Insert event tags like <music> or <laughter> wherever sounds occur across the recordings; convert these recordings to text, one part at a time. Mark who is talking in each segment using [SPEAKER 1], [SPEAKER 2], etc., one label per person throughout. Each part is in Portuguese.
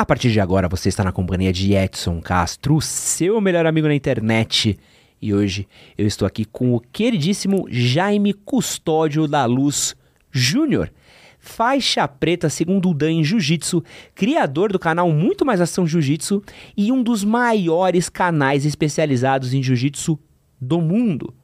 [SPEAKER 1] A partir de agora, você está na companhia de Edson Castro, seu melhor amigo na internet. E hoje eu estou aqui com o queridíssimo Jaime Custódio da Luz Júnior, faixa preta segundo o Dan em Jiu-Jitsu, criador do canal Muito Mais Ação Jiu-Jitsu e um dos maiores canais especializados em Jiu-Jitsu do mundo.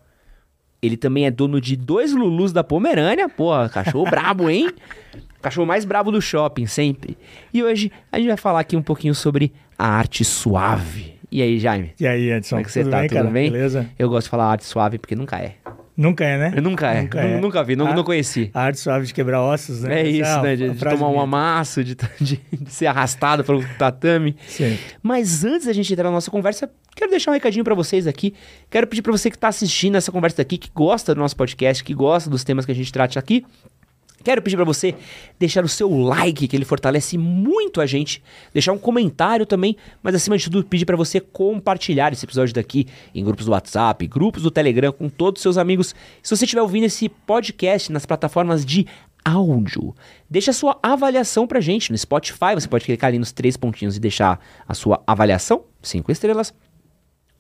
[SPEAKER 1] Ele também é dono de dois Lulus da Pomerânia, porra, cachorro brabo, hein? <laughs> Cachorro mais brabo do shopping, sempre. E hoje a gente vai falar aqui um pouquinho sobre a arte suave. E aí, Jaime?
[SPEAKER 2] E aí, Edson?
[SPEAKER 1] Como é que você
[SPEAKER 2] Tudo
[SPEAKER 1] tá?
[SPEAKER 2] bem,
[SPEAKER 1] Tudo
[SPEAKER 2] cara?
[SPEAKER 1] bem?
[SPEAKER 2] Beleza?
[SPEAKER 1] Eu gosto de falar arte suave porque nunca é.
[SPEAKER 2] Nunca é, né?
[SPEAKER 1] Eu nunca é.
[SPEAKER 2] Nunca
[SPEAKER 1] Nu-
[SPEAKER 2] é.
[SPEAKER 1] Nunca vi, não,
[SPEAKER 2] A-
[SPEAKER 1] não conheci.
[SPEAKER 2] A arte suave de quebrar ossos, né?
[SPEAKER 1] É
[SPEAKER 2] Essa
[SPEAKER 1] isso,
[SPEAKER 2] a-
[SPEAKER 1] né? De, de tomar um amasso, de, de- de ser arrastado pelo tatame.
[SPEAKER 2] Sim.
[SPEAKER 1] Mas antes da gente entrar na nossa conversa, quero deixar um recadinho pra vocês aqui. Quero pedir pra você que tá assistindo essa conversa daqui, que gosta do nosso podcast, que gosta dos temas que a gente trata aqui. Quero pedir pra você deixar o seu like, que ele fortalece muito a gente, deixar um comentário também, mas acima de tudo pedir pra você compartilhar esse episódio daqui em grupos do WhatsApp, grupos do Telegram com todos os seus amigos. Se você estiver ouvindo esse podcast nas plataformas de áudio, deixa a sua avaliação pra gente no Spotify, você pode clicar ali nos três pontinhos e deixar a sua avaliação, cinco estrelas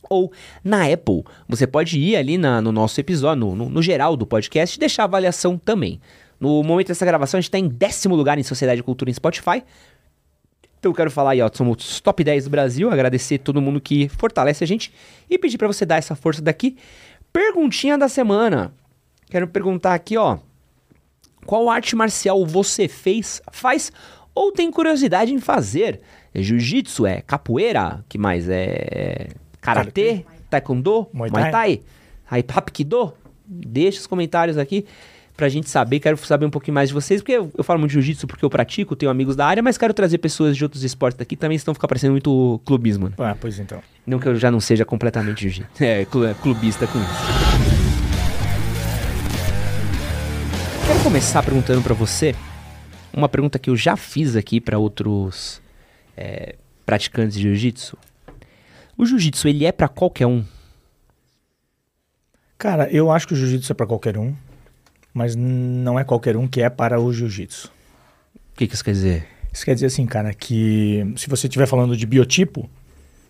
[SPEAKER 1] ou na Apple. Você pode ir ali na- no nosso episódio, no, no- no geral do podcast, e deixar a avaliação também. No momento dessa gravação, a gente está em décimo lugar em Sociedade e Cultura em Spotify. Então eu quero falar aí, ó, somos os top 10 do Brasil, agradecer todo mundo que fortalece a gente e pedir para você dar essa força daqui. Perguntinha da semana. Quero perguntar aqui, ó. Qual arte marcial você fez, faz ou tem curiosidade em fazer? É jiu-jitsu? É capoeira? que mais? É karatê? Taekwondo?
[SPEAKER 2] Muay? Thai?
[SPEAKER 1] Aí, Hapkido? Deixa os comentários aqui pra gente saber. Quero saber um pouquinho mais de vocês, porque eu, eu falo muito de jiu-jitsu porque eu pratico, tenho amigos da área, mas quero trazer pessoas de outros esportes daqui também, senão fica parecendo muito clubismo. Né?
[SPEAKER 2] Ah, pois então.
[SPEAKER 1] Não que eu já não seja completamente jiu-jitsu. É, é, clubista com isso. Quero começar perguntando pra você uma pergunta que eu já fiz aqui pra outros é, praticantes de jiu-jitsu. O jiu-jitsu, ele é pra qualquer um?
[SPEAKER 2] Cara, eu acho que o jiu-jitsu é pra qualquer um, mas não é qualquer um que é para o jiu-jitsu.
[SPEAKER 1] O que, que isso quer dizer?
[SPEAKER 2] Isso quer dizer assim, cara, que se você estiver falando de biotipo,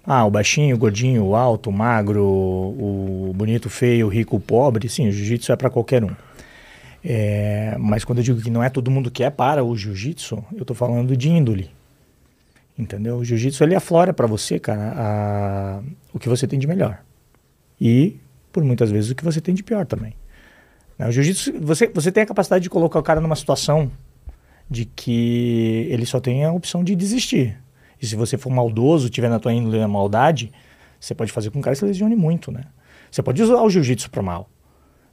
[SPEAKER 2] ah, o baixinho, o gordinho, o alto, o magro, o bonito, o feio, o rico, o pobre, sim, o jiu-jitsu é para qualquer um. É, mas quando eu digo que não é todo mundo que é para o jiu-jitsu, eu tô falando de índole. Entendeu? O jiu-jitsu ele aflora para você, cara, a- o que você tem de melhor. E, por muitas vezes, o que você tem de pior também. Né, O jiu-jitsu, você, você tem a capacidade de colocar o cara numa situação de que ele só tem a opção de desistir. E se você for maldoso, tiver na tua índole a maldade, você pode fazer com que o cara se lesione muito, né? Você pode usar o jiu-jitsu para mal.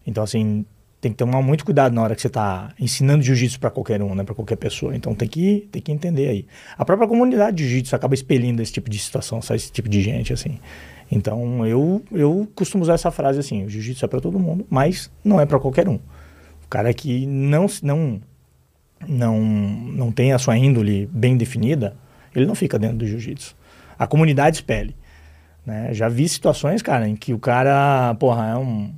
[SPEAKER 2] Então, assim, tem que tomar muito cuidado na hora que você está ensinando jiu-jitsu para qualquer um, né? Para qualquer pessoa. Então, tem que, tem que entender aí. A própria comunidade de jiu-jitsu acaba expelindo esse tipo de situação, esse tipo de gente, assim. Então, eu, eu costumo usar essa frase assim, o jiu-jitsu é para todo mundo, mas não é para qualquer um. O cara que não, não não, não tem a sua índole bem definida, ele não fica dentro do jiu-jitsu. A comunidade espelhe. Né? Já vi situações, cara, em que o cara, porra, é um,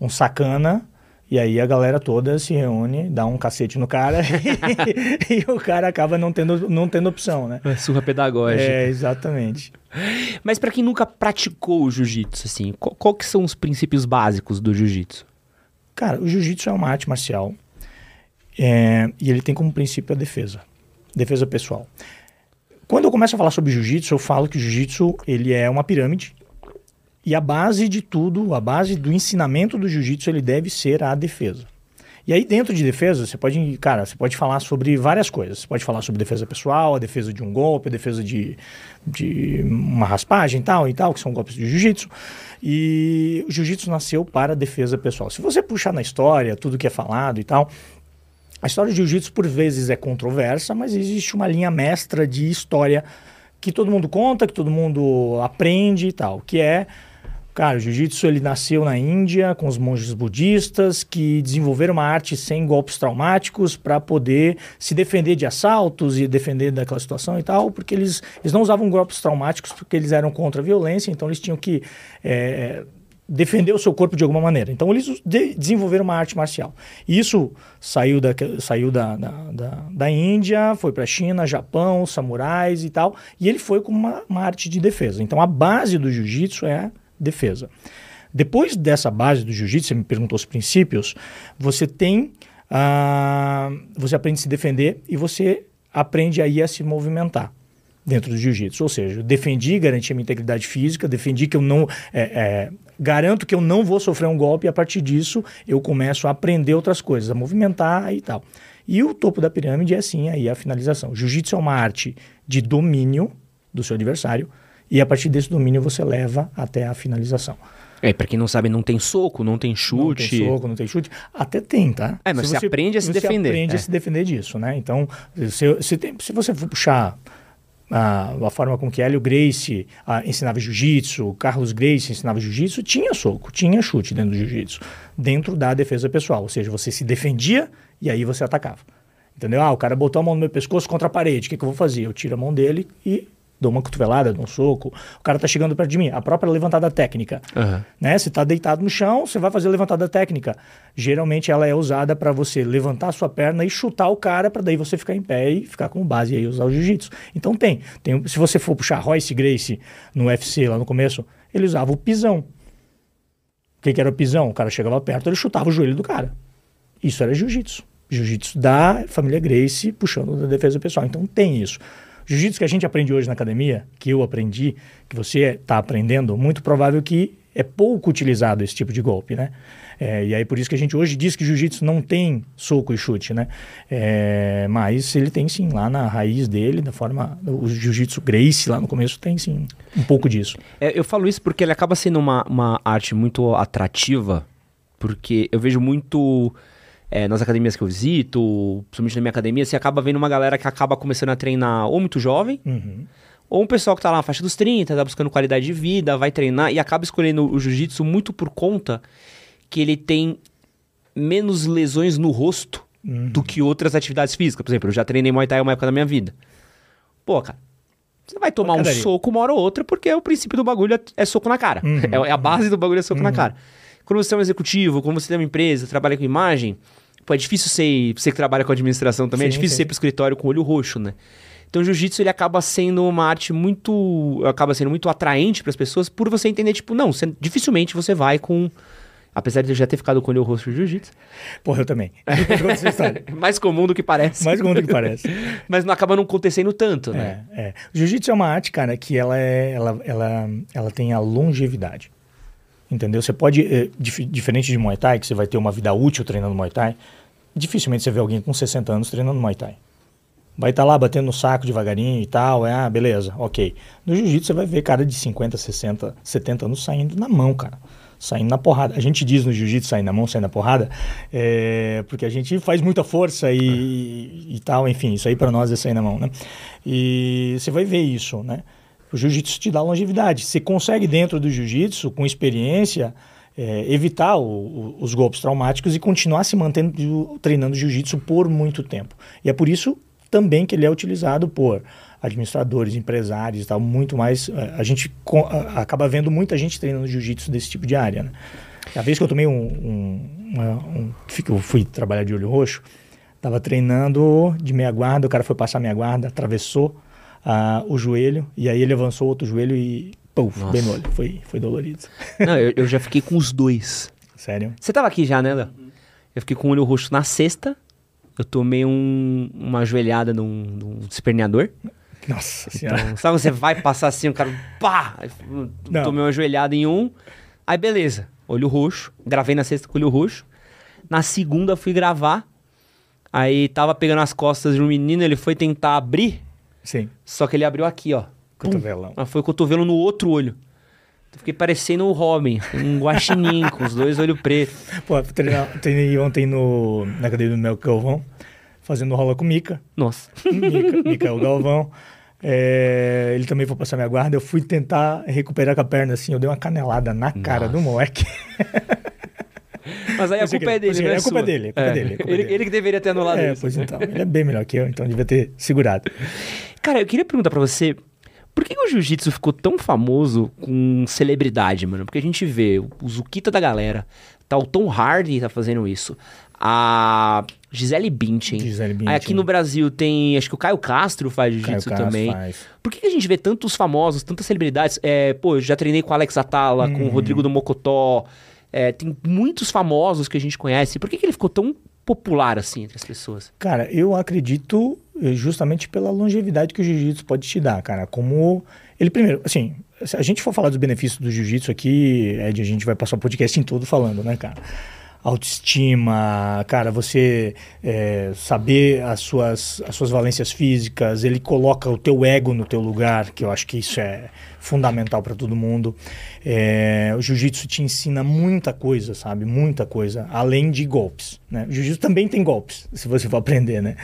[SPEAKER 2] um sacana, e aí a galera toda se reúne, dá um cacete no cara, <laughs> e, o cara acaba não tendo, não tendo opção, né?
[SPEAKER 1] É surra pedagógica.
[SPEAKER 2] É, exatamente.
[SPEAKER 1] Mas pra quem nunca praticou o jiu-jitsu, assim, qual, qual que são os princípios básicos do jiu-jitsu?
[SPEAKER 2] Cara, o jiu-jitsu é uma arte marcial é, e ele tem como princípio a defesa, defesa pessoal. Quando eu começo a falar sobre jiu-jitsu, eu falo que o jiu-jitsu ele é uma pirâmide e a base de tudo, a base do ensinamento do jiu-jitsu, ele deve ser a defesa. E aí dentro de defesa, você pode, cara, você pode falar sobre várias coisas. Você pode falar sobre defesa pessoal, a defesa de um golpe, a defesa de, de uma raspagem tal e tal, que são golpes de jiu-jitsu. E o jiu-jitsu nasceu para defesa pessoal. Se você puxar na história tudo que é falado e tal, a história de jiu-jitsu por vezes é controversa, mas existe uma linha mestra de história que todo mundo conta, que todo mundo aprende e tal, que é Cara, o jiu-jitsu ele nasceu na Índia com os monges budistas que desenvolveram uma arte sem golpes traumáticos para poder se defender de assaltos e defender daquela situação e tal, porque eles, eles não usavam golpes traumáticos porque eles eram contra a violência, então eles tinham que é, defender o seu corpo de alguma maneira. Então eles de desenvolveram uma arte marcial. Isso saiu da, saiu da, da, da, da Índia, foi para a China, Japão, samurais e tal, e ele foi como uma, uma arte de defesa. Então a base do jiu-jitsu é defesa. Depois dessa base do jiu-jitsu, você me perguntou os princípios, você tem. Uh, você aprende a se defender e você aprende aí a se movimentar dentro do jiu-jitsu. Ou seja, defendi, garanti a minha integridade física, defendi que eu não. É, é, garanto que eu não vou sofrer um golpe e a partir disso eu começo a aprender outras coisas, a movimentar e tal. E o topo da pirâmide é assim aí a finalização. Jiu-jitsu é uma arte de domínio do seu adversário e a partir desse domínio você leva até a finalização.
[SPEAKER 1] É, pra quem não sabe, não tem soco, não tem chute.
[SPEAKER 2] Não tem soco, não tem chute. Até tem, tá?
[SPEAKER 1] É, mas se você, você aprende a se defender.
[SPEAKER 2] Você aprende
[SPEAKER 1] é.
[SPEAKER 2] a se defender disso, né? Então, se, se, tem, se você for puxar a, a forma com que Hélio Gracie a, ensinava jiu-jitsu, Carlos Gracie ensinava jiu-jitsu, tinha soco, tinha chute dentro do jiu-jitsu, dentro da defesa pessoal. Ou seja, você se defendia e aí você atacava. Entendeu? Ah, o cara botou a mão no meu pescoço contra a parede, o que, que eu vou fazer? Eu tiro a mão dele e dou uma cotovelada, dou um soco, o cara tá chegando perto de mim. A própria levantada técnica. Uhum. Né? Você tá deitado no chão, você vai fazer a levantada técnica. Geralmente ela é usada para você levantar a sua perna e chutar o cara para daí você ficar em pé e ficar com base aí usar o jiu-jitsu. Então tem, tem. Se você for puxar Royce Grace no UFC lá no começo, ele usava o pisão. O que, que era o pisão? O cara chegava perto, ele chutava o joelho do cara. Isso era jiu-jitsu. Jiu-jitsu da família Grace puxando da defesa pessoal. Então tem isso. Jiu-jitsu que a gente aprende hoje na academia, que eu aprendi, que você está aprendendo, muito provável que é pouco utilizado esse tipo de golpe, né? É, e aí por isso que a gente hoje diz que jiu-jitsu não tem soco e chute, né? É, mas ele tem sim, lá na raiz dele, da forma. O jiu-jitsu Grace lá no começo tem sim um pouco disso.
[SPEAKER 1] É, eu falo isso porque ele acaba sendo uma, uma arte muito atrativa, porque eu vejo muito é, nas academias que eu visito, principalmente na minha academia, você acaba vendo uma galera que acaba começando a treinar ou muito jovem, uhum. ou um pessoal que tá lá na faixa dos 30, tá buscando qualidade de vida, vai treinar e acaba escolhendo o jiu-jitsu muito por conta que ele tem menos lesões no rosto uhum. do que outras atividades físicas. Por exemplo, eu já treinei Muay Thai uma época da minha vida. Pô, cara, você vai tomar um soco uma hora ou outra porque o princípio do bagulho é, é soco na cara. Uhum. <laughs> É, é, a base do bagulho é soco na uhum. cara. Quando você é um executivo, quando você tem uma empresa, trabalha com imagem, Pô, é difícil ser. Você que trabalha com administração também, é sim, é difícil sim. ser pro escritório com o olho roxo, né? Então o jiu-jitsu ele acaba sendo uma arte muito. acaba sendo muito atraente para as pessoas por você entender, tipo, não, você, dificilmente você vai com. Apesar de eu já ter ficado com o olho roxo no jiu-jitsu.
[SPEAKER 2] Porra, eu também. <laughs>
[SPEAKER 1] Mais comum do que parece.
[SPEAKER 2] Mais comum do que parece. <laughs>
[SPEAKER 1] Mas não acaba não acontecendo tanto, né?
[SPEAKER 2] É, é. O jiu-jitsu é uma arte, cara, que ela, é, ela, ela, ela tem a longevidade. Entendeu? Você pode, é, dif diferente de Muay Thai, que você vai ter uma vida útil treinando Muay Thai, dificilmente você vê alguém com 60 anos treinando Muay Thai. Vai estar tá lá batendo no saco devagarinho e tal, é, ah, beleza, ok. No jiu-jitsu você vai ver cara de 50, 60, 70 anos saindo na mão, cara. Saindo na porrada. A gente diz no jiu-jitsu sair na mão, sair na porrada, é, porque a gente faz muita força e, e, e tal, enfim, isso aí para nós é sair na mão, né? E você vai ver isso, né? O jiu-jitsu te dá longevidade. Você consegue, dentro do jiu-jitsu, com experiência, é, evitar o, o, os golpes traumáticos e continuar se mantendo treinando jiu-jitsu por muito tempo. E é por isso também que ele é utilizado por administradores, empresários e tal, muito mais. É, a gente acaba vendo muita gente treinando jiu-jitsu desse tipo de área. Né? A vez que eu tomei um, um, um, Eu fui trabalhar de olho roxo, estava treinando de meia guarda, o cara foi passar meia guarda, atravessou uh, o joelho, e aí ele avançou outro joelho e puf, bem no olho. Foi, foi dolorido.
[SPEAKER 1] Não, eu, eu, já fiquei com os dois.
[SPEAKER 2] Sério?
[SPEAKER 1] Você tava aqui já, né, Léo? Eu fiquei com o olho roxo na sexta. Eu tomei um, uma joelhada num, num esperneador.
[SPEAKER 2] Nossa senhora.
[SPEAKER 1] Então, sabe, você vai passar assim, o cara, pá!
[SPEAKER 2] Não.
[SPEAKER 1] Tomei uma joelhada em um. Aí, beleza. Olho roxo. Gravei na sexta com olho roxo. Na segunda, fui gravar. Aí, tava pegando as costas de um menino, ele foi tentar abrir.
[SPEAKER 2] Sim,
[SPEAKER 1] Só que ele abriu aqui, ó.
[SPEAKER 2] Cotovelão.
[SPEAKER 1] Mas foi o cotovelo no outro olho. Eu Fiquei parecendo o Robin, um guaxinim <laughs> com os dois olhos pretos.
[SPEAKER 2] Pô, treinei, treinei ontem no, na academia do Mel Galvão, fazendo rola com o Mica.
[SPEAKER 1] Nossa.
[SPEAKER 2] Mica, <laughs> Micael Galvão. É, ele também foi passar minha guarda. Eu fui tentar recuperar com a perna assim. Eu dei uma canelada na cara do moleque. <laughs>
[SPEAKER 1] Mas aí a culpa é
[SPEAKER 2] que-
[SPEAKER 1] dele,
[SPEAKER 2] pensei
[SPEAKER 1] não
[SPEAKER 2] que
[SPEAKER 1] é
[SPEAKER 2] é culpa
[SPEAKER 1] sua.
[SPEAKER 2] dele, é culpa dele, é culpa
[SPEAKER 1] ele,
[SPEAKER 2] dele.
[SPEAKER 1] ele que deveria ter anulado
[SPEAKER 2] É,
[SPEAKER 1] isso.
[SPEAKER 2] pois então. Ele é bem melhor que eu, então devia ter segurado.
[SPEAKER 1] Cara, eu queria perguntar pra você, por que, o jiu-jitsu ficou tão famoso com celebridade, mano? Porque a gente vê o Zukita da galera, tá o Tom Hardy tá fazendo isso, a Gisele Bündchen.
[SPEAKER 2] Gisele
[SPEAKER 1] Aí
[SPEAKER 2] Bündchen.
[SPEAKER 1] aqui no Brasil tem, acho que o Caio Castro faz jiu-jitsu também.
[SPEAKER 2] faz.
[SPEAKER 1] Por que, que a gente vê tantos famosos, tantas celebridades? É, pô, eu já treinei com o Alex Atala, com o
[SPEAKER 2] Uhum.
[SPEAKER 1] Rodrigo do Mocotó. é, tem muitos famosos que a gente conhece. Por que, que ele ficou tão popular assim entre as pessoas?
[SPEAKER 2] Cara, eu acredito eh, justamente pela longevidade que o jiu-jitsu pode te dar, cara. Como ele primeiro, assim, se a gente for falar dos benefícios do jiu-jitsu aqui, Ed, a gente vai passar o podcast em todo falando, né, cara? Autoestima, cara, você eh, saber as suas, as suas valências físicas, ele coloca o teu ego no teu lugar, que eu acho que isso é fundamental para todo mundo. Eh, o jiu-jitsu te ensina muita coisa, sabe? Muita coisa, além de golpes. Né? O jiu-jitsu também tem golpes, se você for aprender, né?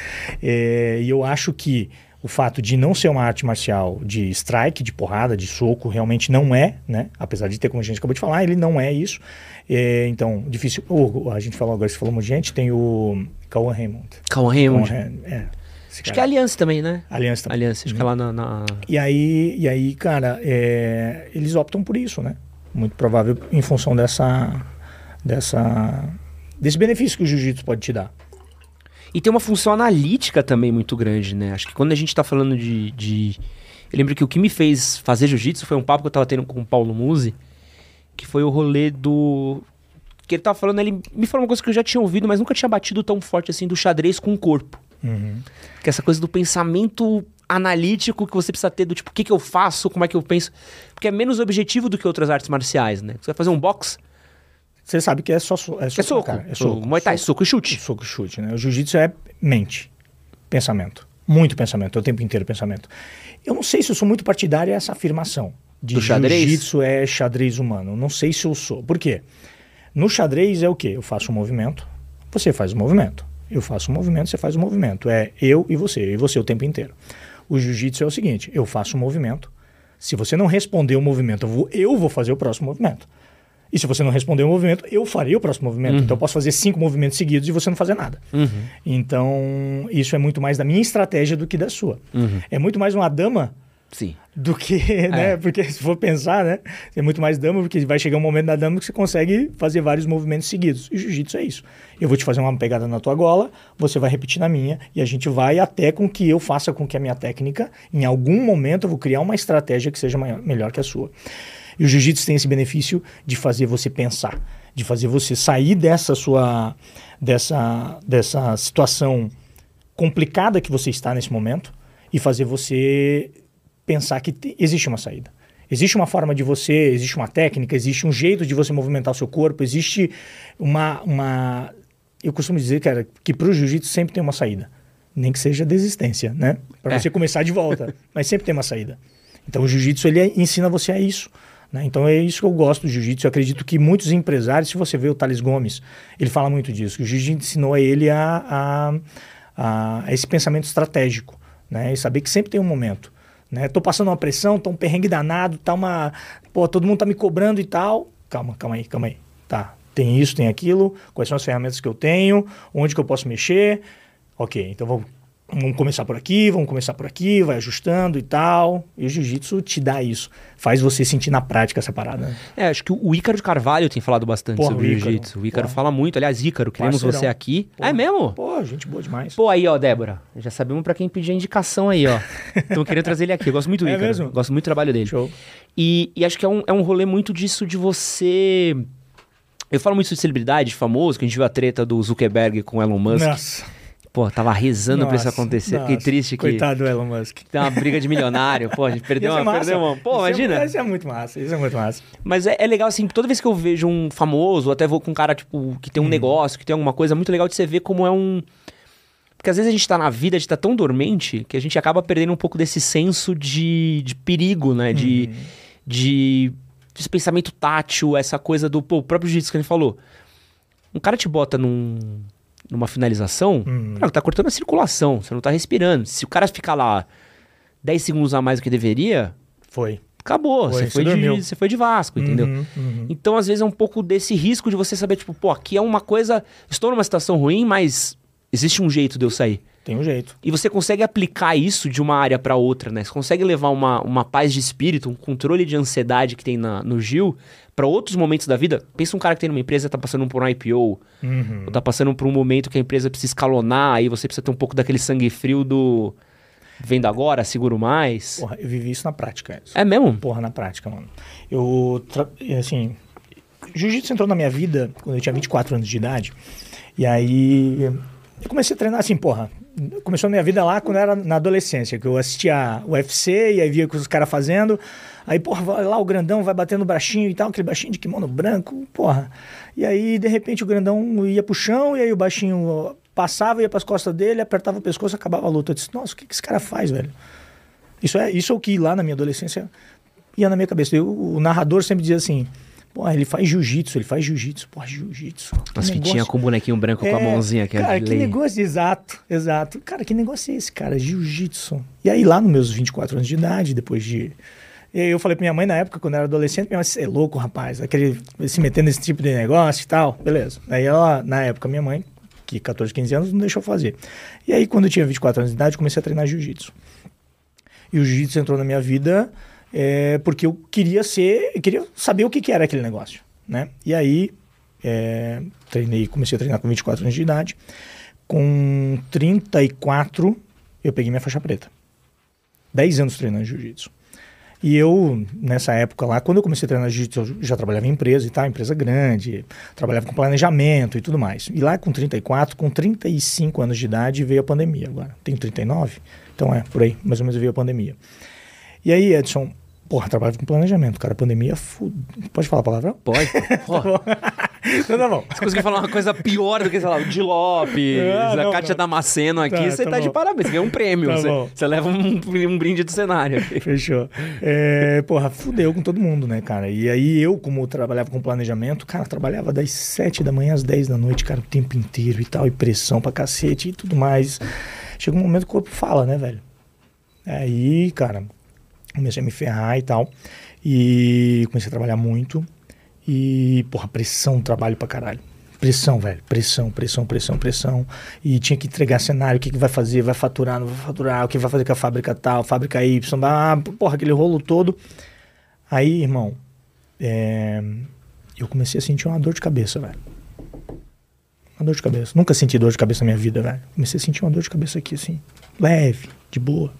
[SPEAKER 2] Eh, e eu acho que o fato de não ser uma arte marcial de strike, de porrada, de soco, realmente não é, né? Apesar de ter, como a gente acabou de falar, ele não é isso. É, então, difícil. Oh, a gente falou agora, monte de gente, tem o Cauã Raymond. Cauã
[SPEAKER 1] Raymond.
[SPEAKER 2] Raymond, é.
[SPEAKER 1] Acho que é. Aliança também, né?
[SPEAKER 2] Aliança também.
[SPEAKER 1] Aliança, acho que é lá na... na-
[SPEAKER 2] E aí, e aí cara, é, eles optam por isso, né? Muito provável em função dessa, dessa, desse benefício que o jiu-jitsu pode te dar.
[SPEAKER 1] E tem uma função analítica também muito grande, né? Acho que quando a gente tá falando de. de... Eu lembro que o que me fez fazer jiu-jitsu foi um papo que eu tava tendo com o Paulo Musi, que foi o rolê do. Que ele tava falando, ele me falou uma coisa que eu já tinha ouvido, mas nunca tinha batido tão forte assim do xadrez com o corpo. Que é essa coisa do pensamento analítico que você precisa ter, do tipo, o que, que eu faço, como é que eu penso. Porque é menos objetivo do que outras artes marciais, né? Você vai fazer um box,
[SPEAKER 2] Você sabe que é só so- é soco.
[SPEAKER 1] é soco.
[SPEAKER 2] cara, é soco.
[SPEAKER 1] Muay Thai, soco e chute.
[SPEAKER 2] Soco e chute, né? O jiu-jitsu é mente, pensamento. Muito pensamento, é o tempo inteiro pensamento. Eu não sei se eu sou muito partidário dessa afirmação. De? Jiu-jitsu é xadrez humano. Não sei se eu sou. Por quê? No xadrez é o quê? Eu faço um movimento, você faz o movimento. Eu faço um movimento, você faz o movimento. É eu e você, eu e você o tempo inteiro. O jiu-jitsu é o seguinte: eu faço um movimento. Se você não responder o movimento, eu vou, eu vou fazer o próximo movimento. E se você não responder o movimento, eu farei o próximo movimento. Então eu posso fazer cinco movimentos seguidos e você não fazer nada. Então, isso é muito mais da minha estratégia do que da sua. É muito mais uma dama
[SPEAKER 1] Sim.
[SPEAKER 2] do que, né? Porque se for pensar, né? É muito mais dama, porque vai chegar um momento da dama que você consegue fazer vários movimentos seguidos. E jiu-jitsu é isso. Eu vou te fazer uma pegada na tua gola, você vai repetir na minha, e a gente vai até com que eu faça com que a minha técnica, em algum momento, eu vou criar uma estratégia que seja maior- melhor que a sua. E o jiu-jitsu tem esse benefício de fazer você pensar, de fazer você sair dessa sua dessa dessa situação complicada que você está nesse momento e fazer você pensar que te- existe uma saída. Existe uma forma de você, existe uma técnica, existe um jeito de você movimentar o seu corpo, existe uma. uma eu costumo dizer, cara, que para o jiu-jitsu sempre tem uma saída. Nem que seja desistência, né? Para
[SPEAKER 1] É.
[SPEAKER 2] você começar de volta. <laughs> mas sempre tem uma saída. Então o jiu-jitsu ele ensina você a isso. né? Então é isso que eu gosto do jiu-jitsu. Eu acredito que muitos empresários, se você vê o Thales Gomes, ele fala muito disso, que o jiu-jitsu ensinou a ele a, a, a- a esse pensamento estratégico, né? E saber que sempre tem um momento. Né? Tô passando uma pressão, tô um perrengue danado, tá uma. Pô, todo mundo tá me cobrando e tal. Calma, calma aí, calma aí. Tá. Tem isso, tem aquilo, quais são as ferramentas que eu tenho, onde que eu posso mexer. Ok, então vamos, vamos começar por aqui, vamos começar por aqui, vai ajustando e tal. E o jiu-jitsu te dá isso. Faz você sentir na prática essa parada. né?
[SPEAKER 1] É, acho que o Ícaro de Carvalho tem falado bastante
[SPEAKER 2] Porra,
[SPEAKER 1] sobre jiu-jitsu. O Ícaro fala muito. Aliás, Ícaro, queremos
[SPEAKER 2] Parceirão.
[SPEAKER 1] você aqui.
[SPEAKER 2] Porra.
[SPEAKER 1] É mesmo?
[SPEAKER 2] Pô, gente boa demais.
[SPEAKER 1] Pô, aí, ó, Débora. Já sabemos pra quem pedir a indicação aí, ó. <laughs> Estão querendo trazer ele aqui. Eu gosto muito do
[SPEAKER 2] É
[SPEAKER 1] Ícaro.
[SPEAKER 2] mesmo?
[SPEAKER 1] Gosto muito do trabalho dele.
[SPEAKER 2] Show.
[SPEAKER 1] E, e acho que é um, é um rolê muito disso de você. Eu falo muito de celebridade, famoso, que a gente viu a treta do Zuckerberg com o Elon Musk.
[SPEAKER 2] Nossa.
[SPEAKER 1] Pô, tava rezando pra isso
[SPEAKER 2] Nossa,
[SPEAKER 1] acontecer. Fiquei
[SPEAKER 2] nossa,
[SPEAKER 1] triste que
[SPEAKER 2] Coitado do Elon Musk.
[SPEAKER 1] tem uma briga de milionário. Pô, a gente perdeu
[SPEAKER 2] é
[SPEAKER 1] uma, perdeu uma. Pô,
[SPEAKER 2] Isso é-
[SPEAKER 1] imagina.
[SPEAKER 2] Isso é muito massa, isso é muito massa.
[SPEAKER 1] Mas é, é legal, assim, toda vez que eu vejo um famoso, ou até vou com um cara, tipo, que tem um negócio, que tem alguma coisa, é muito legal de você ver como é um. Porque às vezes a gente tá na vida, a gente tá tão dormente, que a gente acaba perdendo um pouco desse senso de, de perigo, né? De, de, desse pensamento tátil, essa coisa do. Pô, o próprio jiu que a gente falou. Um cara te bota num, numa finalização, cara, tá cortando a circulação, você não tá respirando. Se o cara ficar lá 10 segundos a mais do que deveria,
[SPEAKER 2] Foi.
[SPEAKER 1] acabou.
[SPEAKER 2] Foi,
[SPEAKER 1] Você foi, de, você foi de Vasco, entendeu?
[SPEAKER 2] Uhum, uhum.
[SPEAKER 1] Então, às vezes, é um pouco desse risco de você saber, tipo, pô, aqui é uma coisa. Estou numa situação ruim, mas existe um jeito de eu sair.
[SPEAKER 2] Tem um jeito.
[SPEAKER 1] E você consegue aplicar isso de uma área pra outra, né? Você consegue levar uma, uma paz de espírito, um controle de ansiedade que tem na, no Gil pra outros momentos da vida. Pensa um cara que tem numa empresa, tá passando por um IPO,
[SPEAKER 2] Uhum.
[SPEAKER 1] ou tá passando por um momento que a empresa precisa escalonar, aí você precisa ter um pouco daquele sangue frio do vendo agora, seguro mais.
[SPEAKER 2] Porra, eu vivi isso na prática. Edson.
[SPEAKER 1] É mesmo?
[SPEAKER 2] Porra, na prática, mano. Eu, tra- assim, jiu-jitsu entrou na minha vida quando eu tinha 24 anos de idade. E aí eu comecei a treinar assim, porra. Começou a minha vida lá quando era na adolescência, que eu assistia UFC e aí via o que os caras fazendo. Aí, porra, vai lá o grandão vai batendo o baixinho e tal, aquele baixinho de kimono branco, porra. E aí, de repente, o grandão ia pro chão e aí o baixinho passava, ia pras costas dele, apertava o pescoço, acabava a luta. Eu disse, nossa, o que, que esse cara faz, velho? Isso é, isso é o que lá na minha adolescência ia na minha cabeça. Eu, o narrador sempre dizia assim: Porra, ele faz jiu-jitsu, ele faz jiu-jitsu. Porra, jiu-jitsu.
[SPEAKER 1] As fitinhas com o bonequinho branco com a
[SPEAKER 2] É,
[SPEAKER 1] mãozinha que é
[SPEAKER 2] Cara, que
[SPEAKER 1] lei.
[SPEAKER 2] negócio, exato, exato. Cara, que negócio é esse, cara? Jiu-jitsu. E aí, lá nos meus 24 anos de idade, depois de. E aí eu falei pra minha mãe na época, quando eu era adolescente, minha mãe, você é louco, rapaz, aquele, se metendo nesse tipo de negócio e tal, beleza. Aí ela, na época, minha mãe, que 14, 15 anos, não deixou fazer. E aí, quando eu tinha 24 anos de idade, comecei a treinar jiu-jitsu. E o jiu-jitsu entrou na minha vida é, porque eu queria ser, eu queria saber o que, que era aquele negócio, né? E aí é, treinei, comecei a treinar com 24 anos de idade. Com 34 eu peguei minha faixa preta. 10 anos treinando jiu-jitsu. E eu, nessa época lá, quando eu comecei a treinar jiu-jitsu, eu já trabalhava em empresa e tal, empresa grande, trabalhava com planejamento e tudo mais. E lá com 34, com 35 anos de idade, veio a pandemia agora. Tenho 39, então é, por aí, mais ou menos veio a pandemia. E aí, Edson, porra, trabalho com planejamento, cara, pandemia, fu... pode falar palavrão?
[SPEAKER 1] Pode. <laughs> Pô,
[SPEAKER 2] Então tá bom.
[SPEAKER 1] você conseguiu falar uma coisa pior do que, sei lá, o Di Lopes,
[SPEAKER 2] Ah,
[SPEAKER 1] a
[SPEAKER 2] não,
[SPEAKER 1] Kátia
[SPEAKER 2] não.
[SPEAKER 1] Damasceno aqui,
[SPEAKER 2] Tá,
[SPEAKER 1] você
[SPEAKER 2] tá
[SPEAKER 1] tá, de parabéns, você ganhou um prêmio.
[SPEAKER 2] Tá
[SPEAKER 1] você, você leva um, um brinde do cenário.
[SPEAKER 2] Fechou. É, porra, fudeu com todo mundo, né, cara? E aí eu, como trabalhava com planejamento, cara, trabalhava das 7 da manhã às 10 da noite, cara, o tempo inteiro e tal, e pressão pra cacete e tudo mais. Chega um momento que o corpo fala, né, velho? Aí, cara, comecei a me ferrar e tal. E comecei a trabalhar muito. E, porra, pressão, trabalho pra caralho. Pressão, velho. Pressão, pressão, pressão, pressão. E tinha que entregar cenário, o que, que vai fazer, vai faturar, não vai faturar, o que vai fazer com a fábrica tal, fábrica Y, ah, porra, aquele rolo todo. Aí, irmão, é, eu comecei a sentir uma dor de cabeça, velho. Uma dor de cabeça. Nunca senti dor de cabeça na minha vida, velho. Comecei a sentir uma dor de cabeça aqui, assim, leve, de boa.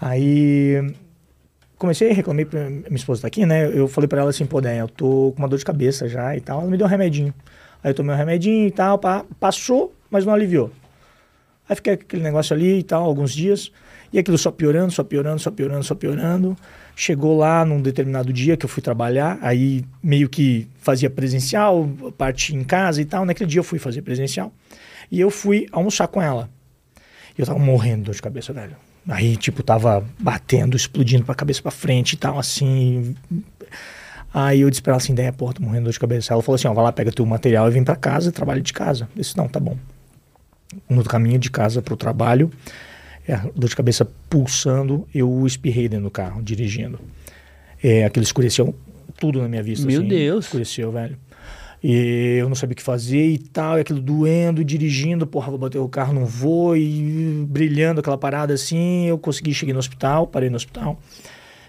[SPEAKER 2] Aí comecei, reclamei pra minha esposa tá aqui, né? Eu falei pra ela assim, pô, Dan, eu tô com uma dor de cabeça já e tal. Ela me deu um remedinho. Aí eu tomei um remedinho e tal, pá, passou, mas não aliviou. Aí fiquei aquele negócio ali e tal, alguns dias. E aquilo só piorando, só piorando, só piorando, só piorando. Chegou lá num determinado dia que eu fui trabalhar, aí meio que fazia presencial, parte em casa e tal. Naquele dia eu fui fazer presencial. E eu fui almoçar com ela. E eu tava morrendo de dor de cabeça, velho. Aí, tipo, tava batendo, explodindo pra cabeça pra frente e tal, assim. Aí eu disse pra ela assim, ideia, porra, tô morrendo de dor de cabeça. Ela falou assim, ó, vai lá, pega teu material e vem pra casa, trabalha de casa. Eu disse, não, tá bom. No caminho de casa pro trabalho, é, dor de cabeça pulsando, eu espirrei dentro do carro, dirigindo. É, aquilo escureceu tudo na minha vista.
[SPEAKER 1] Meu
[SPEAKER 2] assim,
[SPEAKER 1] Deus.
[SPEAKER 2] Escureceu, velho. E eu não sabia o que fazer e tal, e aquilo doendo, dirigindo, porra, vou bater o carro, não vou, e brilhando aquela parada assim. Eu consegui, cheguei no hospital, parei no hospital.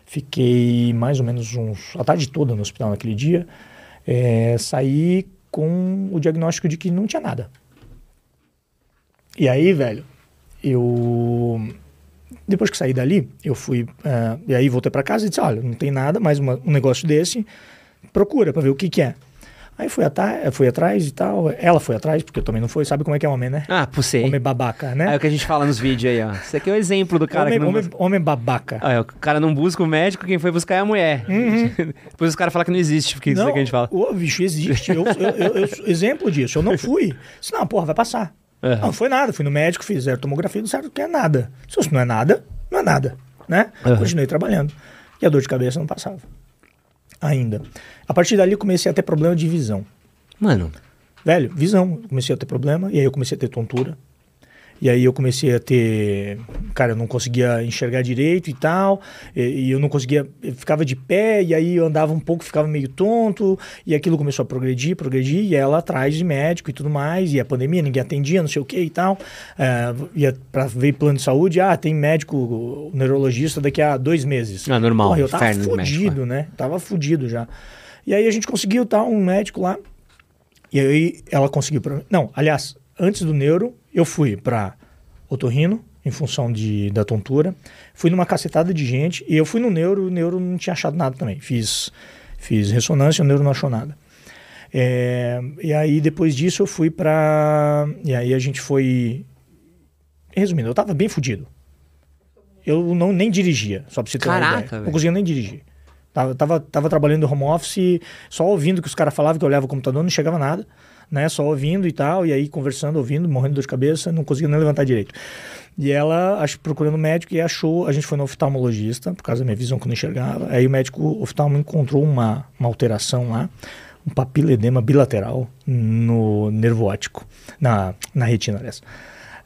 [SPEAKER 2] Fiquei mais ou menos uns, a tarde toda no hospital naquele dia. É, saí com o diagnóstico de que não tinha nada. E aí, velho, eu. Depois que saí dali, eu fui. ah, e aí voltei para casa e disse: olha, não tem nada, mais uma- um negócio desse, procura para ver o que, que é. Aí fui, fui atrás e tal. Ela foi atrás, porque eu também não fui. Sabe como é que é homem, né?
[SPEAKER 1] Ah, por ser.
[SPEAKER 2] Homem babaca, né?
[SPEAKER 1] É o que a gente fala nos vídeos aí, ó. Isso aqui é o exemplo do cara
[SPEAKER 2] homem,
[SPEAKER 1] que não...
[SPEAKER 2] homem, homem babaca.
[SPEAKER 1] Ah, é, o cara não busca o médico, quem foi buscar é a mulher. <laughs> Depois os caras falam que não existe, porque isso é
[SPEAKER 2] não,
[SPEAKER 1] que a gente fala.
[SPEAKER 2] ô, bicho, existe. Eu, eu, eu- exemplo disso. Eu não fui. Disse, não, porra, vai passar.
[SPEAKER 1] Aham.
[SPEAKER 2] Não, não foi nada. Fui no médico, fiz zero tomografia, não sabe o que é nada. Se isso não é nada, não é nada, né?
[SPEAKER 1] Aham.
[SPEAKER 2] Continuei trabalhando. E a dor de cabeça não passava. Ainda. A partir dali eu comecei a ter problema de visão.
[SPEAKER 1] Mano,
[SPEAKER 2] Velho, visão. Eu comecei a ter problema, e aí eu comecei a ter tontura. E aí eu comecei a ter. Cara, eu não conseguia enxergar direito e tal. E, e eu não conseguia. Eu ficava de pé, e aí eu andava um pouco, ficava meio tonto. E aquilo começou a progredir, progredir. E ela atrás de médico e tudo mais. E a pandemia, ninguém atendia, não sei o que e tal. É, ia pra ver plano de saúde. Ah, tem médico neurologista daqui a dois meses.
[SPEAKER 1] Ah, normal,
[SPEAKER 2] Porra, eu tava fudido, né? Tava fudido já. E aí a gente conseguiu, tá? Um médico lá. E aí ela conseguiu Não, aliás, antes do neuro, eu fui para otorrino, em função de, da tontura. Fui numa cacetada de gente. E eu fui no neuro, o neuro não tinha achado nada também. Fiz, fiz ressonância, o neuro não achou nada. É, e aí, depois disso, eu fui para. E aí a gente foi. Resumindo, eu tava bem fudido. Eu não, nem dirigia, só pra você ter uma
[SPEAKER 1] Caraca,
[SPEAKER 2] ideia.
[SPEAKER 1] velho.
[SPEAKER 2] Não conseguia nem dirigir. Tava, tava, tava trabalhando no home office, só ouvindo que os caras falavam, que eu olhava o computador, não chegava nada, né? Só ouvindo e tal, e aí conversando, ouvindo, morrendo de dor de cabeça, não conseguia nem levantar direito. E ela, acho, procurando médico, e achou, a gente foi no oftalmologista, por causa da minha visão que eu não enxergava. Aí o médico oftalmo encontrou uma, uma alteração lá, um papiledema bilateral no nervo óptico, na, na retina, aliás.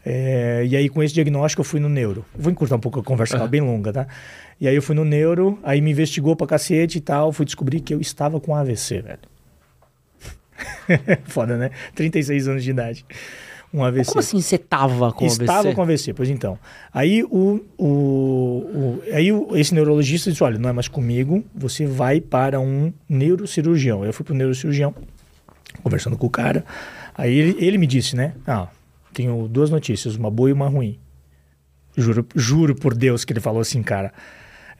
[SPEAKER 2] É, e aí, com esse diagnóstico, eu fui no neuro. Vou encurtar um pouco a conversa, ela é bem longa, tá? E aí, eu fui no neuro, aí me investigou pra cacete e tal. Fui descobrir que eu estava com AVC, velho. <laughs> Foda, né? 36 anos de idade. Um AVC.
[SPEAKER 1] como assim você tava com
[SPEAKER 2] Estava
[SPEAKER 1] AVC?
[SPEAKER 2] com AVC, pois então. Aí o, o, o- aí o- esse neurologista disse: olha, não é mais comigo, você vai para um neurocirurgião. Eu fui para o neurocirurgião, conversando com o cara. Aí ele, ele me disse, né? Ah, tenho duas notícias, uma boa e uma ruim. Juro, juro por Deus que ele falou assim, cara.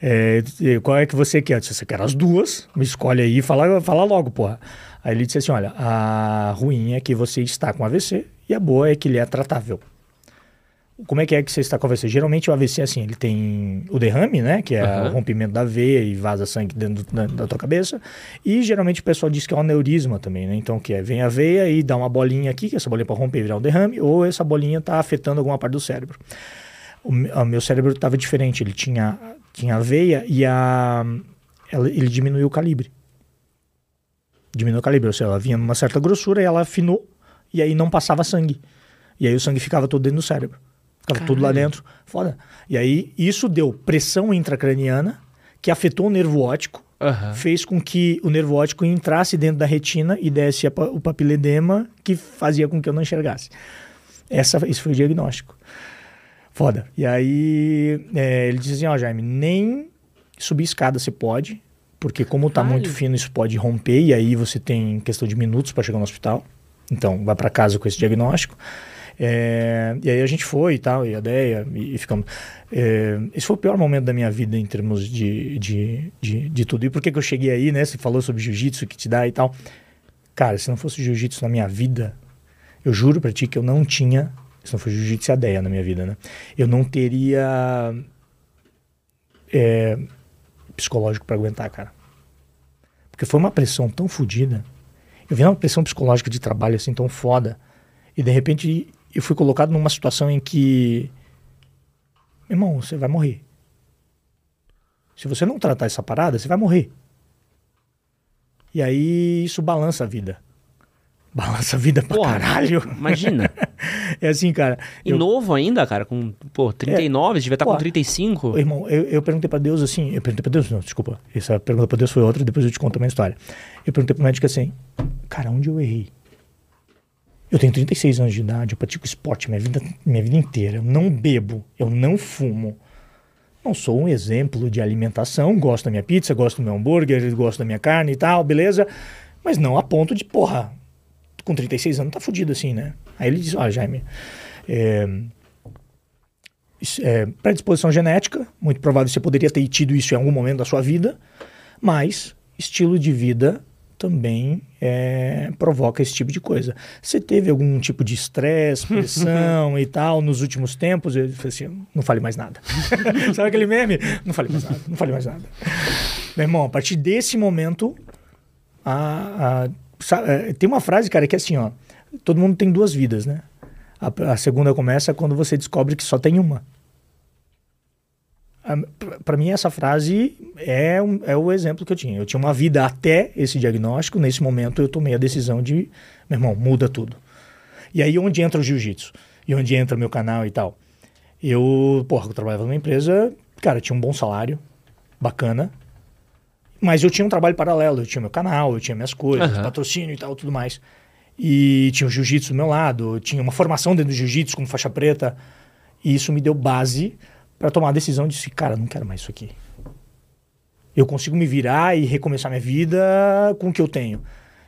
[SPEAKER 2] É, qual é que você quer? Eu disse, você quer as duas? Me escolhe aí e fala, fala logo, porra. Aí ele disse assim: olha, a ruim é que você está com AVC e a boa é que ele é tratável. Como é que é que você está com AVC? Geralmente o AVC é assim, ele tem o derrame, né? Que é
[SPEAKER 1] Aham.
[SPEAKER 2] o rompimento da veia e vaza sangue dentro do- da, da tua cabeça. E geralmente o pessoal diz que é um aneurisma também, né? Então, que é, vem a veia e dá uma bolinha aqui, que essa bolinha pode romper e virar um derrame, ou essa bolinha está afetando alguma parte do cérebro. O, o meu cérebro estava diferente, ele tinha, tinha a veia e a, ela- ele diminuiu o calibre. Diminuiu o calibre, ou seja, ela vinha numa certa grossura e ela afinou e aí não passava sangue. E aí o sangue ficava todo dentro do cérebro. Ficava tudo lá dentro. Foda. E aí isso deu pressão intracraniana que afetou o nervo óptico,
[SPEAKER 1] Aham.
[SPEAKER 2] fez com que o nervo óptico entrasse dentro da retina e desse a o papiledema que fazia com que eu não enxergasse. Essa, esse foi o diagnóstico. Foda. E aí é, ele disse assim, ó Jaime, nem subir escada você pode, porque como tá
[SPEAKER 1] Caralho.
[SPEAKER 2] muito fino isso pode romper e aí você tem questão de minutos para chegar no hospital. Então vai para casa com esse diagnóstico. É, e aí a gente foi e tal, e a ideia, e, e ficamos. É, esse foi o pior momento da minha vida em termos de, de, de, de tudo. E por que, que eu cheguei aí, né? Você falou sobre jiu-jitsu que te dá e tal. Cara, se não fosse jiu-jitsu na minha vida, eu juro pra ti que eu não tinha. Se não fosse jiu-jitsu a ideia na minha vida, né? Eu não teria é, psicológico pra aguentar, cara. Porque foi uma pressão tão fodida. Eu vi uma pressão psicológica de trabalho assim tão foda. E de repente eu fui colocado numa situação em que. Irmão, você vai morrer. Se você não tratar essa parada, você vai morrer. E aí isso balança a vida. Balança a vida pra
[SPEAKER 1] Porra,
[SPEAKER 2] caralho.
[SPEAKER 1] Imagina. <laughs>
[SPEAKER 2] É assim, cara.
[SPEAKER 1] E
[SPEAKER 2] eu-
[SPEAKER 1] novo ainda, cara, com, pô, 39, devia estar
[SPEAKER 2] Pô,
[SPEAKER 1] com 35.
[SPEAKER 2] Ô, Irmão, eu, eu perguntei pra Deus assim, eu perguntei pra Deus, não, desculpa, essa pergunta pra Deus foi outra, depois eu te conto a minha história. Eu perguntei pro médico assim, cara, onde eu errei? Eu tenho 36 anos de idade, eu pratico esporte minha vida, minha vida inteira, eu não bebo, eu não fumo. Não sou um exemplo de alimentação, gosto da minha pizza, gosto do meu hambúrguer, gosto da minha carne e tal, beleza? Mas não a ponto de, porra, com 36 anos tá fudido assim, né? Aí ele diz, olha, Jaime, é, é, predisposição genética, muito provável que você poderia ter tido isso em algum momento da sua vida, mas estilo de vida também é, provoca esse tipo de coisa. Você teve algum tipo de estresse, <laughs> pressão e tal nos últimos tempos? Eu falei assim, não fale mais nada. <laughs> Sabe aquele meme? Não fale mais nada, não fale mais nada. Meu irmão, a partir desse momento, a, a, sabe, é, tem uma frase, cara, que é assim, ó, todo mundo tem duas vidas, né? A, a segunda começa quando você descobre que só tem uma para mim essa frase é, um, é o exemplo que eu tinha. Eu tinha uma vida até esse diagnóstico, nesse momento eu tomei a decisão de, meu irmão, muda tudo. E aí onde entra o jiu-jitsu? E onde entra meu canal e tal? Eu, porra, eu trabalhava numa empresa, cara, tinha um bom salário, bacana, mas eu tinha um trabalho paralelo, eu tinha meu canal, eu tinha minhas coisas, uhum. patrocínio e tal, tudo mais. E tinha o jiu-jitsu do meu lado, tinha uma formação dentro do jiu-jitsu como faixa preta, e isso me deu base para tomar a decisão de se, cara, não quero mais isso aqui. Eu consigo me virar e recomeçar minha vida com o que eu tenho.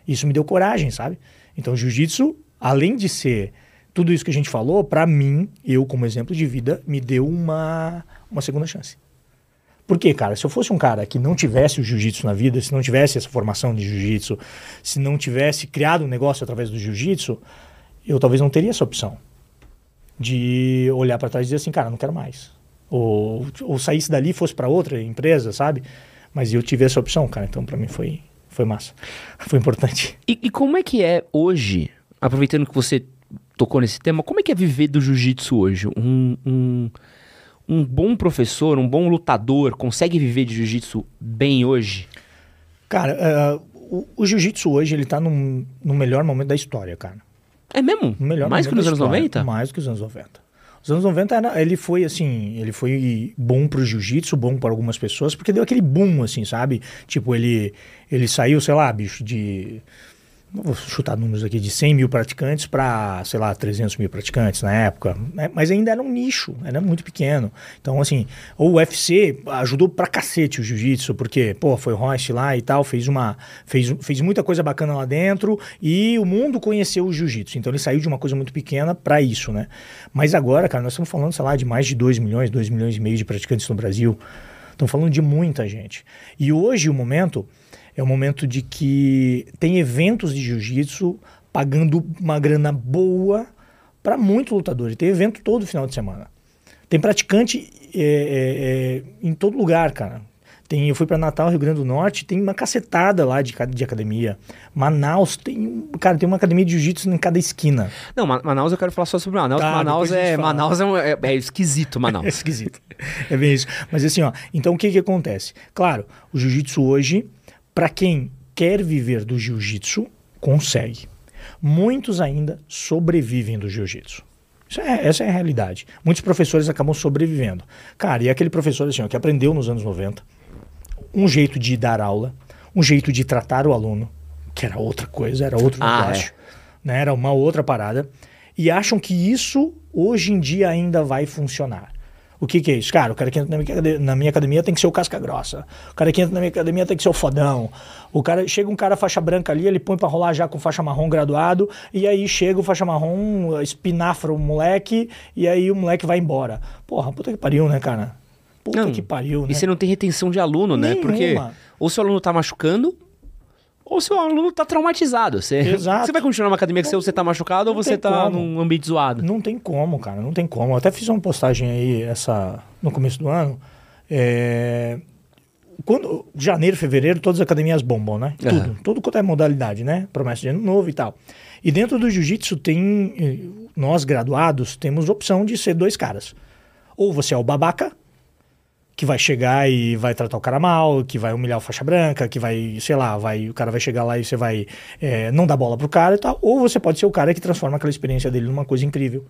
[SPEAKER 2] Isso me deu coragem, sabe? Então, jiu-jitsu, além de ser tudo isso que a gente falou, para mim, eu como exemplo de vida, me deu uma, uma segunda chance. Por quê, cara? Se eu fosse um cara que não tivesse o jiu-jitsu na vida, se não tivesse essa formação de jiu-jitsu, se não tivesse criado um negócio através do jiu-jitsu, eu talvez não teria essa opção de olhar para trás e dizer assim, cara, não quero mais ou, ou saísse dali e fosse para outra empresa, sabe? Mas eu tive essa opção, cara. Então, para mim foi, foi massa. Foi importante.
[SPEAKER 1] E, e, como é que é hoje, aproveitando que você tocou nesse tema, como é que é viver do jiu-jitsu hoje? Um, um, um bom professor, um bom lutador, consegue viver de jiu-jitsu bem hoje?
[SPEAKER 2] Cara, uh, o, o jiu-jitsu hoje, ele tá num, no melhor momento da história, cara.
[SPEAKER 1] É mesmo?
[SPEAKER 2] melhor
[SPEAKER 1] Mais que nos anos
[SPEAKER 2] história,
[SPEAKER 1] 90?
[SPEAKER 2] Mais do que nos anos 90. Os anos 90 era, ele foi assim, ele foi bom pro jiu-jitsu, bom para algumas pessoas, porque deu aquele boom, assim, sabe? Tipo, ele, ele saiu, sei lá, bicho, de vou chutar números aqui, de 100 mil praticantes para, sei lá, 300 mil praticantes na época, né? mas ainda era um nicho, era muito pequeno. Então, assim, o UFC ajudou pra cacete o jiu-jitsu, porque, pô, foi o Royce lá e tal, fez uma, fez, fez muita coisa bacana lá dentro e o mundo conheceu o jiu-jitsu. Então, ele saiu de uma coisa muito pequena para isso, né? Mas agora, cara, nós estamos falando, sei lá, de mais de 2 milhões, 2 milhões e meio de praticantes no Brasil. Estamos falando de muita gente. E hoje, o momento é o momento de que tem eventos de jiu-jitsu pagando uma grana boa para muito lutador. E tem evento todo final de semana. Tem praticante é, é, é, em todo lugar, cara. Tem, eu fui para Natal, Rio Grande do Norte, tem uma cacetada lá de, de academia. Manaus tem, cara, tem uma academia de jiu-jitsu em cada esquina.
[SPEAKER 1] Não, Manaus eu quero falar só sobre Manaus. Tá, Manaus é, Manaus é, um, é, é, esquisito, Manaus. <laughs>
[SPEAKER 2] é esquisito. É bem isso. Mas assim, ó, então o que que acontece? Claro, o jiu-jitsu hoje para quem quer viver do jiu-jitsu, consegue. Muitos ainda sobrevivem do jiu-jitsu. É, essa é a realidade. Muitos professores acabam sobrevivendo. Cara, e aquele professor assim, ó, que aprendeu nos anos 90 um jeito de dar aula, um jeito de tratar o aluno, que era outra coisa, era outro ah, negócio, é. né? era uma outra parada, e acham que isso hoje em dia ainda vai funcionar. O que, que é isso? Cara, o cara que entra na minha, academia, na minha academia tem que ser o casca grossa. O cara que entra na minha academia tem que ser o fodão. O cara chega um cara faixa branca ali, ele põe para rolar já com faixa marrom graduado, e aí chega o faixa marrom, espinafra o moleque, e aí o moleque vai embora. Porra, puta que pariu, né, cara? Puta não, que pariu, né?
[SPEAKER 1] E você não tem retenção de aluno, né?
[SPEAKER 2] Nenhuma.
[SPEAKER 1] Porque ou seu aluno tá machucando, ou seu aluno tá traumatizado. Você,
[SPEAKER 2] Exato.
[SPEAKER 1] você vai continuar numa academia que não, você tá machucado ou você tá como. num ambiente zoado?
[SPEAKER 2] Não tem como, cara, não tem como. Eu até fiz uma postagem aí essa, no começo do ano. É, quando, janeiro, fevereiro, todas as academias bombam, né? Uhum. Tudo. Tudo quanto é modalidade, né? Promessa de ano novo e tal. E dentro do jiu-jitsu tem, eh, nós graduados, temos opção de ser dois caras. Ou você é o babaca, que vai chegar e vai tratar o cara mal, que vai humilhar o faixa branca, que vai, sei lá, vai, o cara vai chegar lá e você vai é, não dar bola pro cara e tal. Ou você pode ser o cara que transforma aquela experiência dele numa coisa incrível.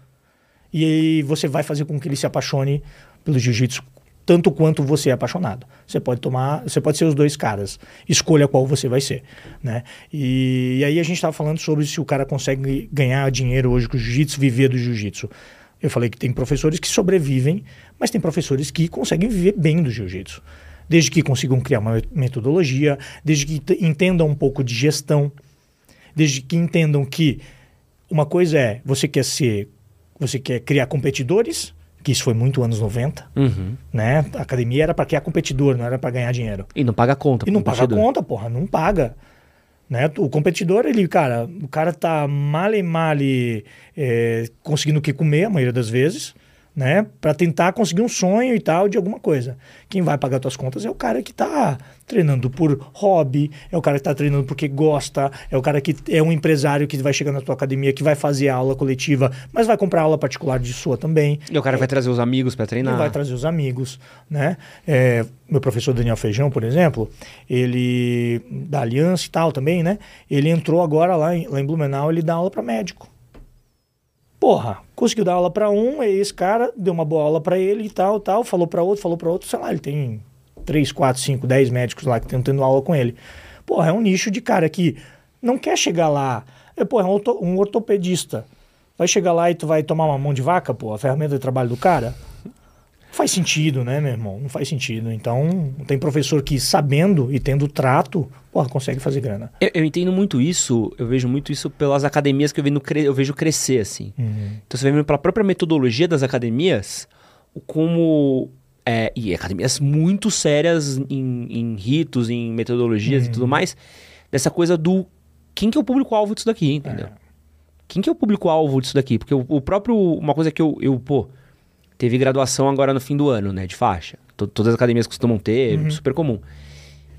[SPEAKER 2] E você vai fazer com que ele se apaixone pelo jiu-jitsu tanto quanto você é apaixonado. Você pode tomar, você pode ser os dois caras. Escolha qual você vai ser, né? E, e aí a gente estava falando sobre se o cara consegue ganhar dinheiro hoje com o jiu-jitsu, viver do jiu-jitsu. Eu falei que tem professores que sobrevivem, mas tem professores que conseguem viver bem do jiu-jitsu. Desde que consigam criar uma metodologia, desde que entendam um pouco de gestão, desde que entendam que uma coisa é você quer ser, você quer criar competidores, que isso foi muito anos 90,
[SPEAKER 1] uhum.
[SPEAKER 2] né? A academia era para criar competidor, não era para ganhar dinheiro.
[SPEAKER 1] E não paga conta.
[SPEAKER 2] E não paga conta, porra, não paga. Né? O competidor, ele, cara, o cara tá mal e mal é, conseguindo o que comer, a maioria das vezes, né? Para tentar conseguir um sonho e tal de alguma coisa. Quem vai pagar tuas contas é o cara que tá treinando por hobby, é o cara que tá treinando porque gosta, é o cara que é um empresário que vai chegar na tua academia, que vai fazer aula coletiva, mas vai comprar aula particular de sua também.
[SPEAKER 1] E o cara
[SPEAKER 2] é,
[SPEAKER 1] vai trazer os amigos para treinar.
[SPEAKER 2] vai trazer os amigos, né? É, meu professor Daniel Feijão, por exemplo, ele da Aliança e tal também, né? Ele entrou agora lá em, lá em Blumenau, ele dá aula para médico. Porra, conseguiu dar aula para um, aí esse cara deu uma boa aula para ele e tal, tal, falou para outro, falou para outro, sei lá, ele tem 3, 4, 5, 10 médicos lá que estão tendo aula com ele. Porra, é um nicho de cara que não quer chegar lá. É, porra, é um, um ortopedista. Vai chegar lá e tu vai tomar uma mão de vaca, pô, a ferramenta de trabalho do cara? Faz sentido, né, meu irmão? Não faz sentido. Então, tem professor que, sabendo e tendo trato, porra, consegue fazer grana.
[SPEAKER 1] Eu, eu entendo muito isso, eu vejo muito isso pelas academias que eu, vendo, eu vejo crescer, assim.
[SPEAKER 2] Uhum.
[SPEAKER 1] Então, você vê pela própria metodologia das academias, como... É, e academias muito sérias em, em ritos, em metodologias
[SPEAKER 2] Uhum.
[SPEAKER 1] e tudo mais, dessa coisa do... Quem que é o público-alvo disso daqui, entendeu?
[SPEAKER 2] É.
[SPEAKER 1] Quem que é o público-alvo disso daqui? Porque o, o próprio... Uma coisa que eu, eu, pô... Teve graduação agora no fim do ano, né? De faixa. To- Todas as academias costumam ter,
[SPEAKER 2] Uhum.
[SPEAKER 1] super comum.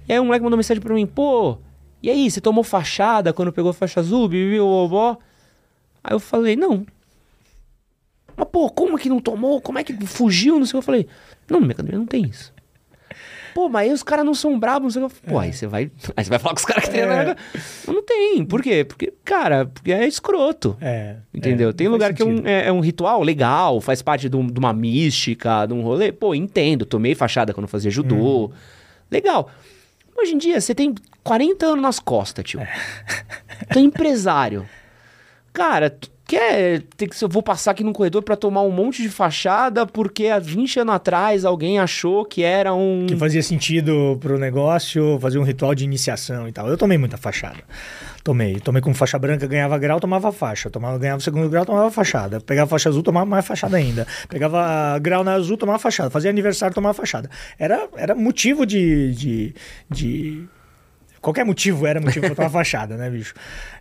[SPEAKER 1] E aí um moleque mandou mensagem pra mim, pô, e aí, você tomou fachada quando pegou faixa azul, bibi, bobó? Aí eu falei, não. Mas, pô, como que não tomou? Como é que fugiu? Não sei o que. Eu falei, não, minha academia não tem isso. Pô, mas aí os caras não são bravos, não sei o que. Pô, aí você vai. Aí você vai falar com os caras que tem.
[SPEAKER 2] É.
[SPEAKER 1] Não tem. Por quê? Porque, cara, porque é escroto.
[SPEAKER 2] É.
[SPEAKER 1] Entendeu?
[SPEAKER 2] é,
[SPEAKER 1] Tem lugar que é um, é, é um ritual legal, faz parte de, um- de uma mística, de um rolê. Pô, entendo. Tomei fachada quando fazia judô.
[SPEAKER 2] Uhum.
[SPEAKER 1] Legal. Hoje em dia, você tem 40 anos nas costas, tio. Tu é empresário. Cara, tu quer ter que, eu vou passar aqui no corredor pra tomar um monte de fachada porque há 20 anos atrás alguém achou que era um...
[SPEAKER 2] Que fazia sentido pro negócio, fazer um ritual de iniciação e tal. Eu tomei muita fachada. Tomei. Tomei com faixa branca, ganhava grau, tomava faixa. Tomava, ganhava segundo grau, tomava fachada. Pegava faixa azul, tomava mais fachada ainda. Pegava grau na azul, tomava fachada. Fazia aniversário, tomava fachada. Era, era motivo de, de, de- Qualquer motivo era motivo pra tomar <laughs> fachada, né, bicho?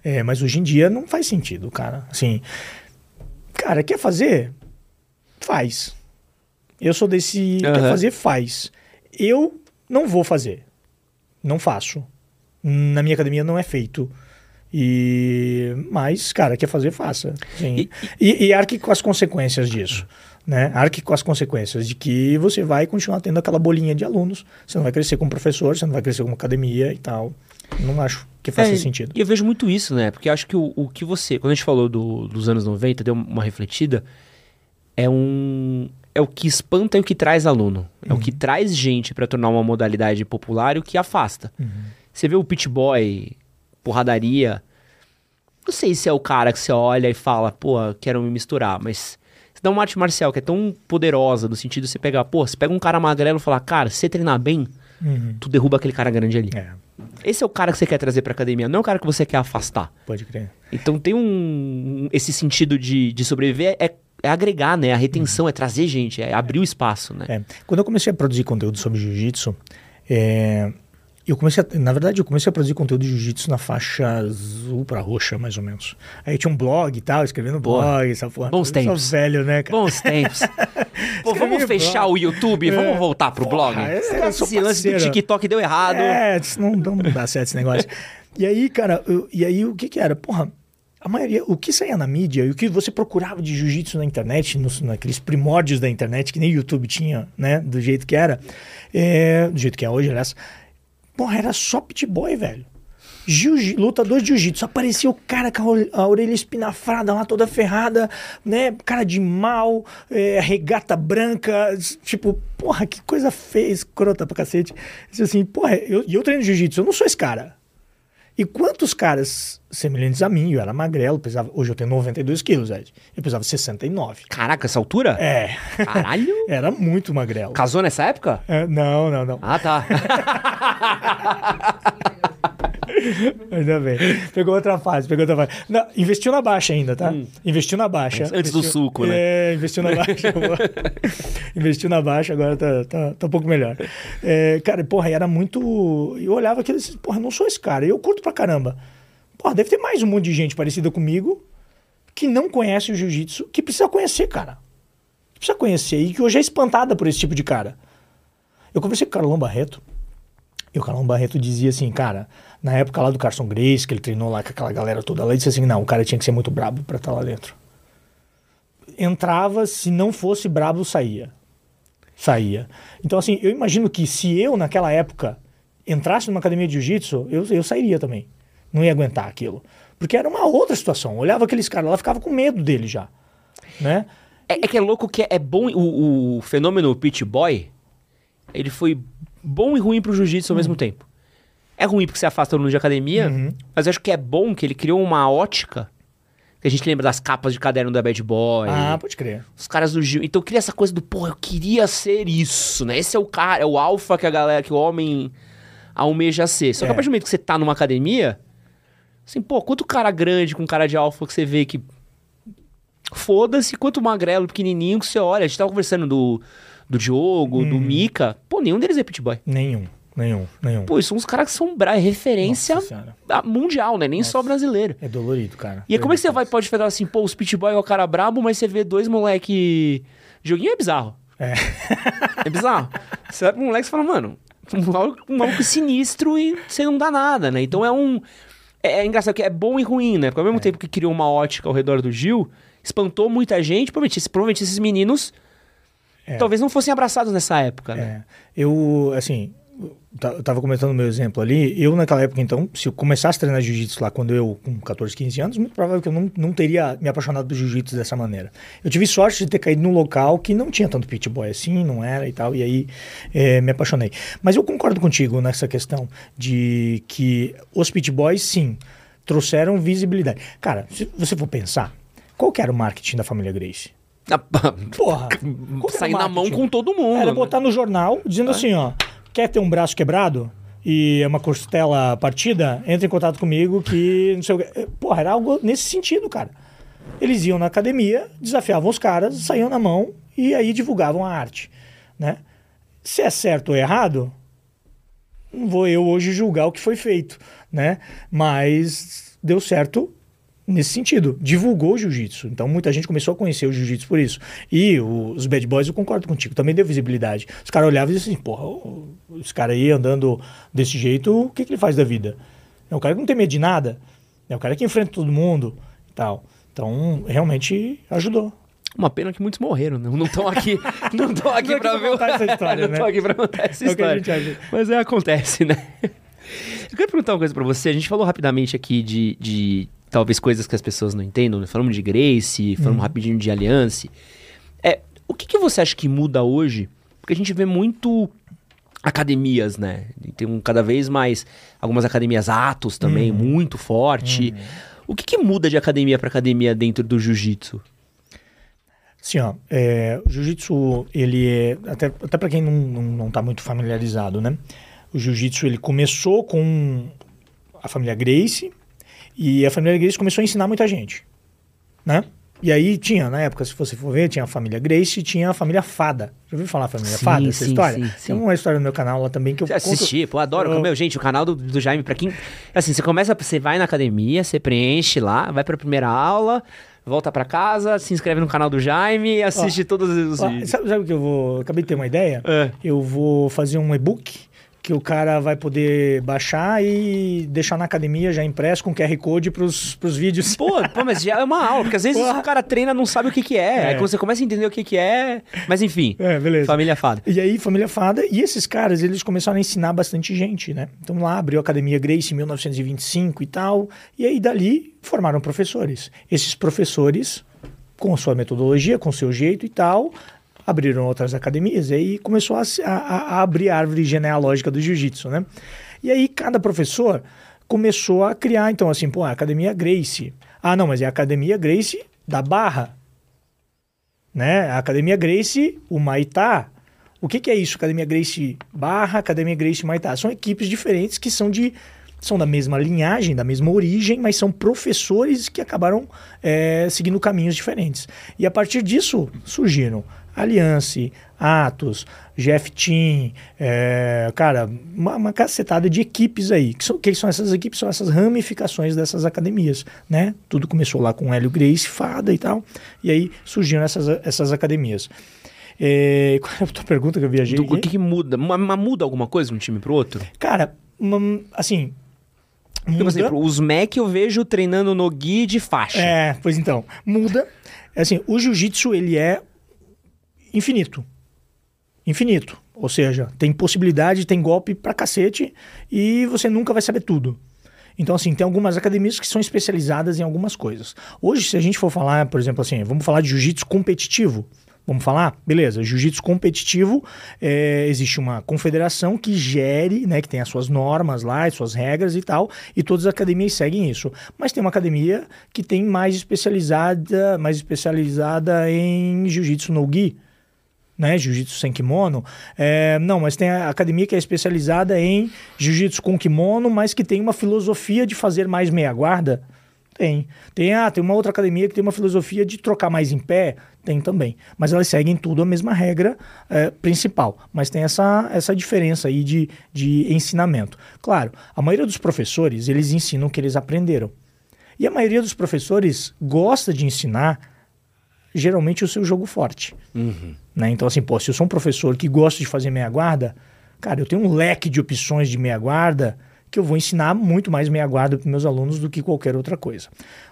[SPEAKER 2] É, mas hoje em dia não faz sentido, cara. Assim, cara, quer fazer? Faz. Eu sou desse. Quer
[SPEAKER 1] Aham.
[SPEAKER 2] fazer? Faz. Eu não vou fazer. Não faço. Na minha academia não é feito. E mas, cara, quer fazer, faça. Sim. E, e arque com as consequências disso. Né? Arque com as consequências de que você vai continuar tendo aquela bolinha de alunos. Você não vai crescer como professor, você não vai crescer como academia e tal. Não acho que faça
[SPEAKER 1] É,
[SPEAKER 2] sentido.
[SPEAKER 1] E eu vejo muito isso, né? Porque eu acho que o, o que você. Quando a gente falou do- dos anos 90, deu uma refletida. É um. É o que espanta e o que traz aluno. É o que traz gente pra tornar uma modalidade popular e o que afasta. Você vê o pit boy, porradaria. Não sei se é o cara que você olha e fala, pô, quero me misturar, mas. Dá uma arte marcial que é tão poderosa, no sentido de você pegar, pô, você pega um cara magrelo e falar, cara, se você treinar bem,
[SPEAKER 2] Uhum.
[SPEAKER 1] tu derruba aquele cara grande ali.
[SPEAKER 2] É,
[SPEAKER 1] Esse é o cara que você quer trazer pra academia, não é o cara que você quer afastar.
[SPEAKER 2] pode crer.
[SPEAKER 1] Então tem um. Esse sentido de, de sobreviver é, é agregar, né? A retenção, é trazer gente, é abrir o espaço, né?
[SPEAKER 2] É, Quando eu comecei a produzir conteúdo sobre jiu-jitsu, é, eu comecei a, na verdade eu comecei a produzir conteúdo de jiu-jitsu na faixa azul pra roxa, mais ou menos. Aí tinha um blog e tal, escrevendo
[SPEAKER 1] Boa.
[SPEAKER 2] blog, essa porra.
[SPEAKER 1] Bons
[SPEAKER 2] Eu
[SPEAKER 1] tempos.
[SPEAKER 2] Sou velho, né, cara?
[SPEAKER 1] Bons tempos. <laughs> Pô, vamos
[SPEAKER 2] Escrevi
[SPEAKER 1] fechar
[SPEAKER 2] blog.
[SPEAKER 1] o YouTube, vamos voltar pro blog.
[SPEAKER 2] Porra, é-
[SPEAKER 1] Esse lance do. TikTok deu errado.
[SPEAKER 2] É, não, não dá certo esse negócio. e aí, cara, eu- e aí o que que era? Porra, a maioria, o que saía na mídia e o que você procurava de jiu-jitsu na internet, nos, naqueles primórdios da internet, que nem o YouTube tinha, né, do jeito que era, é, do jeito que é hoje, aliás, porra, era só pit boy, velho. Jiu lutador de jiu-jitsu. Aparecia o cara com a ore- a orelha espinafrada lá, toda ferrada, né? Cara de mal, é, regata branca. Tipo, porra, que coisa feia, escrota pra cacete. Assim, porra, eu- eu, treino jiu-jitsu, eu não sou esse cara. E quantos caras semelhantes a mim, eu era magrelo, pesava, hoje eu tenho 92 quilos, Ed. Eu pesava 69.
[SPEAKER 1] Caraca, essa altura?
[SPEAKER 2] É,
[SPEAKER 1] Caralho. <laughs>
[SPEAKER 2] era muito magrelo.
[SPEAKER 1] Casou nessa época?
[SPEAKER 2] É, não, não, não.
[SPEAKER 1] Ah, tá. <laughs> <laughs>
[SPEAKER 2] Ainda bem. Pegou outra fase, pegou outra fase. Não, investiu na baixa ainda, tá? Investiu na baixa.
[SPEAKER 1] Antes do
[SPEAKER 2] Investiu-
[SPEAKER 1] suco, né?
[SPEAKER 2] É, investiu na baixa. <laughs> investiu na baixa, agora tá, tá, tá um pouco melhor. É, cara, porra, era muito. Eu olhava aquilo e disse, porra, não sou esse cara. Eu curto pra caramba. Porra, deve ter mais um monte de gente parecida comigo que não conhece o jiu-jitsu, que precisa conhecer, cara. Precisa conhecer e que hoje é espantada por esse tipo de cara. Eu conversei com o Carlão Barreto. E o Carlão Barreto dizia assim, cara, na época lá do Carson Grace, que ele treinou lá com aquela galera toda, lá ele disse assim, não, o cara tinha que ser muito brabo pra estar lá dentro. Entrava, se não fosse brabo, saía. Saía. Então, assim, eu imagino que se eu, naquela época, entrasse numa academia de jiu-jitsu, eu, eu sairia também. Não ia aguentar aquilo. Porque era uma outra situação. Eu olhava aqueles caras lá, ficava com medo dele já. Né?
[SPEAKER 1] É, é que é louco que é, é bom. O, o fenômeno Pit Boy, ele foi bom e ruim pro jiu-jitsu ao mesmo tempo. É ruim porque você afasta todo mundo de academia, mas eu acho que é bom que ele criou uma ótica. Que a gente lembra das capas de caderno da Bad Boy.
[SPEAKER 2] Ah, pode crer.
[SPEAKER 1] Os caras do Gil. Então cria essa coisa do, pô, eu queria ser isso, né? Esse é o cara, é o alfa que a galera, que o homem almeja ser. Só que
[SPEAKER 2] É.
[SPEAKER 1] a partir do momento que você tá numa academia, assim, pô, quanto cara grande com cara de alfa que você vê que. Foda-se, quanto magrelo, pequenininho que você olha. A gente tava conversando do, do Diogo,
[SPEAKER 2] Hum.
[SPEAKER 1] do Mika. Pô, nenhum deles é pit boy.
[SPEAKER 2] Nenhum, nenhum, nenhum.
[SPEAKER 1] Pô, são uns caras que são bra... é referência
[SPEAKER 2] Nossa
[SPEAKER 1] mundial, né? Nem só brasileiro.
[SPEAKER 2] É dolorido, cara.
[SPEAKER 1] E aí, como é que você vai, pode falar assim, pô, os pit boy é o cara brabo, mas você vê dois moleque... Joguinho é bizarro.
[SPEAKER 2] É.
[SPEAKER 1] É bizarro. Você vai pro moleque e fala, mano, um maluco, um maluco sinistro e você não dá nada, né? Então é um... É, é engraçado que é bom e ruim, né? Porque ao mesmo
[SPEAKER 2] É.
[SPEAKER 1] tempo que criou uma ótica ao redor do Gil, espantou muita gente, provavelmente, provavelmente esses meninos
[SPEAKER 2] É.
[SPEAKER 1] talvez não fossem abraçados nessa época, né?
[SPEAKER 2] É. Eu, assim, eu tava comentando o meu exemplo ali. Eu, naquela época, então, se eu começasse a treinar jiu-jitsu lá quando eu, com 14, 15 anos, muito provável que eu não, não teria me apaixonado por jiu-jitsu dessa maneira. Eu tive sorte de ter caído num local que não tinha tanto pit boy assim, não era e tal, e aí é, me apaixonei. Mas eu concordo contigo nessa questão de que os pit boys, sim, trouxeram visibilidade. Cara, se você for pensar, qual que era o marketing da família Grace? <laughs> Porra!
[SPEAKER 1] Sair na mão com todo mundo.
[SPEAKER 2] Era
[SPEAKER 1] né?
[SPEAKER 2] botar no jornal dizendo assim, ó, quer ter um braço quebrado e é uma costela partida, entre em contato comigo que não sei o que. Porra, era algo nesse sentido, cara. Eles iam na academia, desafiavam os caras, saíam na mão e aí divulgavam a arte, né? Se é certo ou errado, não vou eu hoje julgar o que foi feito, né? Mas deu certo nesse sentido. Divulgou o jiu-jitsu. Então muita gente começou a conhecer o jiu-jitsu por isso. E os bad boys, eu concordo contigo, também deu visibilidade. Os caras olhavam e diziam assim, porra, esse cara aí andando desse jeito, o que, que ele faz da vida? É um cara que não tem medo de nada. É um cara que enfrenta todo mundo e tal. Então, realmente ajudou.
[SPEAKER 1] Uma pena que muitos morreram, né? não estão <laughs> aqui, não estão aqui
[SPEAKER 2] é
[SPEAKER 1] pra
[SPEAKER 2] que
[SPEAKER 1] ver
[SPEAKER 2] contar essa história, <laughs>
[SPEAKER 1] não
[SPEAKER 2] né?
[SPEAKER 1] estão aqui pra contar essa história. Mas é, acontece, né? Eu quero perguntar uma coisa pra você. A gente falou rapidamente aqui de, de talvez coisas que as pessoas não entendam. né? Falamos de Grace, falamos
[SPEAKER 2] Uhum.
[SPEAKER 1] rapidinho de Alliance. É, o que, que você acha que muda hoje? Porque a gente vê muito academias, né? Tem um, cada vez mais algumas academias atos também,
[SPEAKER 2] Uhum.
[SPEAKER 1] muito forte. O que, que muda de academia pra academia dentro do jiu-jitsu?
[SPEAKER 2] Assim, ó, é, o jiu-jitsu, ele é, até, até para quem não, não, não tá muito familiarizado, né? O jiu-jitsu, ele começou com a família Grace e a família Grace começou a ensinar muita gente, né? E aí tinha, na época, se você for ver, tinha a família Grace e tinha a família Fada. Já ouviu falar família
[SPEAKER 1] Sim,
[SPEAKER 2] Fada, essa
[SPEAKER 1] sim,
[SPEAKER 2] história?
[SPEAKER 1] sim,
[SPEAKER 2] Tem
[SPEAKER 1] sim.
[SPEAKER 2] uma história no meu canal lá também que eu
[SPEAKER 1] Você assistir, pô, adoro.
[SPEAKER 2] Eu-
[SPEAKER 1] Meu, gente, o canal do, do Jaime, pra quem. Assim, você começa, você vai na academia, você preenche lá, vai pra primeira aula, volta pra casa, se inscreve no canal do Jaime e assiste todos os
[SPEAKER 2] Ó,
[SPEAKER 1] vídeos.
[SPEAKER 2] sabe, sabe o que eu vou. Acabei de ter uma ideia.
[SPEAKER 1] É.
[SPEAKER 2] Eu vou fazer um e-book que o cara vai poder baixar e deixar na academia já impresso com QR Code pros, pros vídeos.
[SPEAKER 1] Pô, pô, mas já é uma aula, porque às vezes
[SPEAKER 2] Porra.
[SPEAKER 1] o cara treina não sabe o que que é.
[SPEAKER 2] É.
[SPEAKER 1] Aí quando você começa a entender o que que é. Mas enfim,
[SPEAKER 2] É, beleza.
[SPEAKER 1] família fada.
[SPEAKER 2] E aí, Família Fada, e esses caras, eles começaram a ensinar bastante gente, né? Então lá abriu a Academia Grace em 1925 e tal, e aí dali formaram professores. Esses professores, com a sua metodologia, com o seu jeito e tal, abriram outras academias, e aí começou a, a- a abrir a árvore genealógica do jiu-jitsu, né? E aí cada professor começou a criar, então assim, pô, a Academia Grace. Ah, não, mas é a Academia Grace da Barra, né? A Academia Grace, o Maitá. O que, que é isso? Academia Grace Barra, Academia Grace Maitá. São equipes diferentes que são de são da mesma linhagem, da mesma origem, mas são professores que acabaram é, seguindo caminhos diferentes. E a partir disso surgiram Aliança, Atos, Jeff Team, é, cara, uma, uma, cacetada de equipes aí. Que são, que são essas equipes? São essas ramificações dessas academias, né? Tudo começou lá com Hélio Grace, Fada e tal, e aí surgiram essas, essas academias. É, <laughs> qual é a tua pergunta que eu viajei?
[SPEAKER 1] Do, o que, que muda? Mas muda alguma coisa de um time pro outro?
[SPEAKER 2] Cara, uma, assim,
[SPEAKER 1] Muda. Por exemplo, os Mac eu vejo treinando no gui de faixa.
[SPEAKER 2] É, pois então, muda. Assim, o jiu-jitsu ele é infinito. Infinito. Ou seja, tem possibilidade, tem golpe pra cacete e você nunca vai saber tudo. Então, assim, tem algumas academias que são especializadas em algumas coisas. Hoje, se a gente for falar, por exemplo, assim, vamos falar de jiu-jitsu competitivo. Vamos falar? Beleza, jiu-jitsu competitivo, é, existe uma confederação que gere, né, que tem as suas normas lá, as suas regras e tal, e todas as academias seguem isso. Mas tem uma academia que tem mais especializada, mais especializada em jiu-jitsu no gi, né, jiu-jitsu sem kimono. É, não, mas tem a academia que é especializada em jiu-jitsu com kimono, mas que tem uma filosofia de fazer mais meia guarda. Tem. Tem, ah, tem uma outra academia que tem uma filosofia de trocar mais em pé. Tem também. Mas elas seguem tudo a mesma regra é, principal. Mas tem essa, essa diferença aí de, de ensinamento. Claro, a maioria dos professores, eles ensinam o que eles aprenderam. E a maioria dos professores gosta de ensinar geralmente o seu jogo forte. Uhum. Né? Então, assim, pô, se eu sou um professor que gosta de fazer meia guarda, cara, eu tenho um leque de opções de meia guarda que eu vou ensinar muito mais meia guarda para meus alunos do que qualquer outra coisa.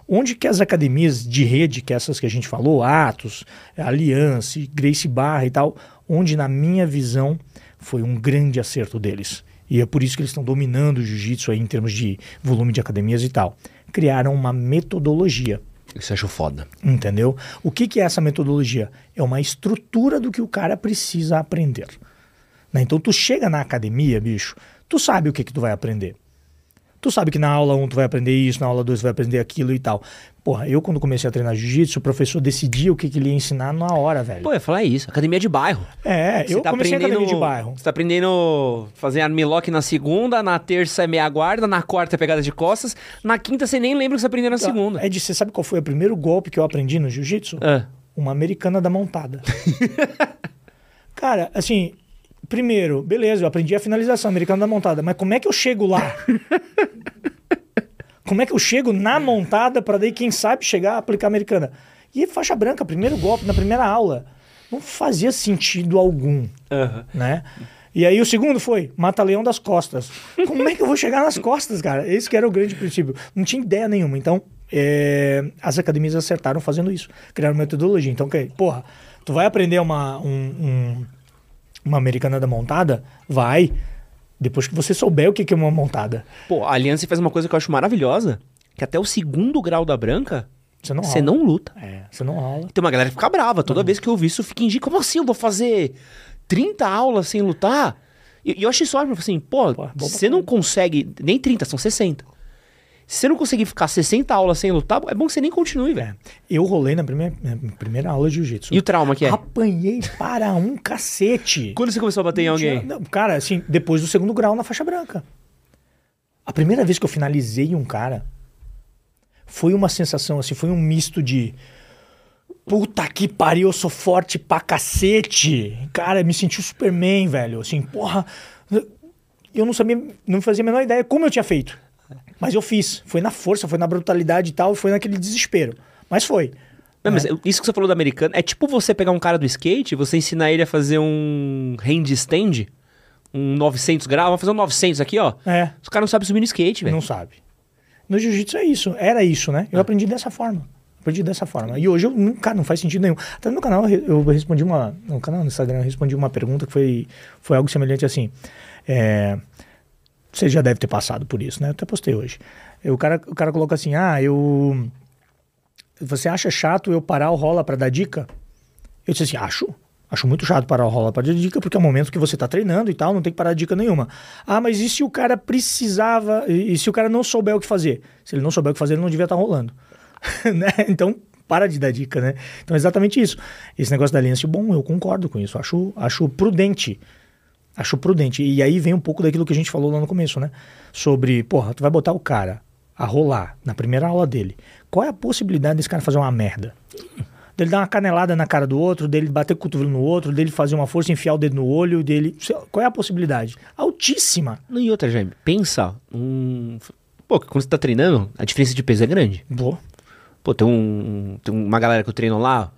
[SPEAKER 2] Onde que as academias de rede, que é essas que a gente falou, Atos, Aliança, Grace Barra e tal, onde na minha visão foi um grande acerto deles. E é por isso que eles estão dominando o jiu-jitsu aí em termos de volume de academias e tal. Criaram uma metodologia.
[SPEAKER 1] Isso eu acho foda.
[SPEAKER 2] Entendeu? O que, que é essa metodologia? É uma estrutura do que o cara precisa aprender. Né? Então tu chega na academia, bicho, tu sabe o que, que tu vai aprender. Tu sabe que na aula 1 tu vai aprender isso, na aula 2 tu vai aprender aquilo e tal. Porra, eu quando comecei a treinar jiu-jitsu, o professor decidia o que, que ele ia ensinar na hora, velho.
[SPEAKER 1] Pô, eu ia falar isso, academia de bairro.
[SPEAKER 2] É, você eu tá comecei aprendendo, academia de bairro.
[SPEAKER 1] Você tá aprendendo fazer armlock na segunda, na terça é meia guarda, na quarta é pegada de costas, na quinta você nem lembra o que você aprendeu na tá. segunda.
[SPEAKER 2] Ed, você sabe qual foi o primeiro golpe que eu aprendi no jiu-jitsu? É. Uma americana da montada. <laughs> Cara, assim, Primeiro, beleza, eu aprendi a finalização americana da montada, mas como é que eu chego lá? como é que eu chego na montada para daí, quem sabe, chegar a aplicar a americana? E faixa branca, primeiro golpe, na primeira aula. Não fazia sentido algum, uhum. né? E aí o segundo foi mata-leão das costas. Como é que eu vou chegar nas costas, cara? Esse que era o grande princípio. Não tinha ideia nenhuma. Então, é, as academias acertaram fazendo isso. Criaram metodologia. Então, que, porra, tu vai aprender uma, um, um uma americana da montada, vai. Depois que você souber o que é uma montada.
[SPEAKER 1] Pô, a Aliança faz uma coisa que eu acho maravilhosa, que até o segundo grau da branca, você não, você não luta.
[SPEAKER 2] É, você não rola.
[SPEAKER 1] Tem uma galera que fica brava. Toda não. vez que eu ouvi isso, eu fico em como assim eu vou fazer 30 aulas sem lutar? E eu, eu achei só, assim, pô, pô você não consegue, nem 30, são 60. Se você não conseguir ficar 60 aulas sem lutar, é bom que você nem continue, velho.
[SPEAKER 2] Eu rolei na primeira, na primeira aula de jiu-jitsu.
[SPEAKER 1] E o trauma que é?
[SPEAKER 2] Apanhei para um cacete. <laughs>
[SPEAKER 1] Quando você começou a bater em alguém?
[SPEAKER 2] Não, cara, assim, depois do segundo grau na faixa branca. A primeira vez que eu finalizei um cara foi uma sensação, assim, foi um misto de. Puta que pariu, eu sou forte pra cacete. Cara, me senti o Superman, velho. Assim, porra. Eu não sabia, não fazia a menor ideia como eu tinha feito. Mas eu fiz. Foi na força, foi na brutalidade e tal, foi naquele desespero. Mas foi.
[SPEAKER 1] Não, mas é. isso que você falou do americano é tipo você pegar um cara do skate, você ensinar ele a fazer um handstand, um 900 graus, vamos fazer um 900 aqui, ó.
[SPEAKER 2] É.
[SPEAKER 1] Os caras não sabem subir no skate, velho.
[SPEAKER 2] Não sabe. No jiu-jitsu é isso, era isso, né? Eu ah. aprendi dessa forma. Aprendi dessa forma. E hoje eu nunca, não faz sentido nenhum. Até no canal eu respondi uma. No canal no Instagram eu respondi uma pergunta que foi, foi algo semelhante assim. É, você já deve ter passado por isso, né? Eu até postei hoje. o, cara, o cara coloca assim: ah, eu. Você acha chato eu parar o rola para dar dica? Eu disse assim: acho. Acho muito chato parar o rola para dar dica, porque é o momento que você está treinando e tal, não tem que parar dica nenhuma. Ah, mas e se o cara precisava. E, e se o cara não souber o que fazer? Se ele não souber o que fazer, ele não devia estar tá rolando. <laughs> né? Então, para de dar dica, né? Então é exatamente isso. Esse negócio da aliança, bom, eu concordo com isso. Acho, acho prudente Acho prudente. E aí vem um pouco daquilo que a gente falou lá no começo, né? Sobre, porra, tu vai botar o cara a rolar na primeira aula dele. Qual é a possibilidade desse cara fazer uma merda? Dele dar uma canelada na cara do outro, dele bater o cotovelo no outro, dele fazer uma força, enfiar o dedo no olho, dele. Qual é a possibilidade? Altíssima.
[SPEAKER 1] Não, e outra, Jaime, pensa. Um... Pô, quando você tá treinando, a diferença de peso é grande.
[SPEAKER 2] Boa.
[SPEAKER 1] Pô, tem, um, tem uma galera que eu treino lá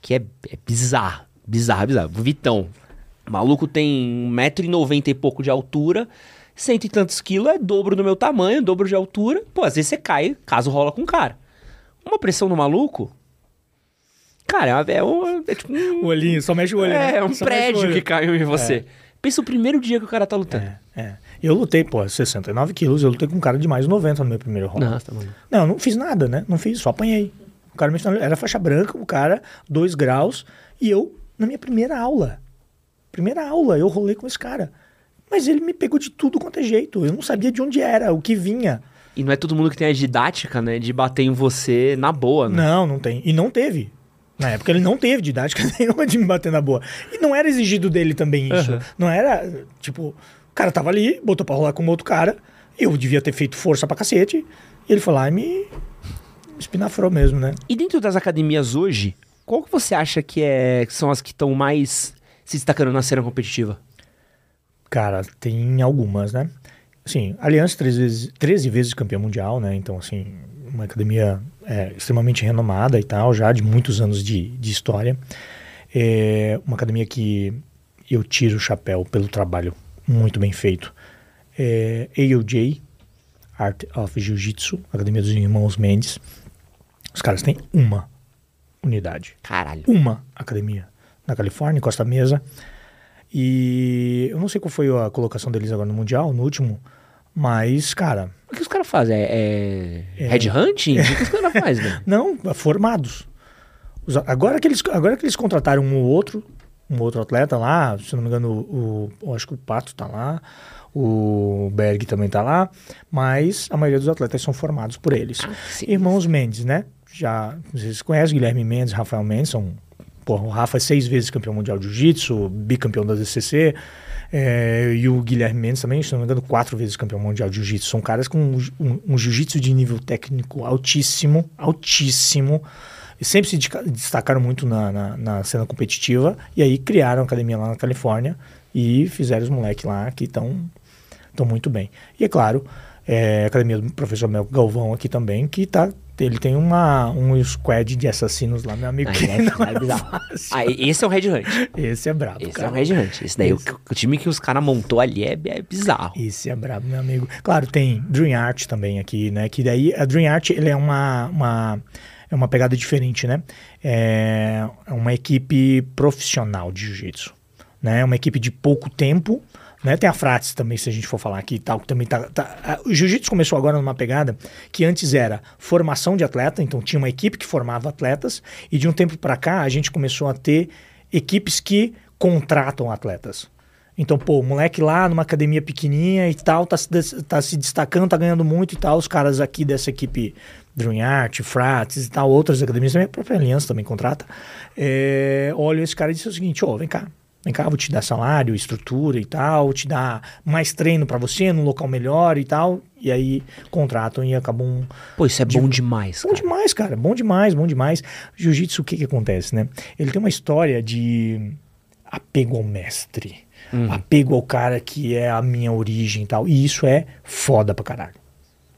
[SPEAKER 1] que é, é bizarro. Bizarro, bizarro. Vitão. O maluco tem 1,90m e pouco de altura, cento e tantos quilos, é dobro do meu tamanho, dobro de altura. Pô, às vezes você cai, caso rola com o cara. Uma pressão no maluco. Cara, é, um, é tipo um,
[SPEAKER 2] O olhinho, só mexe o olho.
[SPEAKER 1] é,
[SPEAKER 2] né?
[SPEAKER 1] um
[SPEAKER 2] Só
[SPEAKER 1] prédio que caiu em você. Pensa o primeiro dia que o cara tá lutando.
[SPEAKER 2] É, é. Eu lutei, pô, 69 quilos, eu lutei com um cara de mais de 90 no meu primeiro round.
[SPEAKER 1] Nossa, tá maluco.
[SPEAKER 2] Não, eu não fiz nada, né? Não fiz, só apanhei. O cara me era faixa branca, o cara, dois graus, e eu, na minha primeira aula, primeira aula, eu rolei com esse cara. Mas ele me pegou de tudo quanto é jeito. Eu não sabia de onde era, o que vinha.
[SPEAKER 1] E não é todo mundo que tem a didática, né? De bater em você na boa, né?
[SPEAKER 2] Não, não tem. E não teve. Na época ele não teve didática <laughs> nenhuma de me bater na boa. E não era exigido dele também isso.
[SPEAKER 1] Aham.
[SPEAKER 2] Não era, tipo, o cara tava ali, botou pra rolar com outro cara, eu devia ter feito força pra cacete, e ele foi lá e me espinafrou mesmo, né?
[SPEAKER 1] E dentro das academias hoje, qual que você acha que, é, que são as que estão mais se destacando na cena competitiva?
[SPEAKER 2] Cara, tem algumas, né? Assim, Aliança 13 vezes, 13 vezes campeão mundial, né? Então, assim, uma academia é, extremamente renomada e tal, já de muitos anos de, de história. É uma academia que eu tiro o chapéu pelo trabalho muito bem feito. É AOJ, Art of Jiu-Jitsu, Academia dos Irmãos Mendes. Os caras têm uma unidade
[SPEAKER 1] Caralho.
[SPEAKER 2] uma academia na Califórnia, em Costa Mesa. E eu não sei qual foi a colocação deles agora no Mundial, no último, mas, cara,
[SPEAKER 1] O que os caras fazem? É, é... headhunting? O que os caras <laughs> fazem, velho?
[SPEAKER 2] não, formados. Os- Agora que eles, agora que eles contrataram um ou outro, um outro atleta lá, se não me engano, o, o- acho que o Pato tá lá, o Berg também tá lá, mas a maioria dos atletas são formados por eles.
[SPEAKER 1] sim.
[SPEAKER 2] Irmãos Mendes, né? Já, vocês conhecem Guilherme Mendes, Rafael Mendes, são, porra, o Rafa é seis vezes campeão mundial de jiu-jitsu, bicampeão da DCC, é, e o Guilherme Mendes também, se não me engano, quatro vezes campeão mundial de jiu-jitsu. São caras com um, um- um jiu-jitsu de nível técnico altíssimo, altíssimo, e sempre se destacaram muito na, na, na cena competitiva, e aí criaram a academia lá na Califórnia e fizeram os moleques lá que estão muito bem. E é claro, é, academia do professor Melco Galvão aqui também, que tá, ele tem uma, um squad de assassinos lá, meu amigo, que
[SPEAKER 1] é-
[SPEAKER 2] não
[SPEAKER 1] é
[SPEAKER 2] é
[SPEAKER 1] bizarro. Ah, esse é o headhunt.
[SPEAKER 2] Esse é brabo,
[SPEAKER 1] Esse
[SPEAKER 2] cara.
[SPEAKER 1] é o headhunt. Esse daí, o,
[SPEAKER 2] Esse.
[SPEAKER 1] o time que os caras montou ali é, é bizarro.
[SPEAKER 2] Esse é brabo, meu amigo. Claro, tem Dream Art também aqui, né? Que daí a Dream Art ele é uma, uma é uma pegada diferente, né? É é uma equipe profissional de jiu-jitsu, né? É uma equipe de pouco tempo, né? Tem a Frates também, se a gente for falar aqui e tal, que também tá, tá- O jiu-jitsu começou agora numa pegada que antes era formação de atleta, então tinha uma equipe que formava atletas, e de um tempo para cá a gente começou a ter equipes que contratam atletas. Então, pô, o moleque lá numa academia pequenininha e tal, tá se, tá se destacando, tá ganhando muito e tal. Os caras aqui dessa equipe Dream Art, Frates e tal, outras academias, também a própria Aliança também contrata. É, olha, esse cara disse o seguinte: ó, vem cá, vem cá, vou te dar salário, estrutura e tal, te dar mais treino pra você num local melhor e tal. E aí contratam e acabam
[SPEAKER 1] Pô, isso é bom demais,
[SPEAKER 2] Bom
[SPEAKER 1] cara.
[SPEAKER 2] demais, cara. Bom demais, bom demais. Jiu-jitsu, o que que acontece, né? Ele tem uma história de apego ao mestre. Apego ao cara que é a minha origem e tal. E isso é foda pra caralho.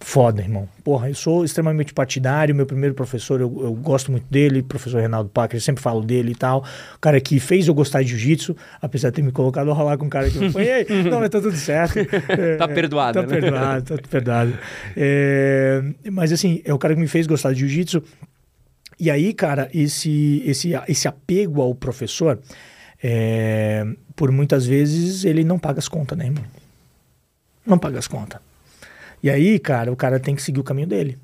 [SPEAKER 2] Foda, irmão. Porra, eu sou extremamente partidário. Meu primeiro professor, eu, eu gosto muito dele, professor Reinaldo Packer, eu sempre falo dele e tal. O cara que fez eu gostar de jiu-jitsu, apesar de ter me colocado a rolar com um cara que eu apanhei. <laughs> Não, mas tá tudo certo. É,
[SPEAKER 1] Tá perdoado,
[SPEAKER 2] Tá
[SPEAKER 1] né?
[SPEAKER 2] perdoado, tá perdoado. É, mas assim, é o cara que me fez gostar de jiu-jitsu. E aí, cara, esse, esse, esse apego ao professor, é, por muitas vezes, ele não paga as contas, né, irmão? Não paga as contas. E aí, cara, o cara tem que seguir o caminho dele.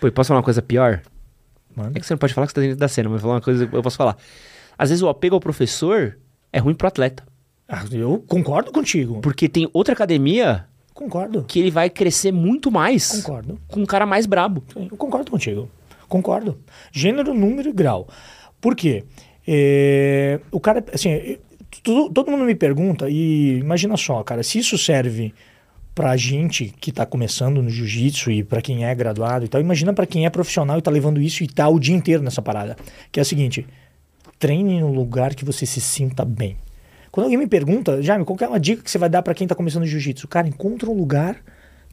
[SPEAKER 1] Pô, e posso falar uma coisa pior?
[SPEAKER 2] Manda.
[SPEAKER 1] É que você não pode falar que você tá dentro da cena, mas vou falar uma coisa que eu posso falar. Às vezes o apego ao professor é ruim pro atleta.
[SPEAKER 2] Ah, eu concordo contigo.
[SPEAKER 1] Porque tem outra academia
[SPEAKER 2] Concordo.
[SPEAKER 1] que ele vai crescer muito mais
[SPEAKER 2] Concordo.
[SPEAKER 1] com um cara mais brabo.
[SPEAKER 2] Eu concordo contigo. Concordo. Gênero, número e grau. Por quê? É, o cara, assim, tudo- todo mundo me pergunta, e imagina só, cara, se isso serve pra gente que tá começando no jiu-jitsu e pra quem é graduado e tal, imagina pra quem é profissional e tá levando isso e tá o dia inteiro nessa parada. Que é o seguinte: treine no lugar que você se sinta bem. Quando alguém me pergunta, Jaime, qual é uma dica que você vai dar pra quem tá começando jiu-jitsu? Cara, encontra um lugar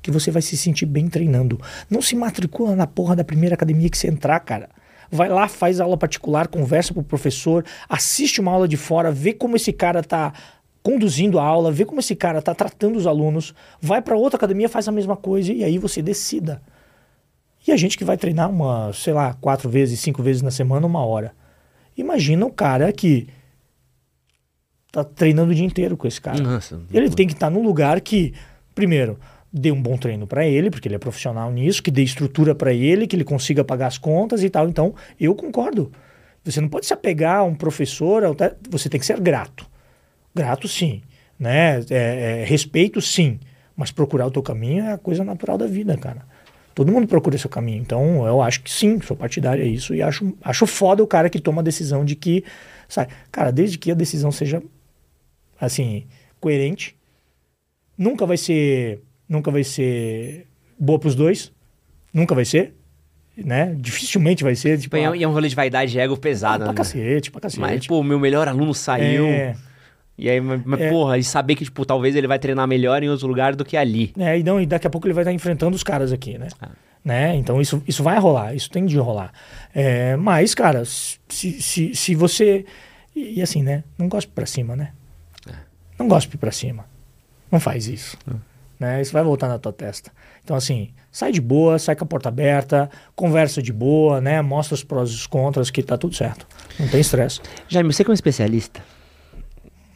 [SPEAKER 2] que você vai se sentir bem treinando. Não se matricula na porra da primeira academia que você entrar, cara. Vai lá, faz aula particular, conversa com o professor, assiste uma aula de fora, vê como esse cara tá conduzindo a aula, vê como esse cara tá tratando os alunos, vai pra outra academia, faz a mesma coisa e aí você decida. E a gente que vai treinar uma, sei lá, quatro vezes, cinco vezes na semana, uma hora. Imagina o cara que tá treinando o dia inteiro com esse cara.
[SPEAKER 1] Nossa.
[SPEAKER 2] Ele tem que estar num lugar que, primeiro, dê um bom treino para ele, porque ele é profissional nisso, que dê estrutura para ele, que ele consiga pagar as contas e tal. Então, eu concordo. Você não pode se apegar a um professor, você tem que ser grato. Grato, sim. Né? É, é, respeito, sim. Mas procurar o teu caminho é a coisa natural da vida, cara. Todo mundo procura seu caminho. Então, eu acho que sim, sou partidário a isso. E acho, acho foda o cara que toma a decisão de que. Sabe? Cara, desde que a decisão seja assim, coerente. Nunca vai ser, nunca vai ser boa pros dois. Nunca vai ser, né? Dificilmente vai ser, tipo,
[SPEAKER 1] E é,
[SPEAKER 2] ah,
[SPEAKER 1] e é um rolê de vaidade e ego pesado,
[SPEAKER 2] pra
[SPEAKER 1] né?
[SPEAKER 2] cacete, pra cacete.
[SPEAKER 1] Mas, pô, meu melhor aluno saiu.
[SPEAKER 2] é,
[SPEAKER 1] E aí, mas,
[SPEAKER 2] É.
[SPEAKER 1] porra, e saber que, tipo, talvez ele vai treinar melhor em outro lugar do que ali.
[SPEAKER 2] é, e, não, e daqui a pouco ele vai estar enfrentando os caras aqui, né?
[SPEAKER 1] Ah.
[SPEAKER 2] né? Então isso, isso vai rolar, isso tem de rolar. É, mas, cara, se, se, se você. E, e assim, né? Não gospe pra cima, né? Não gospe pra cima. Não faz isso. Né? Isso vai voltar na tua testa. Então, assim, sai de boa, sai com a porta aberta, conversa de boa, né? Mostra os prós e os contras, que tá tudo certo. Não tem estresse.
[SPEAKER 1] Jaime, você que é um especialista,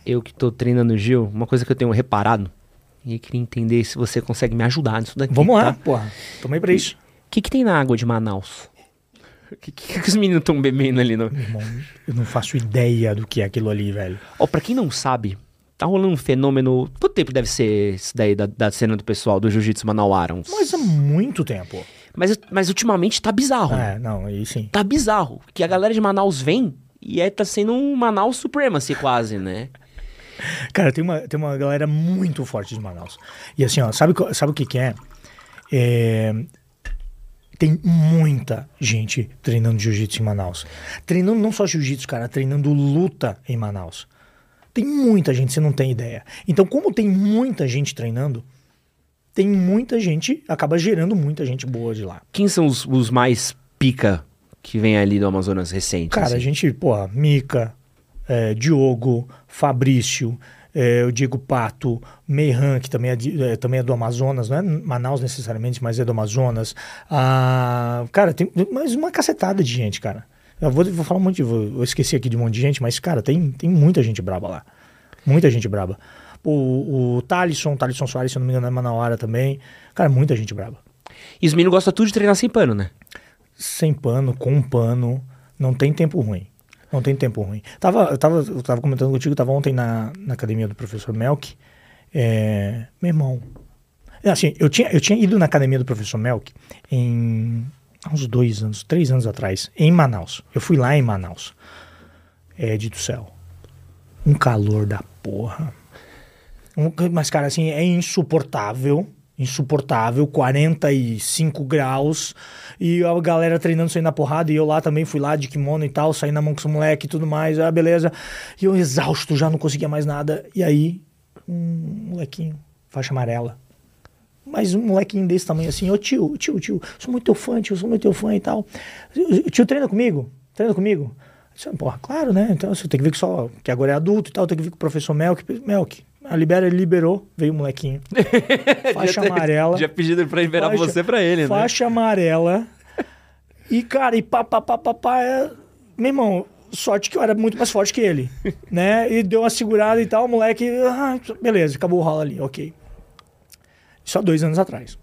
[SPEAKER 1] eu que tô treinando o Gil, uma coisa que eu tenho reparado, e eu queria entender se você consegue me ajudar nisso daqui.
[SPEAKER 2] Vamos lá,
[SPEAKER 1] tá?
[SPEAKER 2] porra. Aí pra isso.
[SPEAKER 1] O que, que tem na água de Manaus? O que, que, <laughs> que os meninos estão bebendo ali? No...
[SPEAKER 2] Irmão, eu não faço ideia do que é aquilo ali, velho.
[SPEAKER 1] Ó, pra quem não sabe, tá rolando um fenômeno. Quanto tempo deve ser isso daí da, da cena do pessoal do Jiu-Jitsu Manauara? Uns-
[SPEAKER 2] Mas há muito tempo.
[SPEAKER 1] Mas, mas ultimamente tá bizarro.
[SPEAKER 2] É, não, aí sim.
[SPEAKER 1] Tá bizarro. Que a galera de Manaus vem e aí tá sendo um Manaus Supremacy quase, né?
[SPEAKER 2] Cara, tem uma, tem uma galera muito forte de Manaus. E assim, ó, sabe, sabe o que que é? É, Tem muita gente treinando jiu-jitsu em Manaus. Treinando não só jiu-jitsu, cara, treinando luta em Manaus. Tem muita gente, você não tem ideia. Então, como tem muita gente treinando, tem muita gente, acaba gerando muita gente boa de lá.
[SPEAKER 1] Quem são os, os mais pica que vem ali do Amazonas recente?
[SPEAKER 2] Cara,
[SPEAKER 1] assim?
[SPEAKER 2] a gente, porra, Mica, é, Diogo, Fabrício, é, o Diego Pato, Meihan, que também é, de- é, também é do Amazonas, não é Manaus necessariamente, mas é do Amazonas. Ah, cara, tem mais uma cacetada de gente, cara. Eu vou, vou falar um monte, de, vou, eu esqueci aqui de um monte de gente, mas, cara, tem, tem muita gente braba lá. Muita gente braba. O, o Thalisson, Thalisson Soares, se eu não me engano, é Manauara também. Cara, muita gente braba.
[SPEAKER 1] E os meninos gostam tudo de treinar sem pano, né?
[SPEAKER 2] sem pano, com pano, não tem tempo ruim. Não tem tempo ruim. Tava, eu, tava, eu tava comentando contigo, tava ontem na, na academia do professor Melk. É, meu irmão. Assim, eu tinha, eu tinha ido na academia do professor Melk em uns dois anos, três anos atrás, em Manaus. Eu fui lá em Manaus. É, de do céu. Um calor da porra. Um- mas, cara, assim, é insuportável. Insuportável, 45 graus. E a galera treinando, saindo na porrada. E eu lá também fui lá de kimono e tal, saí na mão com esse moleque e tudo mais. Ah, beleza. E eu exausto, já não conseguia mais nada. E aí, um molequinho, faixa amarela. Mas um molequinho desse tamanho assim, ô tio, tio, tio, sou muito teu fã, tio, sou muito teu fã e tal. O tio treina comigo? Treina comigo? Eu disse, porra, claro, né? Então você tem que ver que só que agora é adulto e tal, tem que ver com o professor Melk. Melk, ah, libera, ele liberou, veio o molequinho. <laughs> Faixa amarela.
[SPEAKER 1] Já pedido pra liberar
[SPEAKER 2] Faixa-
[SPEAKER 1] você pra ele, né?
[SPEAKER 2] Faixa amarela. E, cara, e pá, pá, pá, pá, pá. é- Meu irmão, sorte que eu era muito mais forte que ele. <laughs> né? E deu uma segurada e tal, o moleque. ah, beleza, acabou o rolo ali, ok. Isso há dois anos atrás.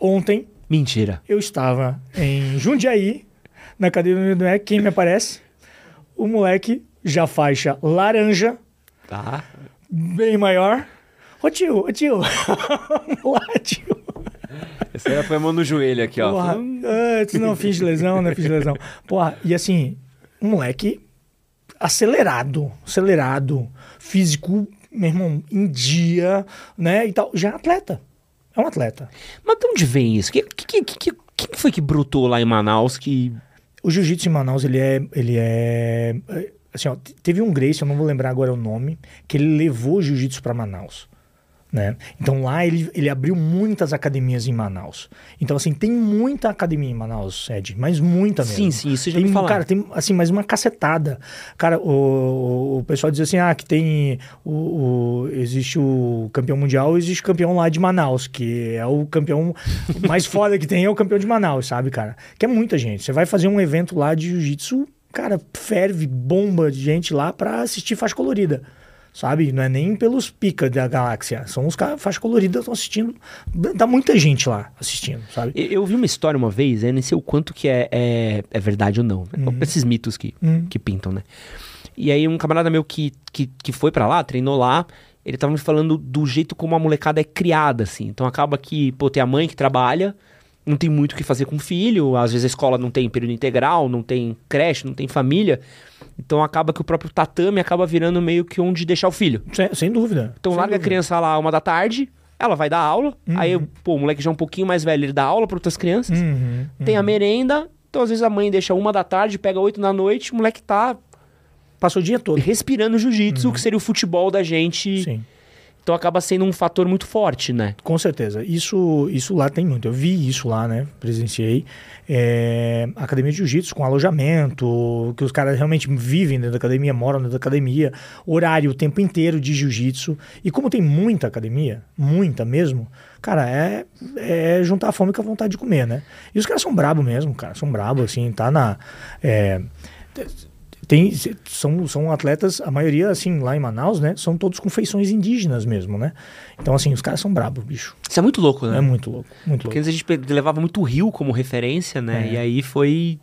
[SPEAKER 2] Ontem,
[SPEAKER 1] Mentira.
[SPEAKER 2] eu estava em Jundiaí, na cadeira do MEC, quem me aparece? O moleque, já faixa laranja,
[SPEAKER 1] Tá.
[SPEAKER 2] Bem maior. Ô tio, ô tio. <laughs> Vamos lá, tio.
[SPEAKER 1] Esse aí foi a mão no joelho aqui, ó.
[SPEAKER 2] Porra, antes não fiz lesão, né? Fiz de lesão. Porra, e assim, um moleque acelerado, acelerado, físico, meu irmão, em dia, né, e tal. Já é atleta. É um atleta.
[SPEAKER 1] Mas de onde vem isso? Que, que, que, que, quem foi que brotou lá em Manaus que...
[SPEAKER 2] O jiu-jitsu em Manaus, ele é, ele é... Assim, ó, teve um Grace, eu não vou lembrar agora o nome, que ele levou jiu-jitsu para Manaus. Né? Então lá ele, ele abriu muitas academias em Manaus. Então, assim, tem muita academia em Manaus, Ed, mas muita mesmo.
[SPEAKER 1] Sim, sim, isso já
[SPEAKER 2] tem,
[SPEAKER 1] me falaram.
[SPEAKER 2] Cara, tem, assim, mais uma cacetada. Cara, o, o pessoal diz assim, ah, que tem o, o, existe o campeão mundial, existe o campeão lá de Manaus, que é o campeão mais foda que tem, é o campeão de Manaus, sabe, cara? Que é muita gente. Você vai fazer um evento lá de jiu-jitsu, cara, ferve, bomba de gente lá pra assistir faixa colorida sabe? Não é nem pelos pica da galáxia. São os caras faixa colorida estão assistindo. Dá muita gente lá assistindo, sabe?
[SPEAKER 1] Eu, eu vi uma história uma vez, eu nem sei o quanto que é, é, é verdade ou não. Uhum. Esses mitos que, uhum. que pintam, né? E aí um camarada meu que, que, que foi para lá, treinou lá, ele tava me falando do jeito como a molecada é criada, assim. Então acaba que, pô, tem a mãe que trabalha, não tem muito o que fazer com o filho, às vezes a escola não tem período integral, não tem creche, não tem família. Então acaba que o próprio tatame acaba virando meio que onde deixar o filho.
[SPEAKER 2] Sem, sem dúvida.
[SPEAKER 1] Então
[SPEAKER 2] sem
[SPEAKER 1] larga
[SPEAKER 2] dúvida.
[SPEAKER 1] a criança lá uma da tarde, ela vai dar aula, uhum. aí pô, o moleque já é um pouquinho mais velho, ele dá aula para outras crianças.
[SPEAKER 2] Uhum.
[SPEAKER 1] Tem a merenda, então às vezes a mãe deixa uma da tarde, pega oito da noite, o moleque tá
[SPEAKER 2] Passa o dia todo.
[SPEAKER 1] Respirando jiu-jitsu, uhum. que seria o futebol da gente.
[SPEAKER 2] Sim.
[SPEAKER 1] Então acaba sendo um fator muito forte, né?
[SPEAKER 2] Com certeza. Isso, isso lá tem muito. Eu vi isso lá, né? Presenciei. É, academia de Jiu-Jitsu com alojamento, que os caras realmente vivem dentro da academia, moram dentro da academia, horário o tempo inteiro de Jiu-Jitsu. E como tem muita academia, muita mesmo, cara, é, é juntar a fome com a vontade de comer, né? E os caras são brabo mesmo, cara. São brabo, assim, tá na. É, tem, são, são atletas, a maioria, assim, lá em Manaus, né? São todos com feições indígenas mesmo, né? Então, assim, os caras são brabos, bicho.
[SPEAKER 1] Isso é muito louco, né?
[SPEAKER 2] É muito louco, muito
[SPEAKER 1] Porque
[SPEAKER 2] louco.
[SPEAKER 1] antes a gente levava muito o Rio como referência, né?
[SPEAKER 2] É.
[SPEAKER 1] E aí foi,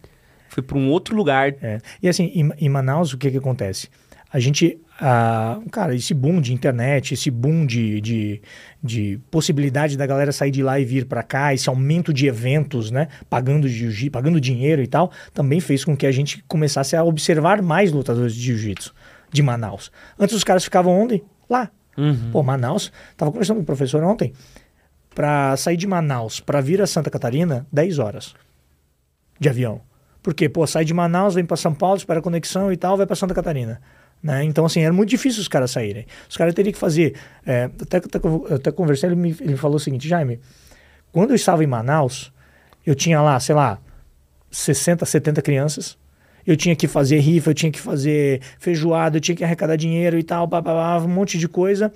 [SPEAKER 1] foi para um outro lugar.
[SPEAKER 2] É. E assim, em, em Manaus, o que que acontece? A gente, ah, cara, esse boom de internet, esse boom de, de, de possibilidade da galera sair de lá e vir para cá, esse aumento de eventos, né, pagando, jiu pagando dinheiro e tal, também fez com que a gente começasse a observar mais lutadores de jiu-jitsu de Manaus. Antes os caras ficavam onde? Lá.
[SPEAKER 1] Uhum.
[SPEAKER 2] Pô, Manaus, tava conversando com o professor ontem, para sair de Manaus para vir a Santa Catarina, 10 horas de avião. Porque, pô, sai de Manaus, vem para São Paulo, espera a conexão e tal, vai para Santa Catarina. Né? Então, assim, era muito difícil os caras saírem. Os caras teriam que fazer. É, até, até, até conversei, ele me ele falou o seguinte: Jaime, quando eu estava em Manaus, eu tinha lá, sei lá, 60, 70 crianças. Eu tinha que fazer rifa, eu tinha que fazer feijoada, eu tinha que arrecadar dinheiro e tal, blá, blá, blá, um monte de coisa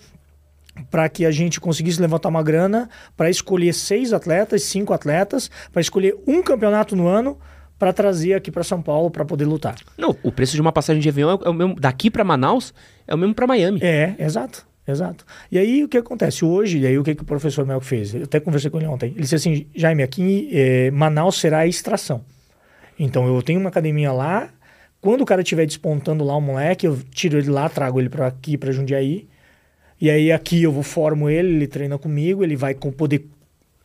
[SPEAKER 2] para que a gente conseguisse levantar uma grana para escolher seis atletas, cinco atletas, para escolher um campeonato no ano para trazer aqui para São Paulo para poder lutar.
[SPEAKER 1] Não, o preço de uma passagem de avião é o mesmo daqui para Manaus é o mesmo para Miami.
[SPEAKER 2] É, exato. Exato. E aí o que acontece? Hoje, e aí o que, que o professor Melco fez? Eu até conversei com ele ontem. Ele disse assim: Jaime, aqui eh, Manaus será a extração. Então eu tenho uma academia lá. Quando o cara estiver despontando lá o moleque, eu tiro ele lá, trago ele para aqui, para Jundiaí. E aí aqui eu vou formo ele, ele treina comigo, ele vai com poder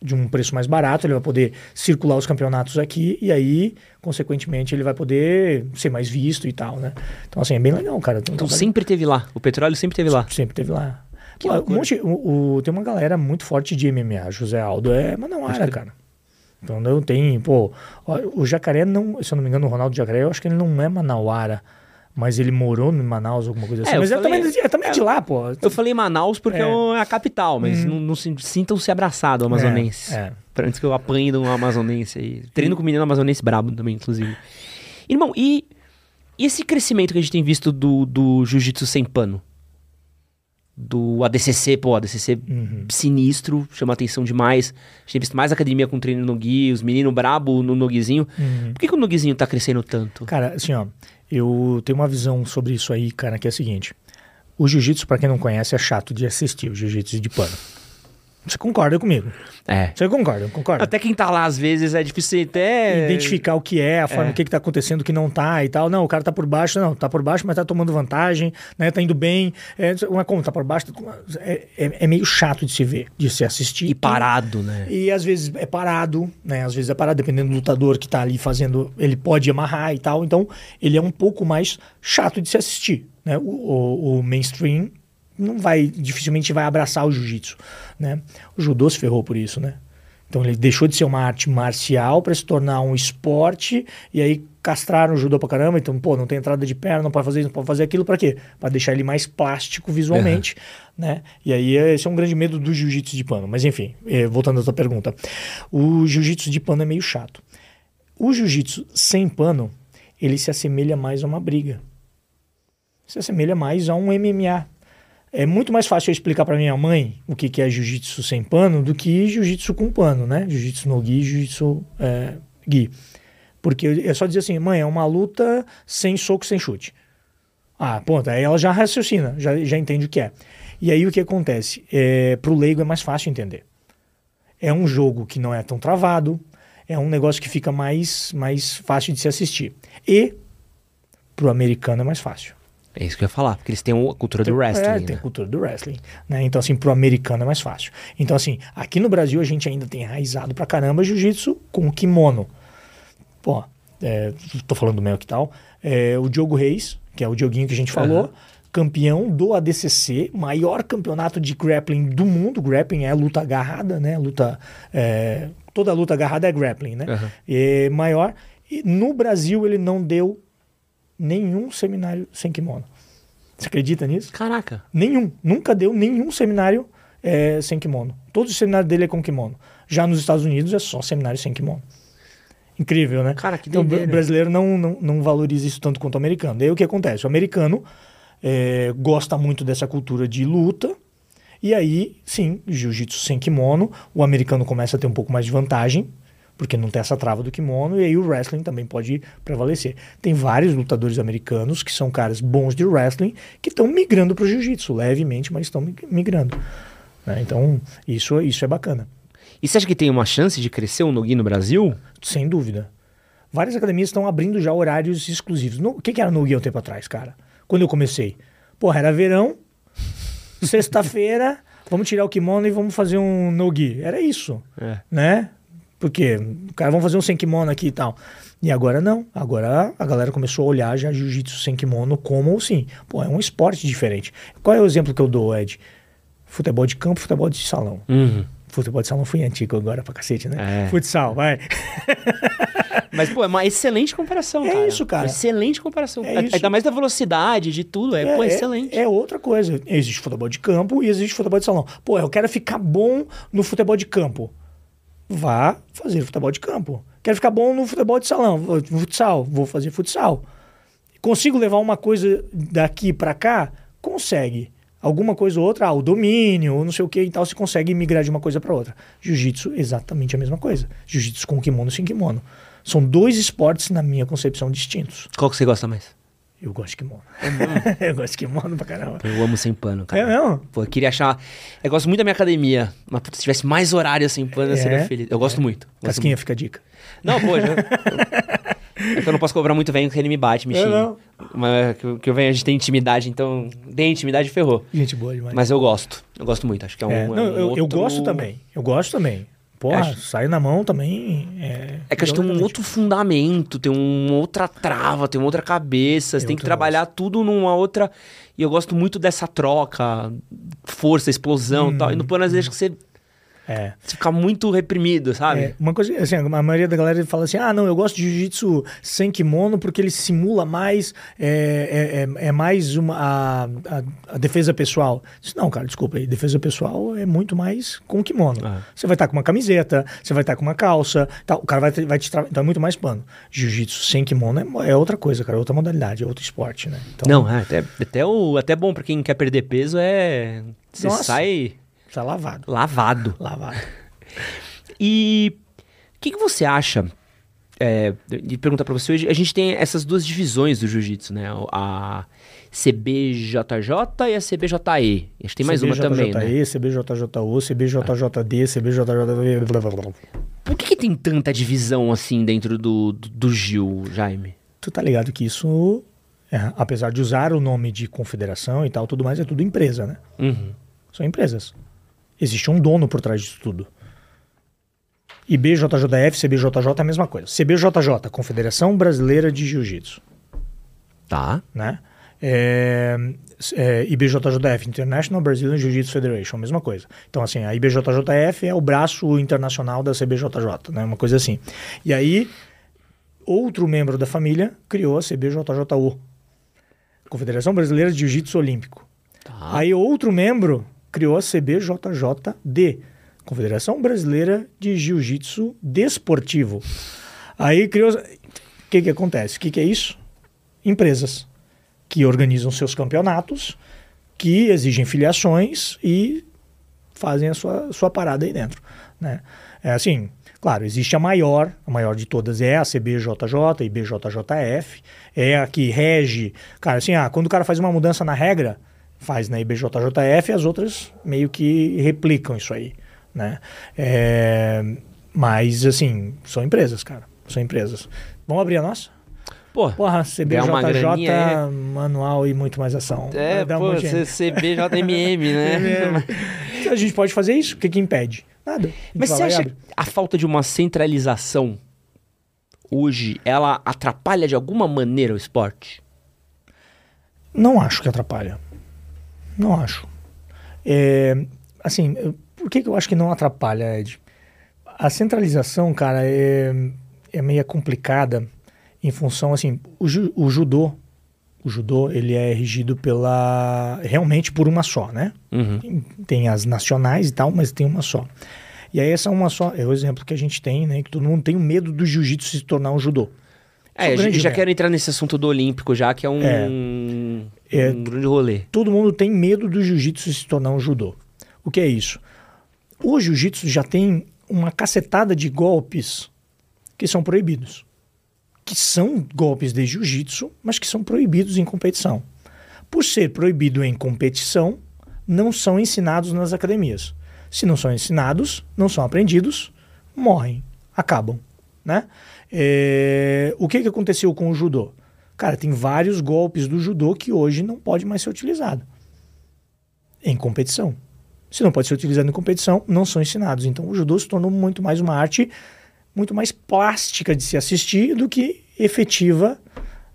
[SPEAKER 2] de um preço mais barato, ele vai poder circular os campeonatos aqui e aí, consequentemente, ele vai poder ser mais visto e tal, né? Então, assim, é bem legal, cara.
[SPEAKER 1] Então
[SPEAKER 2] trabalho-
[SPEAKER 1] sempre teve lá. O petróleo sempre teve lá.
[SPEAKER 2] Sempre teve lá. Pô, um monte, o, o- tem uma galera muito forte de MMA. José Aldo é Manauara, cara. Então não tem, pô, o Jacaré não, se eu não me engano, o Ronaldo Jacaré, eu acho que ele não é Manauara, mas ele morou em Manaus, alguma coisa assim.
[SPEAKER 1] É,
[SPEAKER 2] mas
[SPEAKER 1] falei-
[SPEAKER 2] é também, é também de lá, pô.
[SPEAKER 1] Eu falei Manaus porque é,
[SPEAKER 2] É.
[SPEAKER 1] a capital, mas não, não se, sintam-se abraçados, amazonenses.
[SPEAKER 2] É, é.
[SPEAKER 1] Pra Antes que eu apanhe de um amazonense aí. Treino com um menino amazonense brabo também, inclusive. Irmão, e, e esse crescimento que a gente tem visto do, do jiu-jitsu sem pano? Do ADCC, pô, ADCC
[SPEAKER 2] Uhum.
[SPEAKER 1] sinistro, chama atenção demais. A gente tem visto mais academia com treino no Gui, os meninos brabo no Noguizinho.
[SPEAKER 2] Uhum.
[SPEAKER 1] Por que, que o Noguizinho tá crescendo tanto?
[SPEAKER 2] Cara, assim, ó, eu tenho uma visão sobre isso aí, cara, que é a seguinte. O jiu-jitsu, pra quem não conhece, é chato de assistir, o jiu-jitsu de pano. Você concorda comigo?
[SPEAKER 1] É.
[SPEAKER 2] Você concorda? Concorda?
[SPEAKER 1] Até quem tá lá, às vezes, é difícil até...
[SPEAKER 2] Identificar o que é, a forma,
[SPEAKER 1] É.
[SPEAKER 2] o que, que tá acontecendo, o que não tá e tal. Não, o cara tá por baixo, não, tá por baixo, mas tá tomando vantagem, né? Tá indo bem. É, mas como tá por baixo? tá- É, é- é meio chato de se ver, de se assistir.
[SPEAKER 1] E parado, né?
[SPEAKER 2] E às vezes é parado, né? Às vezes é parado, dependendo do lutador que tá ali fazendo, ele pode amarrar e tal. Então, ele é um pouco mais chato de se assistir, né? O, o- o mainstream não vai, dificilmente vai abraçar o jiu-jitsu, né? O judô se ferrou por isso, né? Então ele deixou de ser uma arte marcial para se tornar um esporte e aí castraram o judô pra caramba. Então, pô, não tem entrada de perna, não pode fazer isso, não pode fazer aquilo para quê? Para deixar ele mais plástico visualmente, né? E aí esse é um grande medo do jiu-jitsu de pano. Mas enfim, eh, voltando à tua pergunta. O jiu-jitsu de pano é meio chato. O jiu-jitsu sem pano, ele se assemelha mais a uma briga. Se assemelha mais a um MMA. É muito mais fácil eu explicar para minha mãe o que, que é jiu-jitsu sem pano do que jiu-jitsu com pano, né? Jiu-jitsu no gi, jiu-jitsu é, gi. Porque é só dizer assim, mãe, é uma luta sem soco, sem chute. Ah, ponto. Aí ela já raciocina, já, já entende o que é. E aí o que acontece? É, pro leigo é mais fácil entender. É um jogo que não é tão travado, é um negócio que fica mais, mais fácil de se assistir. E pro americano é mais fácil.
[SPEAKER 1] É isso que eu ia falar, porque eles têm a cultura do
[SPEAKER 2] Tem-
[SPEAKER 1] wrestling,
[SPEAKER 2] É,
[SPEAKER 1] né?
[SPEAKER 2] tem cultura do wrestling. Né? Então, assim, pro americano é mais fácil. Então, assim, aqui no Brasil a gente ainda tem enraizado pra caramba jiu-jitsu com kimono. Pô, é, tô falando do meu que tal. É, o Diogo Reis, que é o Dioguinho que a gente falou, campeão do ADCC, maior campeonato de grappling do mundo. Grappling é luta agarrada, né? Luta, é, toda luta agarrada é grappling, né?
[SPEAKER 1] Aham.
[SPEAKER 2] É maior. E no Brasil ele não deu nenhum seminário sem kimono. Você acredita nisso?
[SPEAKER 1] Caraca.
[SPEAKER 2] Nenhum. Nunca deu nenhum seminário é, sem kimono. Todos os seminários dele é com kimono. Já nos Estados Unidos é só seminário sem kimono. Incrível, né?
[SPEAKER 1] Cara, que
[SPEAKER 2] então, o brasileiro não, não, não valoriza isso tanto quanto o americano. Daí o que acontece? O americano é, gosta muito dessa cultura de luta. E aí, sim, jiu-jitsu sem kimono, o americano começa a ter um pouco mais de vantagem, porque não tem essa trava do kimono, e aí o wrestling também pode prevalecer. Tem vários lutadores americanos que são caras bons de wrestling que estão migrando para o jiu-jitsu, levemente, mas estão mig- migrando. né? Então, isso, isso é bacana,
[SPEAKER 1] E você acha que tem uma chance de crescer o Nogi no Brasil?
[SPEAKER 2] sem dúvida. Várias academias estão abrindo já horários exclusivos. No- o que, que era no guia um tempo atrás, cara? Quando eu comecei? Porra, era verão, <laughs> sexta-feira, vamos tirar o kimono e vamos fazer um no-gi. Era isso.
[SPEAKER 1] É.
[SPEAKER 2] né? Porque, cara, vamos fazer um sem kimono aqui e tal. E agora não. Agora a galera começou a olhar já jiu-jitsu sem kimono como, sim, pô, é um esporte diferente. Qual é o exemplo que eu dou, Ed? Futebol de campo, futebol de salão.
[SPEAKER 1] Uhum.
[SPEAKER 2] Futebol de salão foi antigo agora pra cacete, né?
[SPEAKER 1] É.
[SPEAKER 2] Futsal, vai. <laughs>
[SPEAKER 1] Mas, pô, é uma excelente comparação,
[SPEAKER 2] É
[SPEAKER 1] cara.
[SPEAKER 2] isso, cara.
[SPEAKER 1] Excelente comparação.
[SPEAKER 2] É.
[SPEAKER 1] Ainda mais da velocidade, de tudo. É, pô, excelente.
[SPEAKER 2] É, outra coisa. Existe futebol de campo e existe futebol de salão. Pô, eu quero ficar bom no futebol de campo. Vá fazer futebol de campo. Quero ficar bom no futebol de salão, futsal, vou fazer futsal. Consigo levar uma coisa daqui pra cá? Consegue. Alguma coisa ou outra, ah, o domínio, ou não sei o que e tal, você consegue migrar de uma coisa pra outra. Jiu-jitsu, exatamente a mesma coisa. Jiu-jitsu com kimono sem kimono. São dois esportes, na minha concepção, distintos.
[SPEAKER 1] Qual que você gosta mais?
[SPEAKER 2] Eu gosto de kimono. <laughs> eu gosto de kimono pra caramba.
[SPEAKER 1] Eu amo sem pano, cara.
[SPEAKER 2] É mesmo?
[SPEAKER 1] Pô, eu queria achar. Eu gosto muito da minha academia. Mas se tivesse mais horário sem pano, eu
[SPEAKER 2] É,
[SPEAKER 1] seria feliz. Eu gosto muito. Gosto
[SPEAKER 2] Casquinha, fica a dica.
[SPEAKER 1] Não, pô, já... <laughs> É que eu não posso cobrar muito bem porque ele me bate, me
[SPEAKER 2] É,
[SPEAKER 1] xinga.
[SPEAKER 2] não.
[SPEAKER 1] Mas que, eu- que eu venho, a gente tem intimidade, então... Tem intimidade, ferrou.
[SPEAKER 2] Gente boa demais.
[SPEAKER 1] Mas eu gosto. Eu gosto muito. Acho que é um...
[SPEAKER 2] É,
[SPEAKER 1] é
[SPEAKER 2] não,
[SPEAKER 1] um
[SPEAKER 2] eu, eu
[SPEAKER 1] outro-
[SPEAKER 2] gosto também. Eu gosto também. Porra,
[SPEAKER 1] Acho-
[SPEAKER 2] sai na mão também. É,
[SPEAKER 1] É que acho que tem um outro fundamento, tem uma outra trava, tem uma outra cabeça. Você
[SPEAKER 2] Tem
[SPEAKER 1] tem que trabalhar tudo numa outra... E eu gosto muito dessa troca, força, explosão e tal. E no pano, às vezes, que você,
[SPEAKER 2] É.
[SPEAKER 1] você fica muito reprimido, sabe?
[SPEAKER 2] É, uma coisa, assim, a maioria da galera fala assim: ah, não, eu gosto de jiu-jitsu sem kimono porque ele simula mais, é, é, é- é mais uma, a, a- a defesa pessoal. Disse, não, cara, desculpa aí, defesa pessoal é muito mais com kimono.
[SPEAKER 1] Ah.
[SPEAKER 2] Você vai estar com uma camiseta, você vai estar com uma calça, o cara vai, te- vai te tra... Então é muito mais pano. Jiu-jitsu sem kimono é, é outra coisa, cara, é outra modalidade, é outro esporte, né? Então,
[SPEAKER 1] Não, é, até, até, o, até bom pra quem quer perder peso é... Você
[SPEAKER 2] Nossa.
[SPEAKER 1] sai
[SPEAKER 2] Tá lavado.
[SPEAKER 1] lavado.
[SPEAKER 2] Lavado.
[SPEAKER 1] E o que, que você acha é, de perguntar pra você hoje, a gente tem essas duas divisões do jiu-jitsu, né? A CBJJ e a CBJE. Acho que tem mais uma também, né?
[SPEAKER 2] CBJJO, CBJJD, CBJJD... blá, blá, blá.
[SPEAKER 1] Por que, que tem tanta divisão assim dentro do, do, do Gil, Jaime?
[SPEAKER 2] Tu tá ligado que isso, é, apesar de usar o nome de confederação e tal, tudo mais, é tudo empresa, né?
[SPEAKER 1] Uhum.
[SPEAKER 2] São empresas. Existe um dono por trás disso tudo. E BJJF, CBJJ é a mesma coisa. CBJJ, Confederação Brasileira de Jiu-Jitsu,
[SPEAKER 1] Tá.
[SPEAKER 2] né? É, é, IBJJF, International Brazilian Jiu-Jitsu Federation, mesma coisa. Então, assim, a IBJJF é o braço internacional da CBJJ, né? Uma coisa assim. E aí, outro membro da família criou a CBJJU, Confederação Brasileira de Jiu-Jitsu Olímpico.
[SPEAKER 1] Tá.
[SPEAKER 2] Aí outro membro criou a CBJJD, Confederação Brasileira de Jiu-Jitsu Desportivo. Aí criou. O que, que acontece? O que, que é isso? Empresas que organizam seus campeonatos, que exigem filiações e fazem a sua, sua parada aí dentro. Né? É assim, claro, existe a maior, a maior de todas é a CBJJ e BJJF, é a que rege. Cara, assim, ah, quando o cara faz uma mudança na regra, faz na IBJJF, as outras meio que replicam isso aí, né? É, mas, assim, são empresas, cara, são empresas. Vamos abrir a nossa?
[SPEAKER 1] Pô,
[SPEAKER 2] Porra, CBJJ,
[SPEAKER 1] é-
[SPEAKER 2] manual e muito mais ação.
[SPEAKER 1] é,
[SPEAKER 2] um
[SPEAKER 1] pô,
[SPEAKER 2] de-
[SPEAKER 1] CBJMM, né? <laughs>
[SPEAKER 2] A gente pode fazer isso? O que, que impede? Nada.
[SPEAKER 1] Mas você
[SPEAKER 2] e
[SPEAKER 1] acha
[SPEAKER 2] abre.
[SPEAKER 1] a falta de uma centralização hoje, ela atrapalha de alguma maneira o esporte?
[SPEAKER 2] Não acho que atrapalha. Não acho. É, assim, por que, que eu acho que não atrapalha, Ed? A centralização, cara, é, é meio complicada em função, assim, o, ju- o judô, o judô, ele é regido pela, realmente por uma só, né?
[SPEAKER 1] Uhum.
[SPEAKER 2] Tem, tem as nacionais e tal, mas tem uma só. E aí essa uma só é o exemplo que a gente tem, né? Que todo mundo tem o medo do jiu-jitsu se tornar um judô.
[SPEAKER 1] É,
[SPEAKER 2] grande
[SPEAKER 1] já quero entrar nesse assunto do Olímpico já, que é um,
[SPEAKER 2] É. É.
[SPEAKER 1] um grande rolê.
[SPEAKER 2] todo mundo tem medo do jiu-jitsu se tornar um judô. O que é isso? O jiu-jitsu já tem uma cacetada de golpes que são proibidos. Que são golpes de jiu-jitsu, mas que são proibidos em competição. Por ser proibido em competição, não são ensinados nas academias. Se não são ensinados, não são aprendidos, morrem, acabam, né? É, O que, que aconteceu com o judô? Cara, tem vários golpes do judô que hoje não pode mais ser utilizado em competição. Se não pode ser utilizado em competição, não são ensinados. Então o judô se tornou muito mais uma arte muito mais plástica de se assistir do que efetiva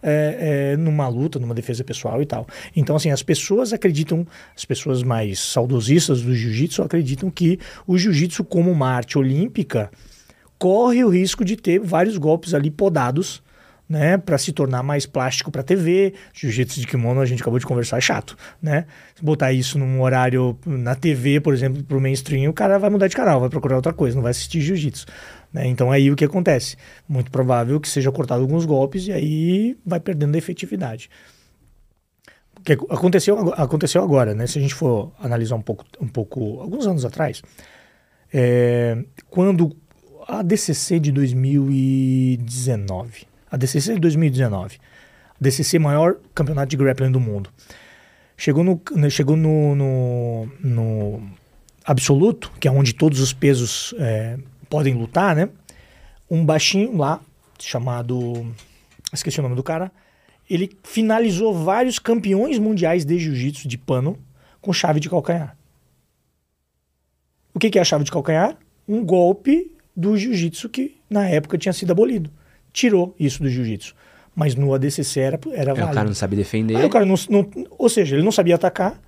[SPEAKER 2] é, é, numa luta, numa defesa pessoal e tal. Então, assim, as pessoas acreditam, as pessoas mais saudosistas do jiu-jitsu acreditam que o jiu-jitsu, como uma arte olímpica, corre o risco de ter vários golpes ali podados, né, para se tornar mais plástico para TV. Jiu-jitsu de kimono a gente acabou de conversar é chato, né? Se botar isso num horário na TV, por exemplo, pro mainstream, o cara vai mudar de canal, vai procurar outra coisa, não vai assistir jiu-jitsu. Né? Então aí o que acontece? Muito provável que seja cortado alguns golpes e aí vai perdendo a efetividade. O que aconteceu, aconteceu agora, né? Se a gente for analisar um pouco, um pouco alguns anos atrás, é, quando a DCC de 2019, a DCC de 2019, a DCC maior campeonato de grappling do mundo, chegou no, né, chegou no, no, no absoluto, que é onde todos os pesos é, podem lutar, né? Um baixinho lá, chamado. Esqueci o nome do cara. Ele finalizou vários campeões mundiais de jiu-jitsu de pano com chave de calcanhar. O que, que é a chave de calcanhar? Um golpe do jiu-jitsu que na época tinha sido abolido. Tirou isso do jiu-jitsu. Mas no ADCC era, era
[SPEAKER 1] o
[SPEAKER 2] válido.
[SPEAKER 1] cara não sabe defender.
[SPEAKER 2] Aí o cara não, não- Ou seja, ele não sabia atacar.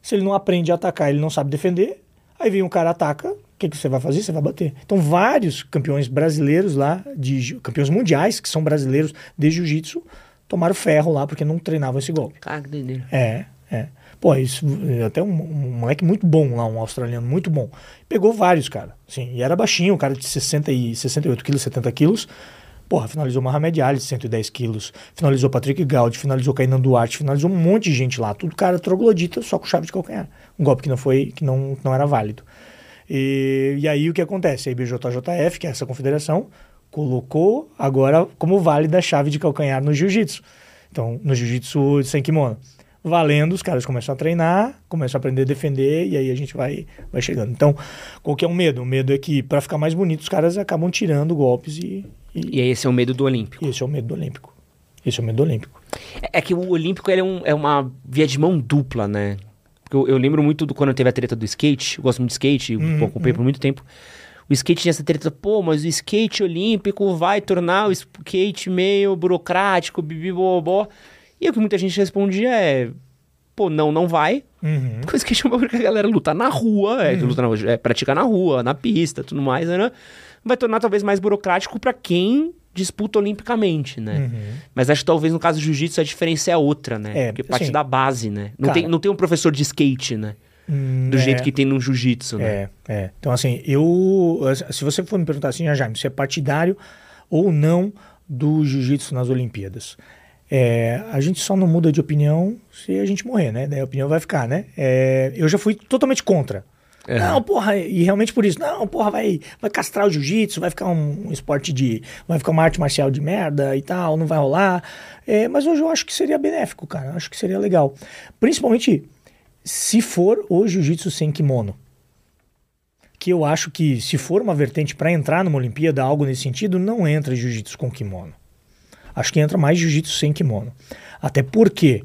[SPEAKER 2] Se ele não aprende a atacar, ele não sabe defender. Aí vem um cara ataca, o que, que você vai fazer? Você vai bater. Então, vários campeões brasileiros lá, de, campeões mundiais, que são brasileiros de jiu-jitsu, tomaram ferro lá porque não treinavam esse golpe.
[SPEAKER 1] Cara, que doideira.
[SPEAKER 2] É, é. Pô, isso, é até um, um moleque muito bom lá, um australiano muito bom. Pegou vários, cara. Sim, e era baixinho, um cara de 60 e 68 quilos, 70 quilos. Porra, finalizou Mohamed Ali de 110 quilos, finalizou Patrick Gaudi, finalizou Kainan Duarte, finalizou um monte de gente lá. Tudo cara troglodita, só com chave de calcanhar. Um golpe que não foi, que não, não era válido. E, e aí o que acontece? A IBJJF, que é essa confederação, colocou agora como vale da chave de calcanhar no jiu-jitsu. Então, no jiu-jitsu sem kimono. Valendo, os caras começam a treinar, começam a aprender a defender e aí a gente vai, vai chegando. Então, qual que é o medo? O medo é que, para ficar mais bonito, os caras acabam tirando golpes e,
[SPEAKER 1] E esse é o medo do Olímpico.
[SPEAKER 2] e esse é o medo do Olímpico. Esse é o medo do Olímpico.
[SPEAKER 1] É que o Olímpico é, um- é uma via de mão dupla, né? Porque Eu, eu lembro muito do quando teve a treta do skate. Eu gosto muito de skate,
[SPEAKER 2] Uhum,
[SPEAKER 1] eu acompanhei por muito tempo. O skate tinha essa treta, pô, mas o skate olímpico vai tornar o skate meio burocrático, bibibobó. E o que muita gente respondia é, pô, não, não vai.
[SPEAKER 2] Uhum.
[SPEAKER 1] Porque o skate é um bagulho que a galera luta na rua, é, luta na rua, é praticar na rua, na pista, tudo mais, né? Vai tornar talvez mais burocrático pra quem disputa olimpicamente, né? Mas acho que talvez no caso do jiu-jitsu a diferença é outra, né?
[SPEAKER 2] Uhum. É,
[SPEAKER 1] Porque parte
[SPEAKER 2] assim,
[SPEAKER 1] da base, né? Não,
[SPEAKER 2] cara-
[SPEAKER 1] tem, não tem um professor de skate, né?
[SPEAKER 2] Hum,
[SPEAKER 1] Do
[SPEAKER 2] é.
[SPEAKER 1] jeito que tem no jiu-jitsu, né?
[SPEAKER 2] É, é. Então, assim, eu. Se você for me perguntar assim, ah, Jaime, você é partidário ou não do jiu-jitsu nas Olimpíadas? É, a gente só não muda de opinião se a gente morrer, né? Daí a opinião vai ficar, né? É, eu já fui totalmente contra.
[SPEAKER 1] É.
[SPEAKER 2] Não, porra, e realmente por isso, não, porra, vai, vai castrar o jiu-jitsu, vai ficar um, um esporte de. Vai ficar uma arte marcial de merda e tal, não vai rolar. É, mas hoje eu acho que seria benéfico, cara. Acho que seria legal. Principalmente se for o jiu-jitsu sem kimono que eu acho que se for uma vertente para entrar numa Olimpíada, algo nesse sentido, não entra jiu-jitsu com kimono. Acho que entra mais jiu-jitsu sem kimono. Até porque,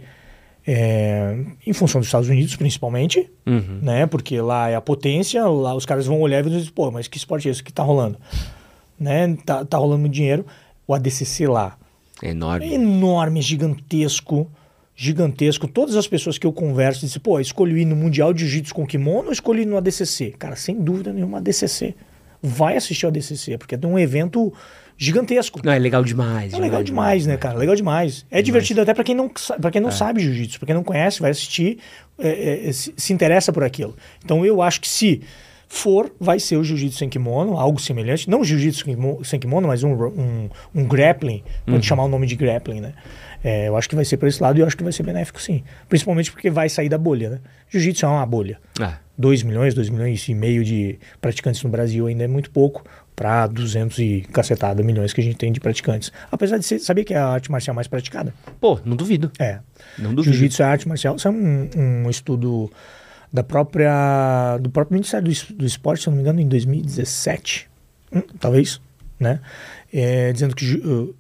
[SPEAKER 2] é, em função dos Estados Unidos principalmente,
[SPEAKER 1] Uhum.
[SPEAKER 2] né? Porque lá é a potência, lá os caras vão olhar e vão dizer, pô, mas que esporte é esse que tá rolando? Né? Tá, tá rolando muito dinheiro. O ADCC lá,
[SPEAKER 1] É
[SPEAKER 2] é
[SPEAKER 1] enorme.
[SPEAKER 2] enorme, gigantesco, gigantesco. Todas as pessoas que eu converso dizem, pô, escolhi ir no Mundial de Jiu-Jitsu com kimono ou escolhi ir no ADCC? Cara, sem dúvida nenhuma, ADCC. Vai assistir ao ADCC, porque é um evento gigantesco.
[SPEAKER 1] Não, é legal demais.
[SPEAKER 2] É legal demais, né, cara? Legal demais. É divertido até pra quem não, pra quem não sabe jiu-jitsu, pra quem não conhece, vai assistir, é, é, se, se interessa por aquilo. Então eu acho que se for, vai ser o jiu-jitsu sem kimono, algo semelhante. Não o jiu-jitsu sem kimo- sem kimono, mas um, um, um grappling, pode chamar o nome de grappling, né? É, eu acho que vai ser por esse lado e eu acho que vai ser benéfico sim. Principalmente porque vai sair da bolha, né? Jiu-jitsu é uma bolha.
[SPEAKER 1] É.
[SPEAKER 2] 2 milhões, 2 milhões e meio de praticantes no Brasil ainda é muito pouco para 200 e cacetada milhões que a gente tem de praticantes. Apesar de ser, sabia que é a arte marcial mais praticada?
[SPEAKER 1] Pô, não duvido.
[SPEAKER 2] É.
[SPEAKER 1] Não duvido.
[SPEAKER 2] Jiu-jitsu é arte marcial. Isso é um, um estudo da própria do próprio Ministério do, do Esporte, se eu não me engano, em 2017, Hum, talvez, né? É, dizendo que uh,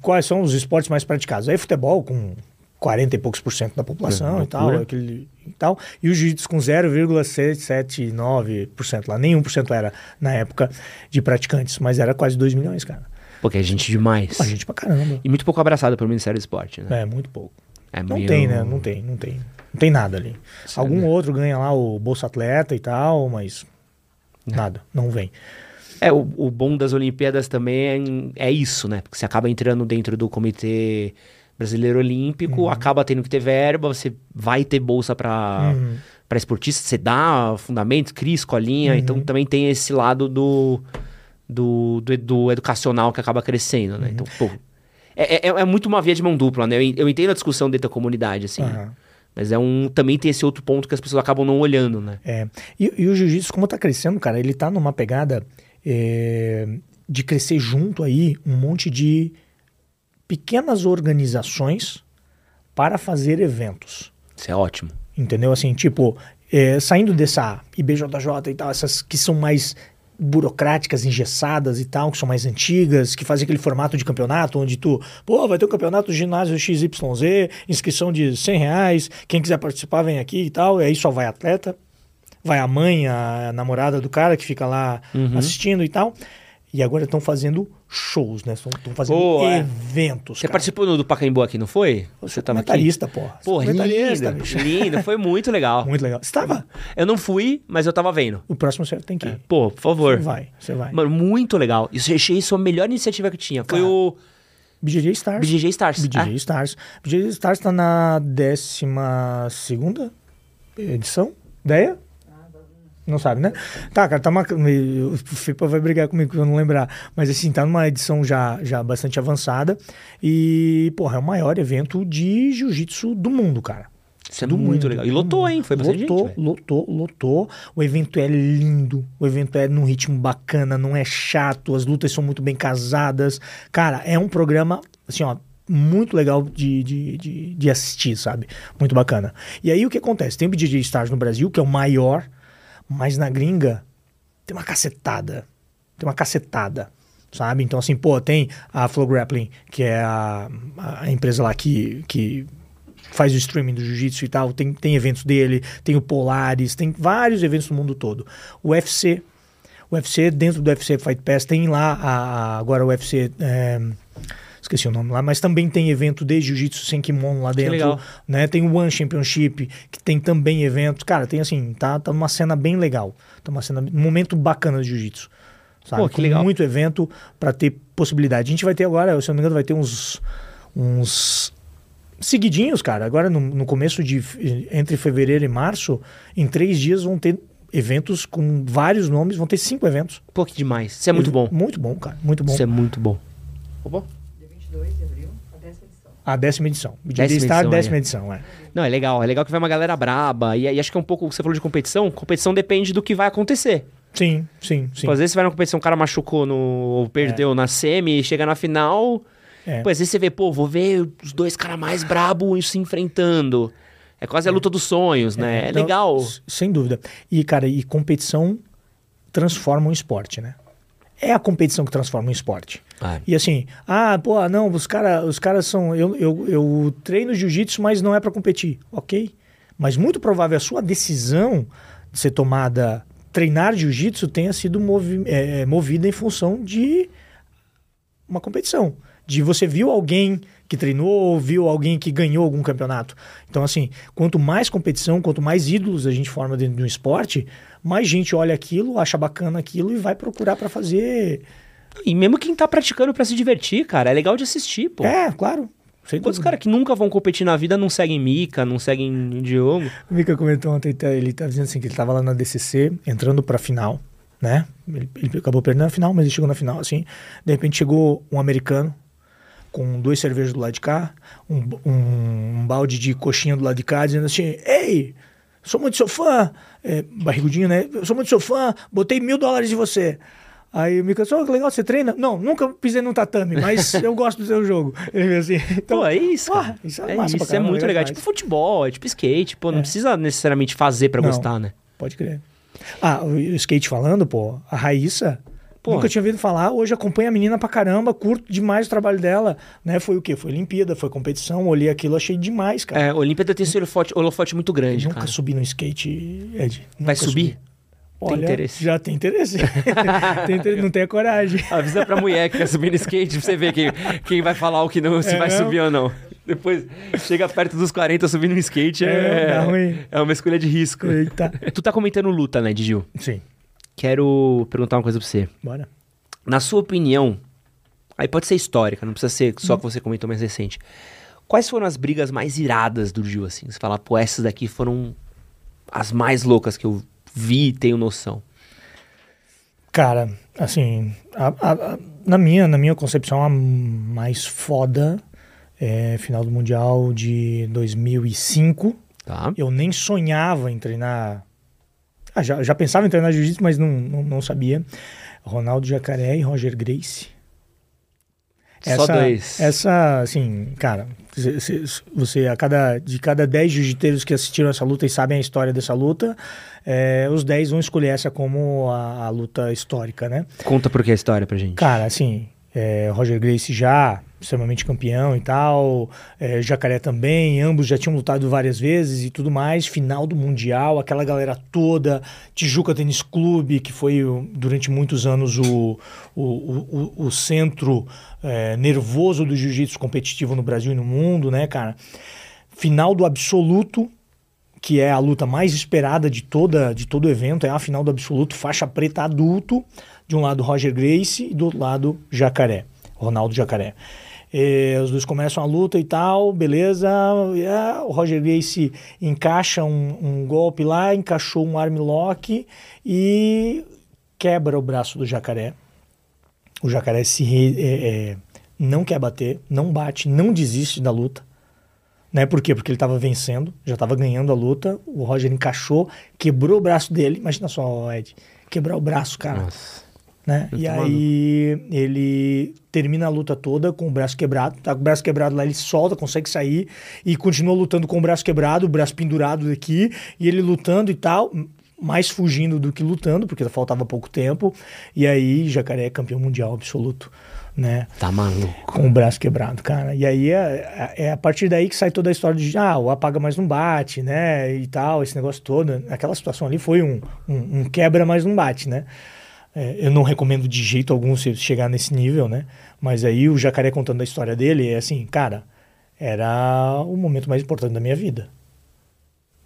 [SPEAKER 2] quais são os esportes mais praticados. Aí futebol com 40 e poucos por cento da população
[SPEAKER 1] É,
[SPEAKER 2] e tal, aquele, e tal, e o jiu-jitsu com 0,779% lá, nem 1% era na época de praticantes, mas era quase 2 milhões, cara.
[SPEAKER 1] Porque é gente demais.
[SPEAKER 2] A gente pra caramba.
[SPEAKER 1] E muito pouco abraçado pelo Ministério do Esporte, né?
[SPEAKER 2] É, muito pouco.
[SPEAKER 1] É
[SPEAKER 2] Não
[SPEAKER 1] meio-
[SPEAKER 2] tem, né? Não tem, não tem. Não tem nada ali. Algum outro ganha lá o Bolsa Atleta e tal, mas nada, não vem.
[SPEAKER 1] É, o, o bom das Olimpíadas também é, é isso, né? Porque você acaba entrando dentro do Comitê Brasileiro Olímpico, acaba tendo que ter verba, você vai ter bolsa para
[SPEAKER 2] Uhum.
[SPEAKER 1] para esportista, você dá fundamentos, cria escolinha, então também tem esse lado do, do, do, do educacional que acaba crescendo, né? Então, pô, é, é, é muito uma via de mão dupla, né? Eu, eu entendo a discussão dentro da comunidade, assim, né? Mas é um também tem esse outro ponto que as pessoas acabam não olhando, né?
[SPEAKER 2] É. E, e o jiu-jitsu, como tá crescendo, cara, ele tá numa pegada é, de crescer junto aí um monte de pequenas organizações para fazer eventos.
[SPEAKER 1] Isso é ótimo.
[SPEAKER 2] Entendeu? Assim, tipo, é, saindo dessa IBJJ e tal, essas que são mais burocráticas, engessadas e tal, que são mais antigas, que fazem aquele formato de campeonato onde tu, pô, vai ter um campeonato ginásio XYZ, inscrição de 100 reais, quem quiser participar vem aqui e tal, e aí só vai atleta, vai a mãe, a namorada do cara que fica lá assistindo e tal. E agora estão fazendo shows, né? Estão fazendo
[SPEAKER 1] Pô, é.
[SPEAKER 2] eventos.
[SPEAKER 1] Você
[SPEAKER 2] cara.
[SPEAKER 1] participou no do Pacaembu aqui, não foi? Você tava aqui?
[SPEAKER 2] comentarista, porra.
[SPEAKER 1] Pô,
[SPEAKER 2] comentarista,
[SPEAKER 1] lindo,
[SPEAKER 2] bicho.
[SPEAKER 1] lindo, foi muito legal. <laughs>
[SPEAKER 2] Muito legal. Você estava?
[SPEAKER 1] Eu não fui, mas eu tava vendo.
[SPEAKER 2] O próximo você tem que ir.
[SPEAKER 1] Pô, por favor.
[SPEAKER 2] Você vai, você vai.
[SPEAKER 1] Mano, muito legal. Isso eu achei isso a melhor iniciativa que tinha. Foi
[SPEAKER 2] Cara,
[SPEAKER 1] o
[SPEAKER 2] BJJ Stars.
[SPEAKER 1] BJJ Stars.
[SPEAKER 2] BJJ
[SPEAKER 1] Ah,
[SPEAKER 2] Stars. BJJ Stars tá na décima segunda edição? Ideia? Não sabe, né? Tá, cara, tá uma... O FIPA vai brigar comigo que eu não lembrar. Mas assim, tá numa edição já, já bastante avançada. E, porra, é o maior evento de jiu-jitsu do mundo, cara.
[SPEAKER 1] Isso é
[SPEAKER 2] do
[SPEAKER 1] muito
[SPEAKER 2] mundo.
[SPEAKER 1] legal. E lotou, hein? Foi bastante
[SPEAKER 2] lotou,
[SPEAKER 1] gente,
[SPEAKER 2] lotou, lotou. O evento é lindo, o evento é num ritmo bacana, não é chato, as lutas são muito bem casadas. Cara, é um programa, assim, ó, muito legal de, de, de, de assistir, sabe? Muito bacana. E aí o que acontece? Tem o BJJ Stars no Brasil, que é o maior, mas na gringa tem uma cacetada. Tem uma cacetada. Sabe? Então, assim, pô, tem a Flow Grappling, que é a, a empresa lá que, que faz o streaming do jiu-jitsu e tal, tem, tem eventos dele, tem o Polaris, tem vários eventos no mundo todo. O UFC, o UFC, dentro do UFC Fight Pass, tem lá a, a- agora o UFC. é, esqueci o nome lá, mas também tem evento de jiu-jitsu sem kimono lá dentro.
[SPEAKER 1] legal.
[SPEAKER 2] Né? Tem o One Championship, que tem também eventos. Cara, tem assim, tá, tá uma cena bem legal. Tá uma cena, um momento bacana de jiu-jitsu. Sabe?
[SPEAKER 1] Pô, que
[SPEAKER 2] Com
[SPEAKER 1] legal.
[SPEAKER 2] muito evento para ter possibilidade. A gente vai ter agora, se eu não me engano, vai ter uns. uns seguidinhos, cara. Agora, no, no começo de. entre fevereiro e março, em três dias vão ter eventos com vários nomes, vão ter cinco eventos.
[SPEAKER 1] Pô, que demais. Isso é muito bom.
[SPEAKER 2] Muito bom, cara. Muito bom.
[SPEAKER 1] Isso é muito bom. Opa.
[SPEAKER 3] Dia 22 de abril, a décima edição.
[SPEAKER 2] A décima edição. O
[SPEAKER 1] Décima
[SPEAKER 2] Star,
[SPEAKER 1] edição,
[SPEAKER 2] décima
[SPEAKER 1] é.
[SPEAKER 2] edição, é.
[SPEAKER 1] Não, é legal. É legal que vai uma galera braba. E, e acho que é um pouco. Você falou de competição. Competição depende do que vai acontecer.
[SPEAKER 2] Sim, sim, sim.
[SPEAKER 1] Tipo, às vezes você vai na competição, o cara machucou no. ou perdeu na semi, chega na final.
[SPEAKER 2] É.
[SPEAKER 1] Pô, às vezes você vê, pô, vou ver os dois caras mais brabos se enfrentando. É quase a luta dos sonhos, né? É,
[SPEAKER 2] Então,
[SPEAKER 1] legal.
[SPEAKER 2] Sem dúvida. E, cara, e competição transforma um esporte, né? É a competição que transforma um esporte.
[SPEAKER 1] Ah,
[SPEAKER 2] E assim, ah, pô, não, os caras os cara são. Eu, eu, eu treino jiu-jitsu, mas não é pra competir. Ok. Mas muito provável a sua decisão de ser tomada, treinar jiu-jitsu, tenha sido movi é, movida em função de uma competição. De você viu alguém que treinou, viu alguém que ganhou algum campeonato. Então, assim, quanto mais competição, quanto mais ídolos a gente forma dentro de um esporte, mais gente olha aquilo, acha bacana aquilo e vai procurar pra fazer.
[SPEAKER 1] E mesmo quem tá praticando pra se divertir, cara, é legal de assistir, pô.
[SPEAKER 2] É, claro. Sem
[SPEAKER 1] Quantos caras que nunca vão competir na vida não seguem Mika, não seguem Diogo?
[SPEAKER 2] O Mika comentou ontem, tá, ele tá dizendo assim, que ele tava lá na DCC, entrando pra final, né? Ele, ele acabou perdendo a final, mas ele chegou na final, assim. De repente chegou um americano, com dois cervejas do lado de cá, um, um, um balde de coxinha do lado de cá, dizendo assim, ei, sou muito seu fã, é, barrigudinho, né? Eu sou muito seu fã, botei mil dólares em você. Aí o Mika oh, que legal, você treina? Não, nunca pisei num tatame, mas <laughs> eu gosto do seu jogo. Ele assim, <laughs> então,
[SPEAKER 1] Pô, é isso,
[SPEAKER 2] porra,
[SPEAKER 1] cara.
[SPEAKER 2] isso é
[SPEAKER 1] é
[SPEAKER 2] massa
[SPEAKER 1] isso, é
[SPEAKER 2] caramba,
[SPEAKER 1] muito
[SPEAKER 2] legal.
[SPEAKER 1] É tipo futebol, é tipo skate, pô, não precisa necessariamente fazer pra
[SPEAKER 2] Não.
[SPEAKER 1] gostar, né?
[SPEAKER 2] Pode crer. Ah, o skate falando, pô, a Raíssa,
[SPEAKER 1] Pô.
[SPEAKER 2] nunca tinha ouvido falar, hoje acompanha a menina pra caramba, curto demais o trabalho dela, né? Foi o quê? Foi Olimpíada, foi competição, olhei aquilo, achei demais, cara.
[SPEAKER 1] É, Olimpíada tem esse holofote, holofote muito grande,
[SPEAKER 2] nunca
[SPEAKER 1] cara.
[SPEAKER 2] subi no skate, Ed.
[SPEAKER 1] Vai subir?
[SPEAKER 2] subi. Olha,
[SPEAKER 1] interesse?
[SPEAKER 2] Já tem interesse. <laughs> tem interesse, não tem a coragem.
[SPEAKER 1] Avisa pra mulher que quer subir no skate pra você ver quem, quem vai falar o que não, se
[SPEAKER 2] É
[SPEAKER 1] vai
[SPEAKER 2] mesmo?
[SPEAKER 1] subir ou não. Depois, chega perto dos 40 subindo no skate,
[SPEAKER 2] É,
[SPEAKER 1] é,
[SPEAKER 2] dá ruim.
[SPEAKER 1] é uma escolha de risco.
[SPEAKER 2] Eita.
[SPEAKER 1] Tu tá comentando luta, né, Digil?
[SPEAKER 2] Sim,
[SPEAKER 1] Quero perguntar uma coisa pra você.
[SPEAKER 2] bora.
[SPEAKER 1] Na sua opinião, aí pode ser histórica, não precisa ser só que você comentou mais recente. Quais foram as brigas mais iradas do Gil, assim? Você fala, pô, essas daqui foram as mais loucas que eu vi e tenho noção.
[SPEAKER 2] Cara, assim, a- a- a- na, minha, na minha concepção, a mais foda é final do Mundial de 2005.
[SPEAKER 1] Tá?
[SPEAKER 2] Eu nem sonhava em treinar. Ah, já, já pensava em treinar jiu-jitsu, mas não, não, não sabia. Ronaldo Jacaré e Roger Grace.
[SPEAKER 1] Só dois.
[SPEAKER 2] Essa, assim, cara, cê- cê- você, a cada, de cada 10 jiu-jiteiros que assistiram essa luta e sabem a história dessa luta, é, os 10 vão escolher essa como a, a luta histórica, né?
[SPEAKER 1] Conta por que a história pra gente.
[SPEAKER 2] Cara, assim, é, Roger Grace já extremamente campeão e tal, é, Jacaré também, ambos já tinham lutado várias vezes e tudo mais. Final do Mundial, aquela galera toda, Tijuca Tênis Clube, que foi durante muitos anos o, o, o, o- o centro é, nervoso do jiu-jitsu competitivo no Brasil e no mundo, né, cara? Final do Absoluto, que é a luta mais esperada de toda de todo o evento, é a final do absoluto, faixa preta adulto, de um lado Roger Grace e do outro lado Jacaré, Ronaldo Jacaré. Eh, os dois começam a luta e tal, beleza. E, ah, o Roger Grace encaixa um, um golpe lá, encaixou um armlock e quebra o braço do Jacaré. O Jacaré se eh, eh, não quer bater, não bate, não desiste da luta Né? Por quê? Porque ele estava vencendo, já estava ganhando a luta. O Roger encaixou, quebrou o braço dele. Imagina só, Ed, quebrar o braço, cara.
[SPEAKER 1] Nossa.
[SPEAKER 2] Né? E aí ele termina a luta toda com o braço quebrado. Tá com o braço quebrado lá, ele solta, consegue sair e continua lutando com o braço quebrado, o braço pendurado aqui, e ele lutando e tal, mais fugindo do que lutando, porque faltava pouco tempo. E aí Jacaré é campeão mundial absoluto, né?
[SPEAKER 1] Tá maluco.
[SPEAKER 2] Com o braço quebrado, cara. E aí é, é a partir daí que sai toda a história de ah, o apaga mais não bate, né? E tal, esse negócio todo. Aquela situação ali foi um, um, um quebra mais não bate, né? É, eu não recomendo de jeito algum você chegar nesse nível, né? Mas aí o Jacaré contando a história dele é assim, cara, era o momento mais importante da minha vida.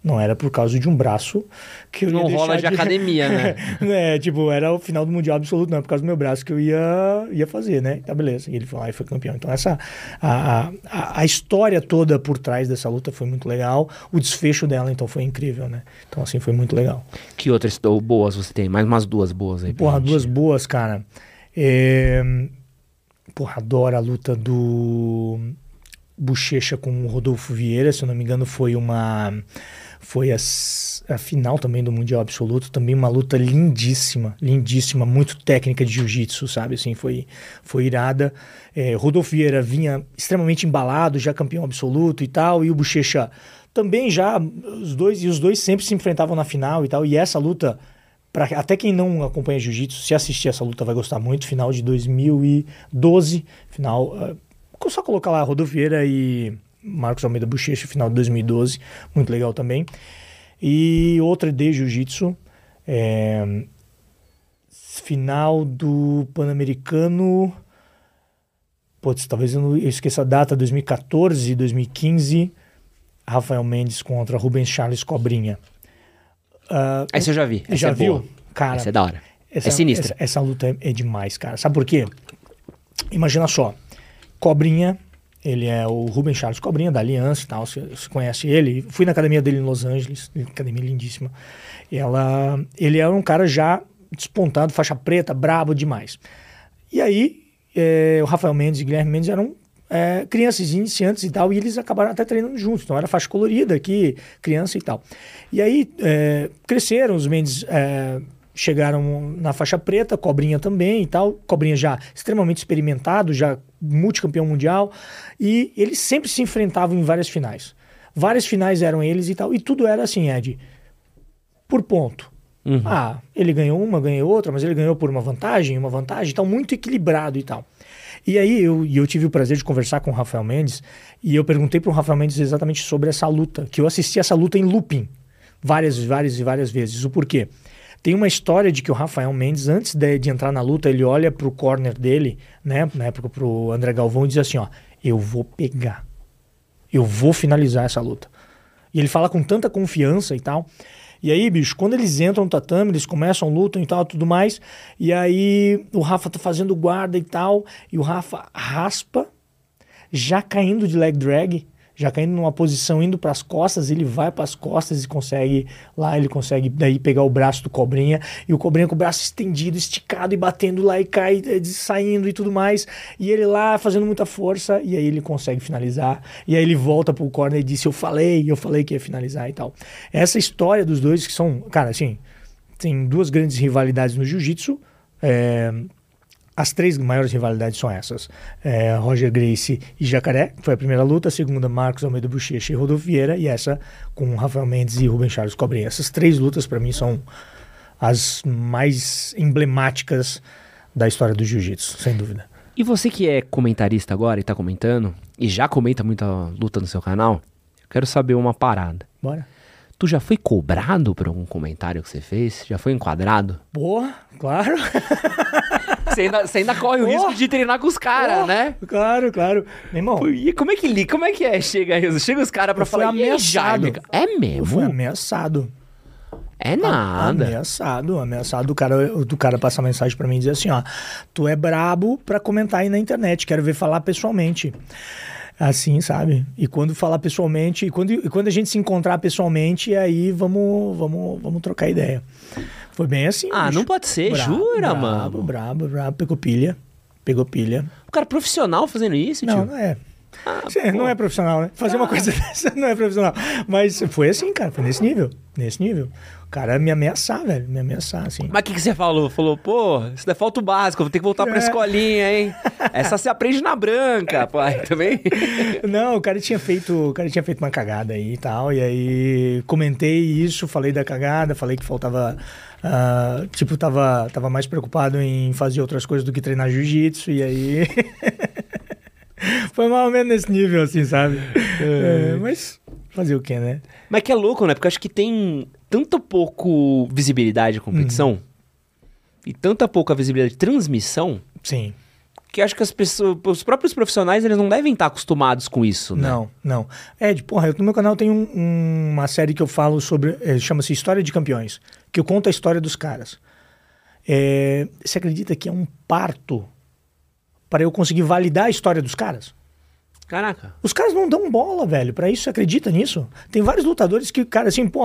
[SPEAKER 2] Não era por causa de um braço que eu ia
[SPEAKER 1] Não rola
[SPEAKER 2] deixar
[SPEAKER 1] de academia, né? <laughs>
[SPEAKER 2] é, tipo, era o final do Mundial absoluto, não é por causa do meu braço que eu ia, ia fazer, né? Tá, beleza. E ele foi lá e foi campeão. Então, essa, a, a, a história toda por trás dessa luta foi muito legal. O desfecho dela, então, foi incrível, né? Então, assim, foi muito legal.
[SPEAKER 1] Que outras boas você tem? Mais umas duas boas aí.
[SPEAKER 2] Porra, duas boas, cara. É... Porra, adoro a luta do Bochecha com o Rodolfo Vieira, se eu não me engano, foi uma. Foi a, a final também do Mundial Absoluto, também uma luta lindíssima, lindíssima, muito técnica de jiu-jitsu, sabe? Assim, foi, foi irada. É, Rodolfo Vieira vinha extremamente embalado, já campeão absoluto e tal, e o Bochecha também já, os dois, e os dois sempre se enfrentavam na final e tal, e essa luta Pra, até quem não acompanha jiu-jitsu, se assistir essa luta vai gostar muito. Final de 2012, final. Uh, só colocar lá Rodolfo Vieira e Marcos Almeida Bochecha, final de 2012, muito legal também. E outra de jiu-jitsu, é, final do Pan-Americano. Putz, talvez eu, não, eu esqueça a data, 2014, 2015. Rafael Mendes contra Rubens Charles Cobrinha. Uh,
[SPEAKER 1] Essa eu já vi. Essa
[SPEAKER 2] já
[SPEAKER 1] é
[SPEAKER 2] viu?
[SPEAKER 1] boa.
[SPEAKER 2] Cara,
[SPEAKER 1] Essa é da hora.
[SPEAKER 2] essa,
[SPEAKER 1] é sinistra.
[SPEAKER 2] Essa, essa luta é, é demais, cara. Sabe por quê? Imagina só. Cobrinha, ele é o Ruben Charles Cobrinha, da Aliança e tal. Você, você conhece ele. Fui na academia dele em Los Angeles, academia lindíssima. Ela, ele é um cara já despontado, faixa preta, brabo demais. E aí, é, o Rafael Mendes e Guilherme Mendes eram é, crianças iniciantes e tal, e eles acabaram até treinando juntos. Então era faixa colorida aqui, criança e tal. E aí é, cresceram, os Mendes é, chegaram na faixa preta, Cobrinha também e tal. Cobrinha já extremamente experimentado, já multicampeão mundial. E eles sempre se enfrentavam em várias finais. Várias finais eram eles e tal. E tudo era assim, Ed, por ponto.
[SPEAKER 1] Uhum.
[SPEAKER 2] Ah, ele ganhou uma, ganhou outra, mas ele ganhou por uma vantagem, uma vantagem, então muito equilibrado e tal. E aí eu, eu tive o prazer de conversar com o Rafael Mendes e eu perguntei para o Rafael Mendes exatamente sobre essa luta, que eu assisti essa luta em looping várias, várias e várias vezes. O porquê? Tem uma história de que o Rafael Mendes, antes de, de entrar na luta, ele olha pro corner dele, né, na época pro André Galvão, e diz assim, ó, eu vou pegar, eu vou finalizar essa luta. E ele fala com tanta confiança e tal. E aí, bicho, quando eles entram no tatame, eles começam, lutam e tal, tudo mais. E aí o Rafa tá fazendo guarda e tal. E o Rafa raspa, já caindo de leg drag, já caindo numa posição indo para as costas, ele vai para as costas e consegue lá, ele consegue daí pegar o braço do Cobrinha e o Cobrinha com o braço estendido, esticado e batendo lá e cai, eh, saindo e tudo mais. E ele lá fazendo muita força e aí ele consegue finalizar. E aí ele volta pro corner e disse: "Eu falei, eu falei que ia finalizar e tal". Essa história dos dois que são, cara, assim, tem duas grandes rivalidades no jiu-jitsu. É, as três maiores rivalidades são essas: é, Roger Gracie e Jacaré, que foi a primeira luta, a segunda, Marcos Almeida Bochecha e Rodolfo Vieira, e essa com Rafael Mendes e Rubem Charles Cobrinha. Essas três lutas, para mim, são as mais emblemáticas da história do jiu-jitsu, sem dúvida.
[SPEAKER 1] E você que é comentarista agora e tá comentando, e já comenta muita luta no seu canal, eu quero saber uma parada.
[SPEAKER 2] Bora?
[SPEAKER 1] Tu já foi cobrado por algum comentário que você fez? Já foi enquadrado?
[SPEAKER 2] Porra, claro. <laughs>
[SPEAKER 1] Você ainda, você ainda corre o
[SPEAKER 2] Oh!
[SPEAKER 1] risco de treinar com os caras,
[SPEAKER 2] Oh,
[SPEAKER 1] né?
[SPEAKER 2] Claro, claro. Meu irmão,
[SPEAKER 1] E como é que li? Como é que é? Chega, chega os caras pra falar. "E aí,
[SPEAKER 2] ameaçado.
[SPEAKER 1] Jaime?" É mesmo?
[SPEAKER 2] fui ameaçado.
[SPEAKER 1] É nada.
[SPEAKER 2] Ameaçado, ameaçado do cara, do cara passar mensagem pra mim e dizer assim, ó, tu é brabo pra comentar aí na internet, quero ver falar pessoalmente. Assim, sabe? E quando falar pessoalmente, e quando, e quando a gente se encontrar pessoalmente, aí vamos, vamos, vamos trocar ideia. Foi bem assim.
[SPEAKER 1] Ah,
[SPEAKER 2] bicho.
[SPEAKER 1] não pode ser,
[SPEAKER 2] Brabo,
[SPEAKER 1] jura,
[SPEAKER 2] brabo,
[SPEAKER 1] mano?
[SPEAKER 2] Brabo, brabo, pegou pilha. Pegou pilha.
[SPEAKER 1] O cara profissional fazendo isso,
[SPEAKER 2] Não,
[SPEAKER 1] tio?
[SPEAKER 2] não é. Você não é profissional, né? Fazer uma coisa <laughs> dessa não é profissional. Mas foi assim, cara, foi nesse nível. Nesse nível. O cara me ameaçar, velho. Me ameaçar, assim.
[SPEAKER 1] Mas o que, que você falou? Falou, pô, isso daí falta o básico, vou ter que voltar pra
[SPEAKER 2] É.
[SPEAKER 1] escolinha, hein? <laughs> Essa você aprende na branca, pai, também. <laughs>
[SPEAKER 2] Não, o cara tinha feito, o cara tinha feito uma cagada aí e tal, e aí comentei isso, falei da cagada, falei que faltava, ah, tipo, tava, tava mais preocupado em fazer outras coisas do que treinar jiu-jitsu, e aí <laughs> foi mais ou menos nesse nível, assim, sabe? É, mas fazer o quê, né?
[SPEAKER 1] Mas que é louco, né? Porque eu acho que tem tanta pouco visibilidade a competição
[SPEAKER 2] Uhum.
[SPEAKER 1] e tanta pouca visibilidade de transmissão
[SPEAKER 2] Sim.
[SPEAKER 1] que acho que as pessoas, os próprios profissionais, eles não devem estar acostumados com isso, né?
[SPEAKER 2] Não, não. Ed, porra, eu- no meu canal tem um- um- uma série que eu falo sobre, eh, chama-se História de Campeões, que eu conto a história dos caras. É, você acredita que é um parto para eu conseguir validar a história dos caras?
[SPEAKER 1] Caraca.
[SPEAKER 2] Os caras não dão bola, velho, pra isso, você acredita nisso? Tem vários lutadores que, cara, assim, pô,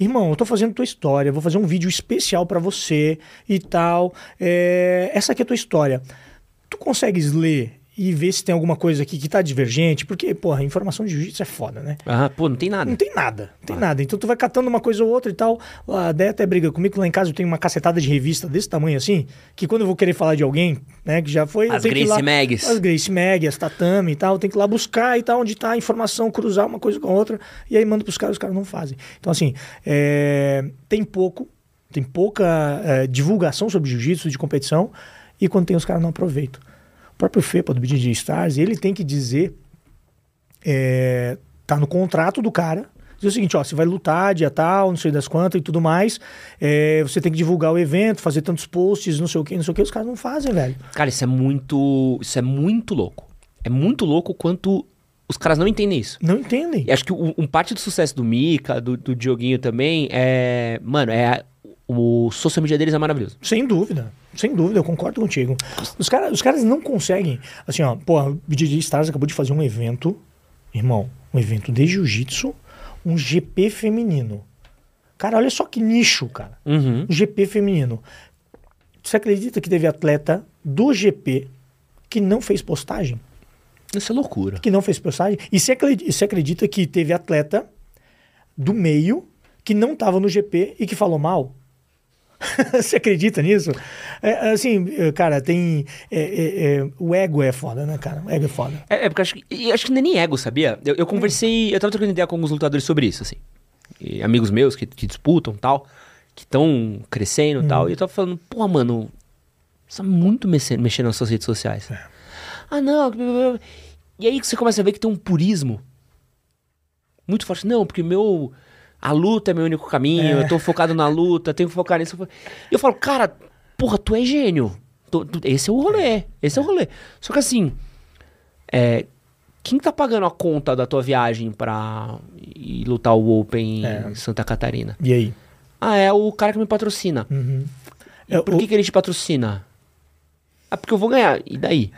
[SPEAKER 2] irmão, eu tô fazendo tua história, vou fazer um vídeo especial pra você e tal. é, essa aqui é a tua história. Tu consegues ler e ver se tem alguma coisa aqui que tá divergente? Porque, porra, informação de jiu-jitsu é foda, né?
[SPEAKER 1] Ah, pô, não tem nada.
[SPEAKER 2] Não tem nada, não tem nada. Então tu vai catando uma coisa ou outra e tal. A Déia até briga comigo, lá em casa eu tenho uma cacetada de revista desse tamanho assim, que quando eu vou querer falar de alguém, né, que já foi...
[SPEAKER 1] As
[SPEAKER 2] lá-
[SPEAKER 1] Mags.
[SPEAKER 2] As Grace Mag, as Tatame e tal, tem que ir lá buscar e tal, onde tá a informação, cruzar uma coisa com a outra, e aí manda pros caras, os caras não fazem. Então assim, é, tem pouco, tem pouca é, divulgação sobre jiu-jitsu de competição, e quando tem os caras não aproveitam. O próprio FEPA do BJJ Stars, ele tem que dizer é, tá no contrato do cara. Diz o seguinte, ó, você vai lutar dia tal, não sei das quantas e tudo mais. é, você tem que divulgar o evento, fazer tantos posts, não sei o que, não sei o que. Os caras não fazem, velho.
[SPEAKER 1] Cara, isso é muito. Isso é muito louco. É muito louco quanto os caras não entendem isso.
[SPEAKER 2] Não entendem.
[SPEAKER 1] E acho que um, um parte do sucesso do Mika, do, do Dioguinho também, é. Mano, é. O social media deles é maravilhoso.
[SPEAKER 2] Sem dúvida, sem dúvida, eu concordo contigo. Os, cara, os caras não conseguem. Assim, ó, pô, o BJJ Stars acabou de fazer um evento, irmão, um evento de jiu-jitsu, um GP feminino. Cara, olha só que nicho, cara.
[SPEAKER 1] Uhum.
[SPEAKER 2] Um GP feminino. Você acredita que teve atleta do GP que não fez postagem?
[SPEAKER 1] Isso é loucura.
[SPEAKER 2] Que não fez postagem? E você acredita, você acredita que teve atleta do meio que não estava no GP e que falou mal? <laughs> Você acredita nisso? É, assim, é, cara, tem. é, é, é, o ego é foda, né, cara? O ego é foda.
[SPEAKER 1] É, é porque acho que, acho que não é nem ego, sabia? Eu, eu conversei, eu tava trocando ideia com alguns lutadores sobre isso, assim. E amigos meus que, que disputam tal, que estão crescendo e tal. E eu tava falando, pô, mano, você tá muito mexendo, mexendo nas suas redes sociais. Ah, não. E aí você começa a ver que tem um purismo muito forte. Não, porque meu. A luta é meu único caminho, eu tô focado na luta, tenho que focar nisso. E eu falo, cara, porra, tu é gênio. Tu- tu- esse é o rolê. Esse é o rolê. Só que assim. É, quem tá pagando a conta da tua viagem pra ir lutar o Open
[SPEAKER 2] É.
[SPEAKER 1] em Santa Catarina?
[SPEAKER 2] E aí?
[SPEAKER 1] Ah, é o cara que me patrocina.
[SPEAKER 2] Uhum.
[SPEAKER 1] E
[SPEAKER 2] É,
[SPEAKER 1] por
[SPEAKER 2] o-
[SPEAKER 1] que, que ele te patrocina? Ah, porque eu vou ganhar. E daí?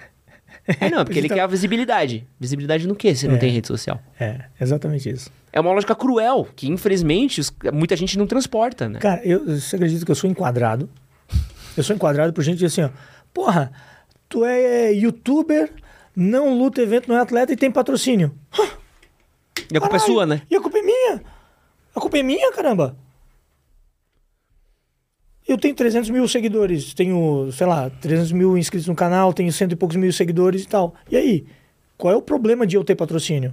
[SPEAKER 1] Ah, não, é porque ele quer a visibilidade. Visibilidade no quê, se não
[SPEAKER 2] É.
[SPEAKER 1] tem rede social?
[SPEAKER 2] É, exatamente isso.
[SPEAKER 1] É uma lógica cruel, que infelizmente os- muita gente não transporta, né?
[SPEAKER 2] Cara, eu, você acredita que eu sou enquadrado? Eu sou enquadrado por gente assim, ó. Porra, tu é youtuber, não luta evento, não é atleta e tem patrocínio.
[SPEAKER 1] E a culpa é
[SPEAKER 2] Caralho,
[SPEAKER 1] sua, né?
[SPEAKER 2] E a culpa é minha. A culpa é minha, caramba. Eu tenho 300 mil seguidores, tenho, sei lá, 300 mil inscritos no canal, tenho cento e poucos mil seguidores e tal. E aí? Qual é o problema de eu ter patrocínio?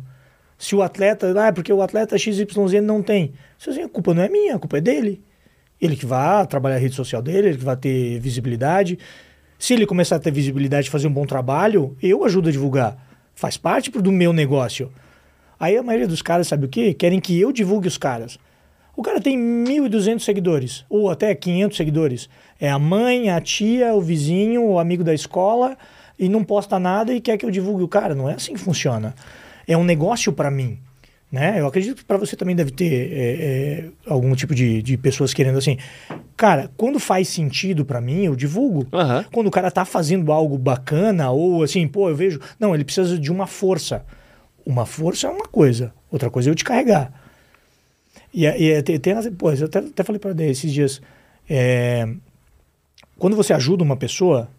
[SPEAKER 2] Se o atleta, ah, é porque o atleta XYZ não tem. Se assim, a culpa não é minha, a culpa é dele. Ele que vai trabalhar a rede social dele, ele que vai ter visibilidade. Se ele começar a ter visibilidade e fazer um bom trabalho, eu ajudo a divulgar. Faz parte do meu negócio. Aí a maioria dos caras, sabe o quê? Querem que eu divulgue os caras. O cara tem 1.200 seguidores, ou até 500 seguidores. É a mãe, a tia, o vizinho, o amigo da escola, e não posta nada e quer que eu divulgue o cara. Não é assim que funciona. É um negócio para mim. Né? Eu acredito que para você também deve ter é, é, algum tipo de, de pessoas querendo assim. Cara, quando faz sentido para mim, eu divulgo.
[SPEAKER 1] Aham.
[SPEAKER 2] Quando o cara tá fazendo algo bacana, ou assim, pô, eu vejo. Não, ele precisa de uma força. Uma força é uma coisa, outra coisa é eu te carregar. E, é- e é- tem, tem, pô, eu até, até falei para esses dias. é, quando você ajuda uma pessoa,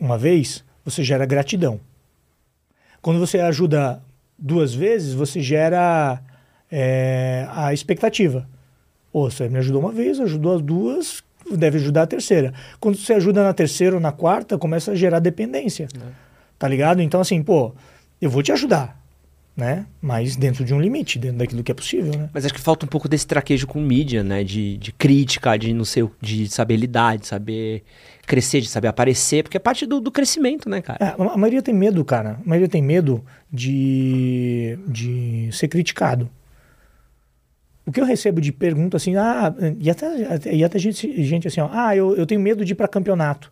[SPEAKER 2] uma vez, você gera gratidão. Quando você ajuda duas vezes, você gera é, a expectativa. Ou você me ajudou uma vez, ajudou as duas, deve ajudar a terceira. Quando você ajuda na terceira ou na quarta, começa a gerar dependência. Tá ligado? Então, assim, pô, eu vou te ajudar, né? Mas dentro de um limite, dentro daquilo que é possível, né?
[SPEAKER 1] Mas acho que falta um pouco desse traquejo com mídia, né? De, de crítica, de não sei, de saber lidar, de saber crescer, de saber aparecer, porque é parte do, do crescimento, né, cara?
[SPEAKER 2] É, a maioria tem medo, cara. A maioria tem medo de, de ser criticado. O que eu recebo de pergunta assim, ah, e até, até- e até gente, gente assim, ó, ah, eu, eu tenho medo de ir para campeonato.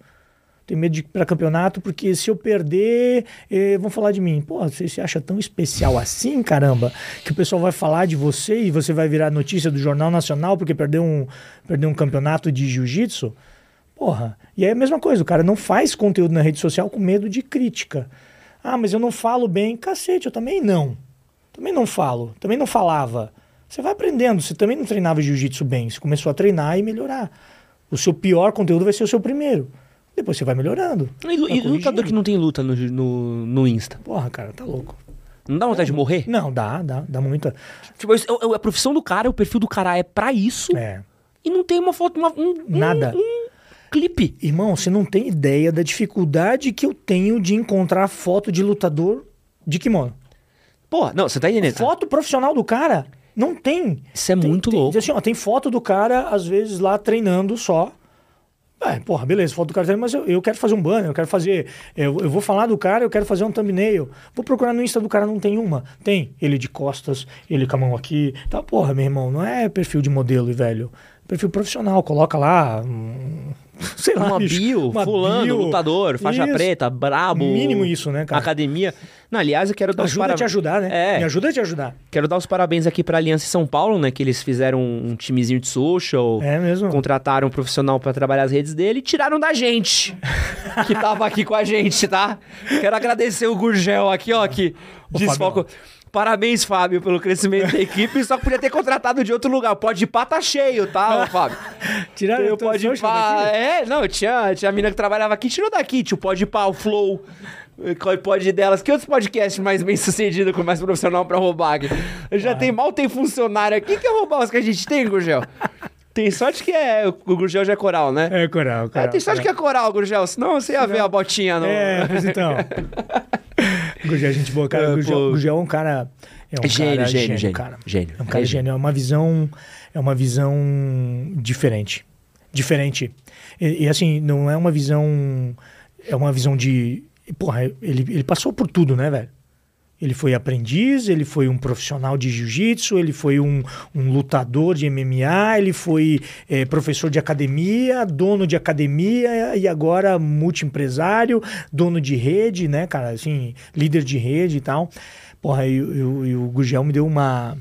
[SPEAKER 2] Tenho medo de ir para campeonato porque se eu perder, eh, vão falar de mim. Pô, você se acha tão especial assim, caramba, que o pessoal vai falar de você e você vai virar notícia do Jornal Nacional porque perdeu um, perdeu um campeonato de jiu-jitsu? Porra. E é a mesma coisa, o cara não faz conteúdo na rede social com medo de crítica. Ah, mas eu não falo bem. Cacete, eu também não. Também não falo. Também não falava. Você vai aprendendo. Você também não treinava jiu-jitsu bem. Você começou a treinar e melhorar. O seu pior conteúdo vai ser o seu primeiro. Depois você vai melhorando.
[SPEAKER 1] E, e lutador que não tem luta no, no, no Insta?
[SPEAKER 2] Porra, cara, tá louco.
[SPEAKER 1] Não dá vontade de morrer?
[SPEAKER 2] Não, dá, dá, dá muita.
[SPEAKER 1] Tipo, a profissão do cara, o perfil do cara é pra isso
[SPEAKER 2] É.
[SPEAKER 1] e não tem uma foto, uma- um, um-
[SPEAKER 2] Nada.
[SPEAKER 1] um clipe.
[SPEAKER 2] Irmão, você não tem ideia da dificuldade que eu tenho de encontrar foto de lutador de kimono.
[SPEAKER 1] Pô, não, você tá entendendo?
[SPEAKER 2] Foto profissional do cara, não tem.
[SPEAKER 1] Isso é
[SPEAKER 2] Tem-
[SPEAKER 1] muito
[SPEAKER 2] tem,
[SPEAKER 1] louco.
[SPEAKER 2] Assim, ó, tem foto do cara, às vezes, lá treinando só. É, porra, beleza, foto do cara mas eu, eu quero fazer um banner, eu quero fazer. Eu, eu vou falar do cara, eu quero fazer um thumbnail. Vou procurar no Insta do cara, não tem uma. Tem. Ele de costas, ele com a mão aqui. Tá, porra, meu irmão, não é perfil de modelo, velho. Perfil profissional, coloca lá. hum, <laughs> sei lá.
[SPEAKER 1] Uma
[SPEAKER 2] bicho,
[SPEAKER 1] bio,
[SPEAKER 2] uma
[SPEAKER 1] fulano,
[SPEAKER 2] bio.
[SPEAKER 1] lutador, faixa
[SPEAKER 2] Isso.
[SPEAKER 1] preta, brabo.
[SPEAKER 2] Mínimo isso, né, cara?
[SPEAKER 1] Academia. Não, aliás, eu quero dar os
[SPEAKER 2] Ajuda a
[SPEAKER 1] parabéns.
[SPEAKER 2] te ajudar, né?
[SPEAKER 1] É.
[SPEAKER 2] Me ajuda a te ajudar.
[SPEAKER 1] Quero dar os parabéns aqui pra Aliança São Paulo, né? Que eles fizeram um timezinho de social.
[SPEAKER 2] É mesmo?
[SPEAKER 1] Contrataram um profissional pra trabalhar as redes dele e tiraram da gente. <laughs> que tava aqui com a gente, tá? Quero agradecer o Gurgel aqui, ó, que
[SPEAKER 2] Ô,
[SPEAKER 1] desfoco. Parabéns, Fábio, pelo crescimento da equipe. Só que podia ter contratado de outro lugar. Pode ir pá, tá cheio, tá, Fábio? <laughs>
[SPEAKER 2] Tiraram o
[SPEAKER 1] pode ir pá. É, não, tinha, tinha a mina que trabalhava aqui, tirou daqui. Tio, pode ir pá, o Flow. Qual Pode delas. Que outros podcasts mais bem sucedidos com mais profissional pra roubar aqui? Já tem, mal tem funcionário aqui. que é roubar os que a gente tem, Gurgel? <laughs> Tem sorte que é. O Gurgel já é coral, né?
[SPEAKER 2] É, coral,
[SPEAKER 1] É,
[SPEAKER 2] coral.
[SPEAKER 1] tem sorte que é coral, Gurgel. Senão você ia ver a botinha no.
[SPEAKER 2] É, pois então. <laughs> Gugel é gente boa, cara.
[SPEAKER 1] É,
[SPEAKER 2] Gugel. Gugel é um cara. É um
[SPEAKER 1] Gênio,
[SPEAKER 2] cara
[SPEAKER 1] gênio, gênio.
[SPEAKER 2] cara.
[SPEAKER 1] Gênio.
[SPEAKER 2] É um cara
[SPEAKER 1] É
[SPEAKER 2] gênio. É uma visão. É uma visão diferente. Diferente. E, e, assim, não é uma visão. É uma visão de. Porra, ele, ele passou por tudo, né, velho? Ele foi aprendiz, ele foi um profissional de jiu-jitsu, ele foi um, um lutador de MMA, ele foi eh, professor de academia, dono de academia e agora multiempresário, dono de rede, né, cara? Assim, líder de rede e tal. Porra, e, o- Gugel me deu uma.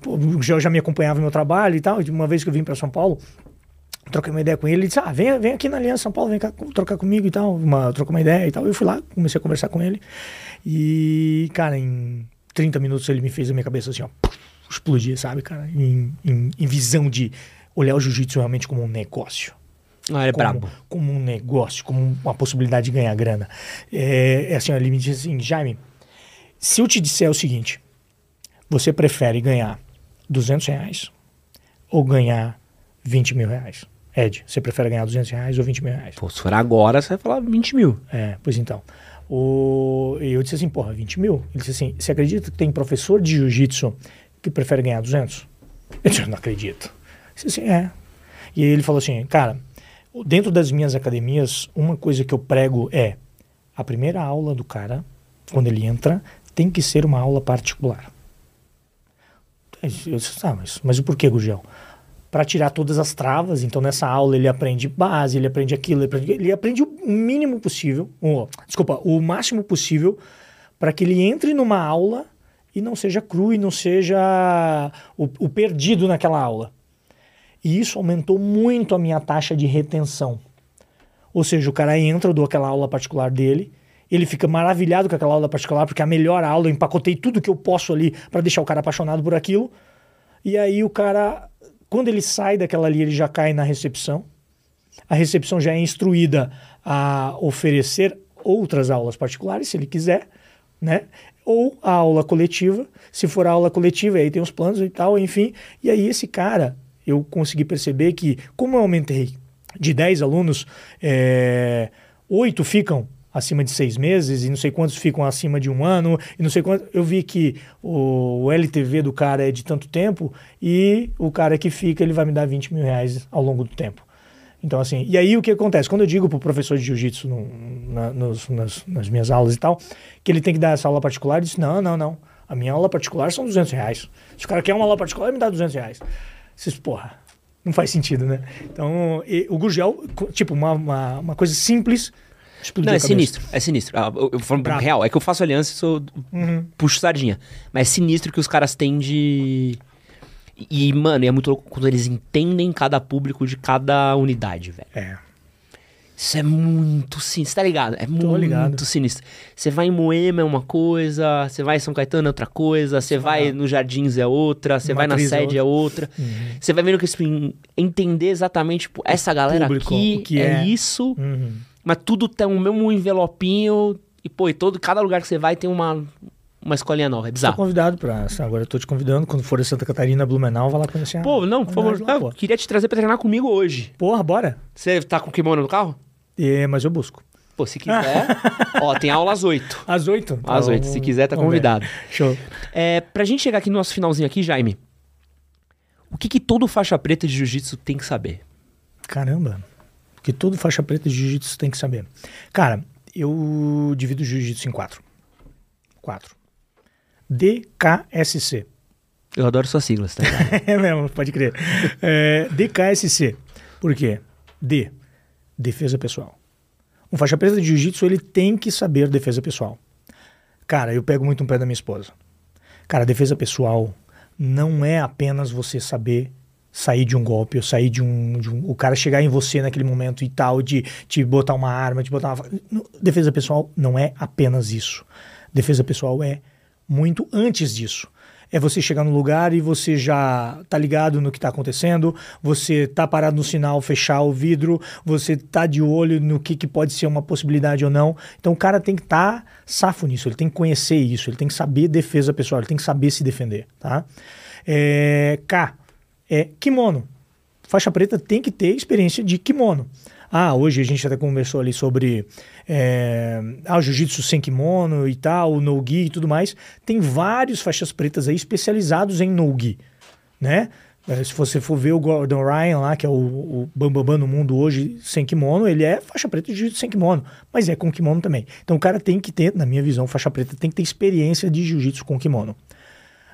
[SPEAKER 2] pô, o Gugel já me acompanhava no meu trabalho e tal. e Uma vez que eu vim para São Paulo, troquei uma ideia com ele, ele disse, ah, vem, vem aqui na Aliança São Paulo, vem cá trocar comigo e tal, uma, trocou uma ideia e tal, eu fui lá, comecei a conversar com ele, e, cara, em 30 minutos ele me fez a minha cabeça assim, ó, explodir, sabe, cara, em, em, em visão de olhar o jiu-jitsu realmente como um negócio.
[SPEAKER 1] Ah, é
[SPEAKER 2] como,
[SPEAKER 1] brabo.
[SPEAKER 2] como um negócio, como uma possibilidade de ganhar grana. É, é assim, ó, ele me disse assim, Jaime, se eu te disser o seguinte, você prefere ganhar 200 reais ou ganhar 20 mil reais? Ed, você prefere ganhar 200 reais ou 20 mil reais?
[SPEAKER 1] Pô, se for agora, você vai falar 20 mil.
[SPEAKER 2] É, pois então. O... e Eu disse assim, porra, 20 mil? Ele disse assim, você acredita que tem professor de jiu-jitsu que prefere ganhar 200? Eu disse, não acredito. Eu disse assim, é. E ele falou assim, cara, dentro das minhas academias, uma coisa que eu prego é a primeira aula do cara, quando ele entra, tem que ser uma aula particular. Eu disse, tá, mas, mas o porquê, Gugel? Para tirar todas as travas, então nessa aula ele aprende base, ele aprende aquilo, ele aprende, ele aprende o mínimo possível, desculpa, o máximo possível para que ele entre numa aula e não seja cru e não seja o, o perdido naquela aula. E isso aumentou muito a minha taxa de retenção. Ou seja, o cara entra, eu dou aquela aula particular dele, ele fica maravilhado com aquela aula particular, porque é a melhor aula, eu empacotei tudo que eu posso ali para deixar o cara apaixonado por aquilo. E aí o cara, quando ele sai daquela ali, ele já cai na recepção. A recepção já é instruída a oferecer outras aulas particulares, se ele quiser, né? Ou a aula coletiva, se for a aula coletiva, aí tem os planos e tal, enfim. E aí esse cara, eu consegui perceber que, como eu aumentei de 10 alunos, é, 8 ficam acima de seis meses e não sei quantos ficam acima de um ano e não sei quantos. Eu vi que o, LTV do cara é de tanto tempo e o cara que fica ele vai me dar 20 mil reais ao longo do tempo. Então, assim, e aí o que acontece? Quando eu digo para o professor de jiu-jitsu na, nas, nas, minhas aulas e tal, que ele tem que dar essa aula particular, ele não, não, não. A minha aula particular são 200 reais. Se o cara quer uma aula particular, ele me dá 200 reais. Vocês, porra, não faz sentido, né? Então, e, o Gurgel, tipo, uma, uma, uma coisa simples,
[SPEAKER 1] Explodiu não, é sinistro, é sinistro. Ah, eu, eu falo Bravo. real, é que eu faço aliança e sou. Uhum. puxo sardinha. Mas é sinistro que os caras têm de. E, mano, é muito louco quando eles entendem cada público de cada unidade, velho.
[SPEAKER 2] É.
[SPEAKER 1] Isso é muito sinistro, tá ligado? É Tô muito ligado. sinistro. Você vai em Moema é uma coisa, você vai em São Caetano é outra coisa, você vai no Jardins é outra, você vai na é sede é outra. Uhum. Você vai vendo que assim, entender exatamente, tipo, essa galera Público, aqui que é, é isso. Uhum mas tudo tem o mesmo envelopinho. E, pô, e todo, cada lugar que você vai tem uma, uma escolinha nova. É bizarro.
[SPEAKER 2] Tô convidado pra. Agora eu tô te convidando. Quando for em Santa Catarina, Blumenau, vai lá conhecer.
[SPEAKER 1] Pô, não, por favor. Lá, pô. Queria te trazer pra treinar comigo hoje.
[SPEAKER 2] Porra, bora.
[SPEAKER 1] Você tá com kimono no carro?
[SPEAKER 2] É, mas eu busco.
[SPEAKER 1] Pô, se quiser. <laughs> ó, tem aula às oito.
[SPEAKER 2] Às oito?
[SPEAKER 1] Às oito. Se quiser, tá convidado.
[SPEAKER 2] Show.
[SPEAKER 1] É, pra gente chegar aqui no nosso finalzinho aqui, Jaime. O que, que todo faixa preta de jiu-jitsu tem que saber?
[SPEAKER 2] Caramba que todo faixa preta de jiu-jitsu tem que saber. Cara, eu divido o jiu-jitsu em quatro. Quatro. DKSC.
[SPEAKER 1] Eu adoro suas siglas, tá? <laughs>
[SPEAKER 2] é mesmo, pode crer. É, DKSC. Por quê? D. Defesa pessoal. Um faixa preta de jiu-jitsu, ele tem que saber defesa pessoal. Cara, eu pego muito um pé da minha esposa. Cara, defesa pessoal não é apenas você saber sair de um golpe, ou sair de um, de um, O cara chegar em você naquele momento e tal, de te botar uma arma, de botar uma. Defesa pessoal não é apenas isso. Defesa pessoal é muito antes disso. É você chegar no lugar e você já tá ligado no que tá acontecendo, você tá parado no sinal, fechar o vidro, você tá de olho no que, que pode ser uma possibilidade ou não. Então o cara tem que estar tá safo nisso, ele tem que conhecer isso, ele tem que saber defesa pessoal, ele tem que saber se defender, tá? É, K, é kimono. Faixa preta tem que ter experiência de kimono. Ah, hoje a gente até conversou ali sobre é, ah, jiu-jitsu sem kimono e tal, no-gi e tudo mais. Tem vários faixas pretas aí especializados em no-gi, né? É, se você for ver o Gordon Ryan lá, que é o, o bambambam no mundo hoje sem kimono, ele é faixa preta de jiu-jitsu sem kimono, mas é com kimono também. Então o cara tem que ter, na minha visão, faixa preta tem que ter experiência de jiu-jitsu com kimono.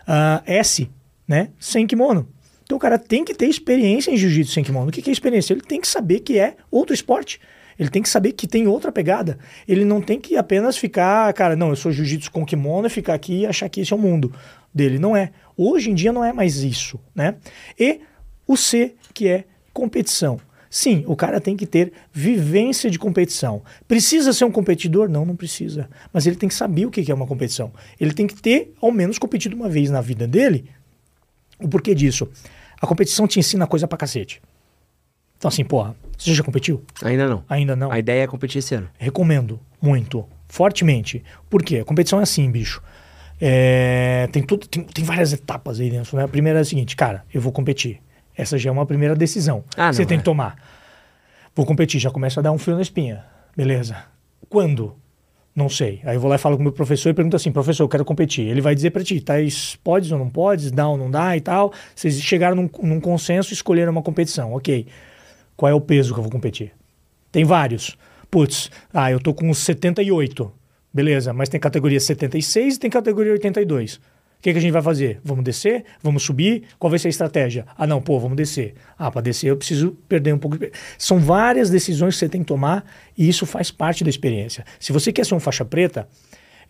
[SPEAKER 2] Uh, S, né? Sem kimono. Então o cara tem que ter experiência em jiu-jitsu sem kimono. O que é experiência? Ele tem que saber que é outro esporte. Ele tem que saber que tem outra pegada. Ele não tem que apenas ficar, cara, não, eu sou jiu-jitsu com kimono e ficar aqui e achar que esse é o mundo dele. Não é. Hoje em dia não é mais isso, né? E o C, que é competição. Sim, o cara tem que ter vivência de competição. Precisa ser um competidor? Não, não precisa. Mas ele tem que saber o que é uma competição. Ele tem que ter, ao menos, competido uma vez na vida dele. O porquê disso? A competição te ensina coisa pra cacete. Então, assim, porra, você já competiu?
[SPEAKER 1] Ainda não.
[SPEAKER 2] Ainda não.
[SPEAKER 1] A ideia é competir esse ano.
[SPEAKER 2] Recomendo muito, fortemente. Por quê? A competição é assim, bicho. É, tem, tudo, tem, tem várias etapas aí dentro. Né? A primeira é a seguinte, cara, eu vou competir. Essa já é uma primeira decisão. Ah, você tem é. que tomar. Vou competir, já começa a dar um frio na espinha. Beleza. Quando? Não sei. Aí eu vou lá e falo com o meu professor e pergunto assim: professor, eu quero competir. Ele vai dizer para ti: tá, podes ou não podes, dá ou não dá e tal. Vocês chegaram num, num consenso e escolheram uma competição. Ok. Qual é o peso que eu vou competir? Tem vários. Putz, ah, eu tô com 78. Beleza, mas tem categoria 76 e tem categoria 82. O que, que a gente vai fazer? Vamos descer? Vamos subir? Qual vai ser a estratégia? Ah, não, pô, vamos descer. Ah, para descer eu preciso perder um pouco de... São várias decisões que você tem que tomar e isso faz parte da experiência. Se você quer ser um faixa preta,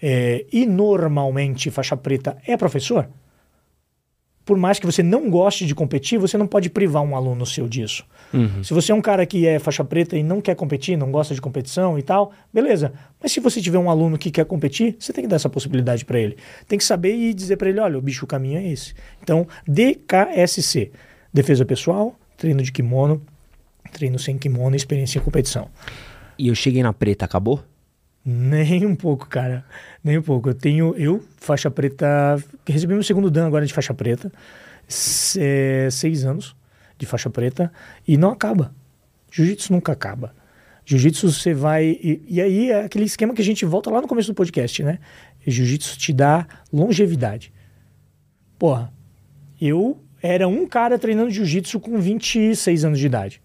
[SPEAKER 2] é, e normalmente faixa preta é professor, por mais que você não goste de competir, você não pode privar um aluno seu disso. Uhum. Se você é um cara que é faixa preta e não quer competir, não gosta de competição e tal, beleza. Mas se você tiver um aluno que quer competir, você tem que dar essa possibilidade para ele. Tem que saber e dizer para ele, olha, o bicho, o caminho é esse. Então, DKSC, defesa pessoal, treino de kimono, treino sem kimono, experiência em competição.
[SPEAKER 1] E eu cheguei na preta, acabou?
[SPEAKER 2] Nem um pouco, cara. Nem um pouco. Eu tenho, eu, faixa preta, recebi meu segundo dan agora de faixa preta, é, seis anos de faixa preta, e não acaba. Jiu-jitsu nunca acaba. Jiu-jitsu você vai. E, e, aí é aquele esquema que a gente volta lá no começo do podcast, né? Jiu-jitsu te dá longevidade. Porra, eu era um cara treinando jiu-jitsu com 26 anos de idade.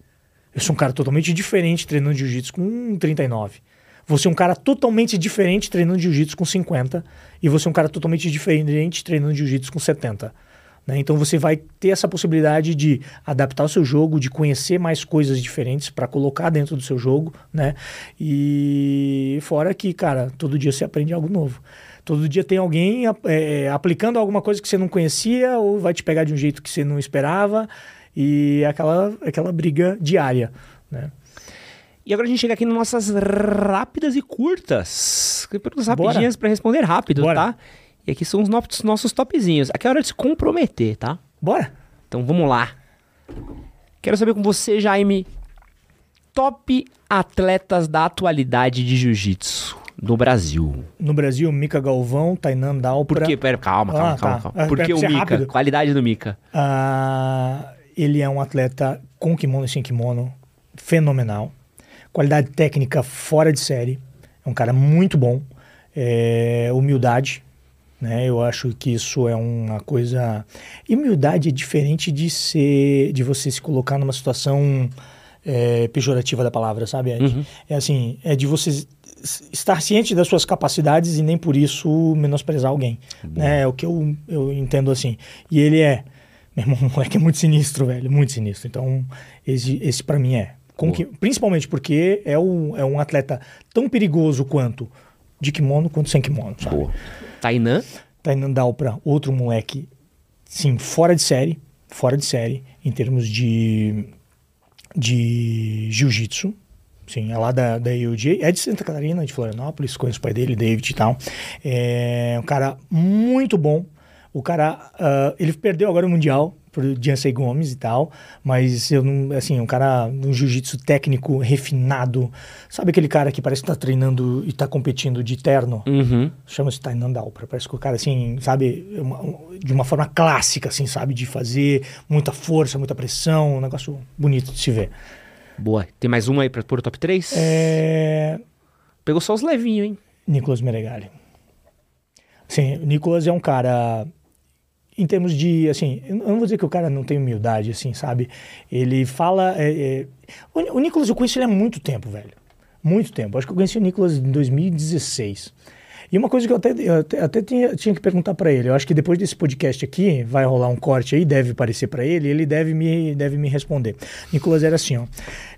[SPEAKER 2] Eu sou um cara totalmente diferente treinando jiu-jitsu com 39. Você é um cara totalmente diferente treinando jiu-jitsu com 50 e você é um cara totalmente diferente treinando jiu-jitsu com 70. Né? Então você vai ter essa possibilidade de adaptar o seu jogo, de conhecer mais coisas diferentes para colocar dentro do seu jogo, né? E fora que, cara, todo dia você aprende algo novo. Todo dia tem alguém é, aplicando alguma coisa que você não conhecia ou vai te pegar de um jeito que você não esperava e aquela, aquela briga diária, né?
[SPEAKER 1] E agora a gente chega aqui nas nossas rápidas e curtas. Perguntas rapidinhas para responder rápido, Bora. tá? E aqui são os nossos, nossos topzinhos. Aqui é hora de se comprometer, tá?
[SPEAKER 2] Bora.
[SPEAKER 1] Então vamos lá. Quero saber com você, Jaime, top atletas da atualidade de jiu-jitsu no Brasil.
[SPEAKER 2] No Brasil, Mika Galvão, Tainan Dalpra.
[SPEAKER 1] Por quê? Pera, calma, calma, ah, calma, tá. calma. Por que o Mika? Rápido. Qualidade do Mika.
[SPEAKER 2] Ah, ele é um atleta com kimono e sem kimono, fenomenal. Qualidade técnica fora de série. É um cara muito bom. É, humildade, né? Eu acho que isso é uma coisa. E humildade é diferente de ser, de você se colocar numa situação é, pejorativa da palavra, sabe? Uhum. É assim, é de você estar ciente das suas capacidades e nem por isso menosprezar alguém. Né? É o que eu, eu entendo assim. E ele é. Meu irmão, <laughs> o moleque é muito sinistro, velho. Muito sinistro. Então, esse, esse para mim é. Que, principalmente porque é um, é um atleta tão perigoso quanto de kimono quanto sem kimono, sabe? Boa.
[SPEAKER 1] Tainan?
[SPEAKER 2] Tainan Dalpra, outro moleque, sim, fora de série, fora de série, em termos de, de jiu-jitsu. Sim, é lá da, da UJ, é de Santa Catarina, de Florianópolis, conheço o pai dele, David e tal. É um cara muito bom. O cara, uh, ele perdeu agora o Mundial, pro Jansen Gomes e tal, mas eu não, assim, um cara um jiu-jitsu técnico refinado, sabe aquele cara que parece que tá treinando e tá competindo de terno?
[SPEAKER 1] Uhum.
[SPEAKER 2] Chama-se Tainan Dalpra, parece que o cara, assim, sabe, uma, de uma forma clássica, assim, sabe, de fazer muita força, muita pressão, um negócio bonito de se ver.
[SPEAKER 1] Boa. Tem mais um aí pra pôr o top 3?
[SPEAKER 2] É...
[SPEAKER 1] Pegou só os levinhos, hein?
[SPEAKER 2] Nicolas Meregali. Sim, o Nicolas é um cara em termos de, assim, eu não vou dizer que o cara não tem humildade, assim, sabe? Ele fala. É, é... O, o Nicolas, eu conheço ele há muito tempo, velho. Muito tempo. Acho que eu conheci o Nicolas em 2016. E uma coisa que eu até, eu até, até tinha, tinha, que perguntar para ele, eu acho que depois desse podcast aqui, vai rolar um corte aí, deve aparecer para ele, ele deve me, deve me responder. Nicolas era assim, ó.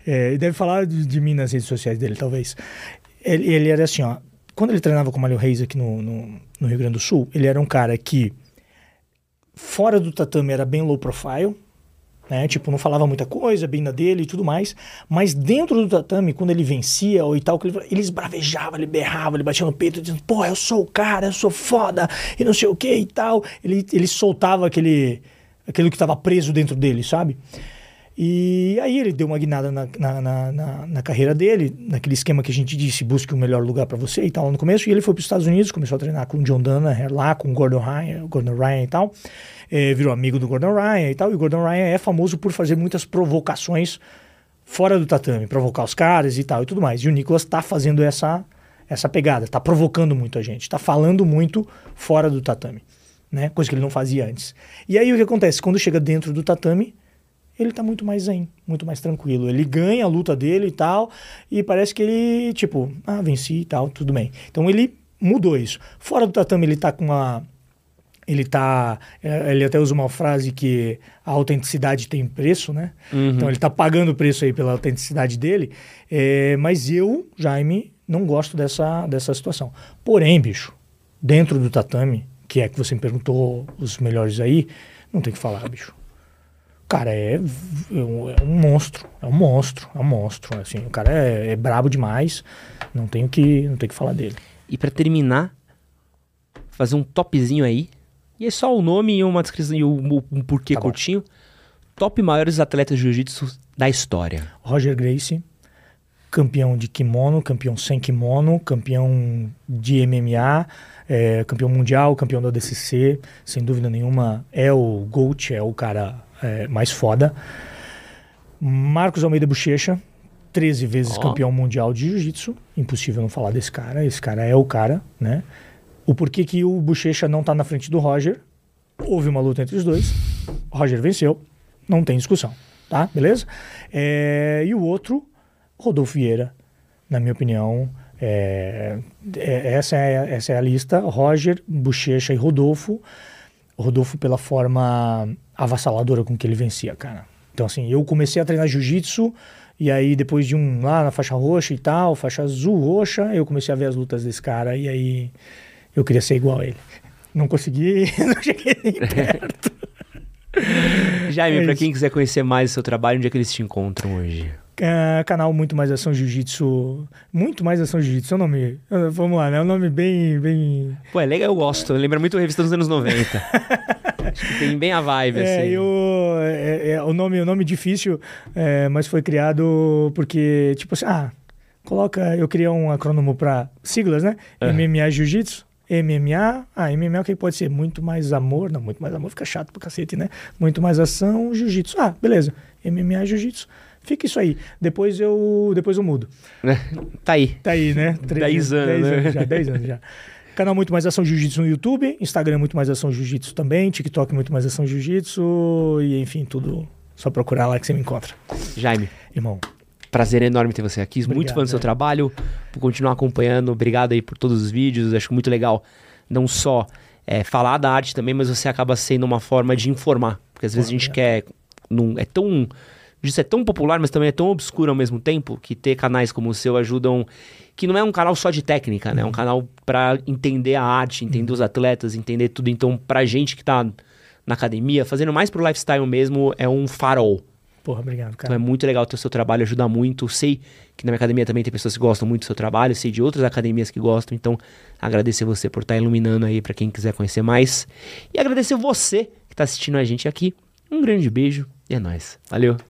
[SPEAKER 2] É, ele deve falar de, de, mim nas redes sociais dele, talvez. Ele, ele era assim, ó. Quando ele treinava com o Mário Reis aqui no, no, no Rio Grande do Sul, ele era um cara que Fora do tatame era bem low profile, né? Tipo, não falava muita coisa, bem na dele e tudo mais. Mas dentro do tatame, quando ele vencia ou e tal, ele, esbravejava, ele berrava, ele batia no peito, dizendo, pô, eu sou o cara, eu sou foda, e não sei o que e tal. Ele, ele soltava aquele, aquilo que estava preso dentro dele, sabe? E aí ele deu uma guinada na, na, na, na, carreira dele, naquele esquema que a gente disse, busque o melhor lugar para você e tal, no começo. E ele foi para os Estados Unidos, começou a treinar com o John Danaher lá, com o Gordon Ryan, Gordon Ryan e tal. É, virou amigo do Gordon Ryan e tal. E o Gordon Ryan é famoso por fazer muitas provocações fora do tatame, provocar os caras e tal e tudo mais. E o Nicolas está fazendo essa, essa pegada, está provocando muito a gente, está falando muito fora do tatame. Né? Coisa que ele não fazia antes. E aí o que acontece? Quando chega dentro do tatame, ele tá muito mais zen, muito mais tranquilo. Ele ganha a luta dele e tal, e parece que ele, tipo, ah, venci e tal, tudo bem. Então ele mudou isso. Fora do tatame, ele tá com uma. Ele tá. É, ele até usa uma frase que a autenticidade tem preço, né? Uhum. Então ele tá pagando o preço aí pela autenticidade dele. É, mas eu, Jaime, não gosto dessa, dessa situação. Porém, bicho, dentro do tatame, que é que você me perguntou os melhores aí, não tem que falar, bicho. Cara, é, um, é, um, monstro, é um monstro, é um monstro. Assim, o cara é, é brabo demais, não tenho que, não tenho que falar dele.
[SPEAKER 1] E para terminar, fazer um topzinho aí. E é só o nome e uma descrição e um, um porquê tá curtinho. Top maiores atletas de jiu-jitsu da história.
[SPEAKER 2] Roger Gracie, campeão de kimono, campeão sem kimono, campeão de MMA, é, campeão mundial, campeão da DCC, sem dúvida nenhuma é o GOAT, é o cara é, mais foda. Marcos Almeida Bochecha, 13 vezes
[SPEAKER 1] Ó.
[SPEAKER 2] campeão mundial de jiu-jitsu, impossível não falar desse cara, esse cara é o cara, né? O porquê que o Bochecha não tá na frente do Roger, houve uma luta entre os dois, Roger venceu, não tem discussão, tá? Beleza? É, e o outro, Rodolfo Vieira, na minha opinião, é, é- essa, é, essa é a lista, Roger, Bochecha e Rodolfo, Rodolfo pela forma avassaladora com que ele vencia, cara. Então, assim, eu comecei a treinar jiu-jitsu e aí depois de um lá na faixa roxa e tal, faixa azul, roxa, eu comecei a ver as lutas desse cara e aí eu queria ser igual a ele. Não consegui, <laughs> não cheguei nem perto. <laughs>
[SPEAKER 1] Jaime,
[SPEAKER 2] É
[SPEAKER 1] pra
[SPEAKER 2] isso.
[SPEAKER 1] quem quiser conhecer mais o seu trabalho, onde é que eles te encontram hoje?
[SPEAKER 2] Ah, canal Muito Mais Ação Jiu-Jitsu. Muito Mais Ação Jiu-Jitsu é o nome. ah, Vamos lá, né? É um nome bem. bem...
[SPEAKER 1] Pô, é legal, eu gosto. Lembra muito a revista dos anos 90. <laughs> Acho que tem bem a vibe,
[SPEAKER 2] É,
[SPEAKER 1] assim.
[SPEAKER 2] eu, é, é, o nome, o nome difícil, é, mas foi criado porque, tipo assim, ah, coloca, eu criei um acrônimo para siglas, né?
[SPEAKER 1] É.
[SPEAKER 2] MMA Jiu-Jitsu, MMA, ah, MMA o que pode ser? Muito mais amor, não, muito mais amor fica chato pro cacete, né? Muito mais ação, Jiu-Jitsu, ah, beleza, MMA Jiu-Jitsu, fica isso aí, depois eu, depois eu mudo.
[SPEAKER 1] Tá aí.
[SPEAKER 2] Tá aí, né?
[SPEAKER 1] Dez anos,
[SPEAKER 2] dez
[SPEAKER 1] né?
[SPEAKER 2] anos já, 10 anos já. Canal Muito Mais Ação Jiu-Jitsu no YouTube, Instagram Muito Mais Ação Jiu-Jitsu também, TikTok Muito Mais Ação Jiu-Jitsu e enfim, tudo só procurar lá que você me encontra.
[SPEAKER 1] Jaime,
[SPEAKER 2] Irmão,
[SPEAKER 1] prazer enorme ter você aqui. muito
[SPEAKER 2] Obrigado,
[SPEAKER 1] fã do seu
[SPEAKER 2] é.
[SPEAKER 1] trabalho, por continuar acompanhando. Obrigado aí por todos os vídeos. Acho muito legal não só é, falar da arte também, mas você acaba sendo uma forma de informar. Porque às vezes a gente quer. Não, é tão. Isso é tão popular, mas também é tão obscuro ao mesmo tempo que ter canais como o seu ajudam. Que não é um canal só de técnica, né? É um canal pra entender a arte, entender os atletas, entender tudo. Então, pra gente que tá na academia, fazendo mais pro lifestyle mesmo, é um farol.
[SPEAKER 2] porra, obrigado,
[SPEAKER 1] Então é
[SPEAKER 2] cara.
[SPEAKER 1] muito legal ter o seu trabalho, ajuda muito. Sei que na minha academia também tem pessoas que gostam muito do seu trabalho, sei de outras academias que gostam, então agradecer você por estar iluminando aí pra quem quiser conhecer mais. E agradecer você que tá assistindo a gente aqui. Um grande beijo e é nóis. Valeu!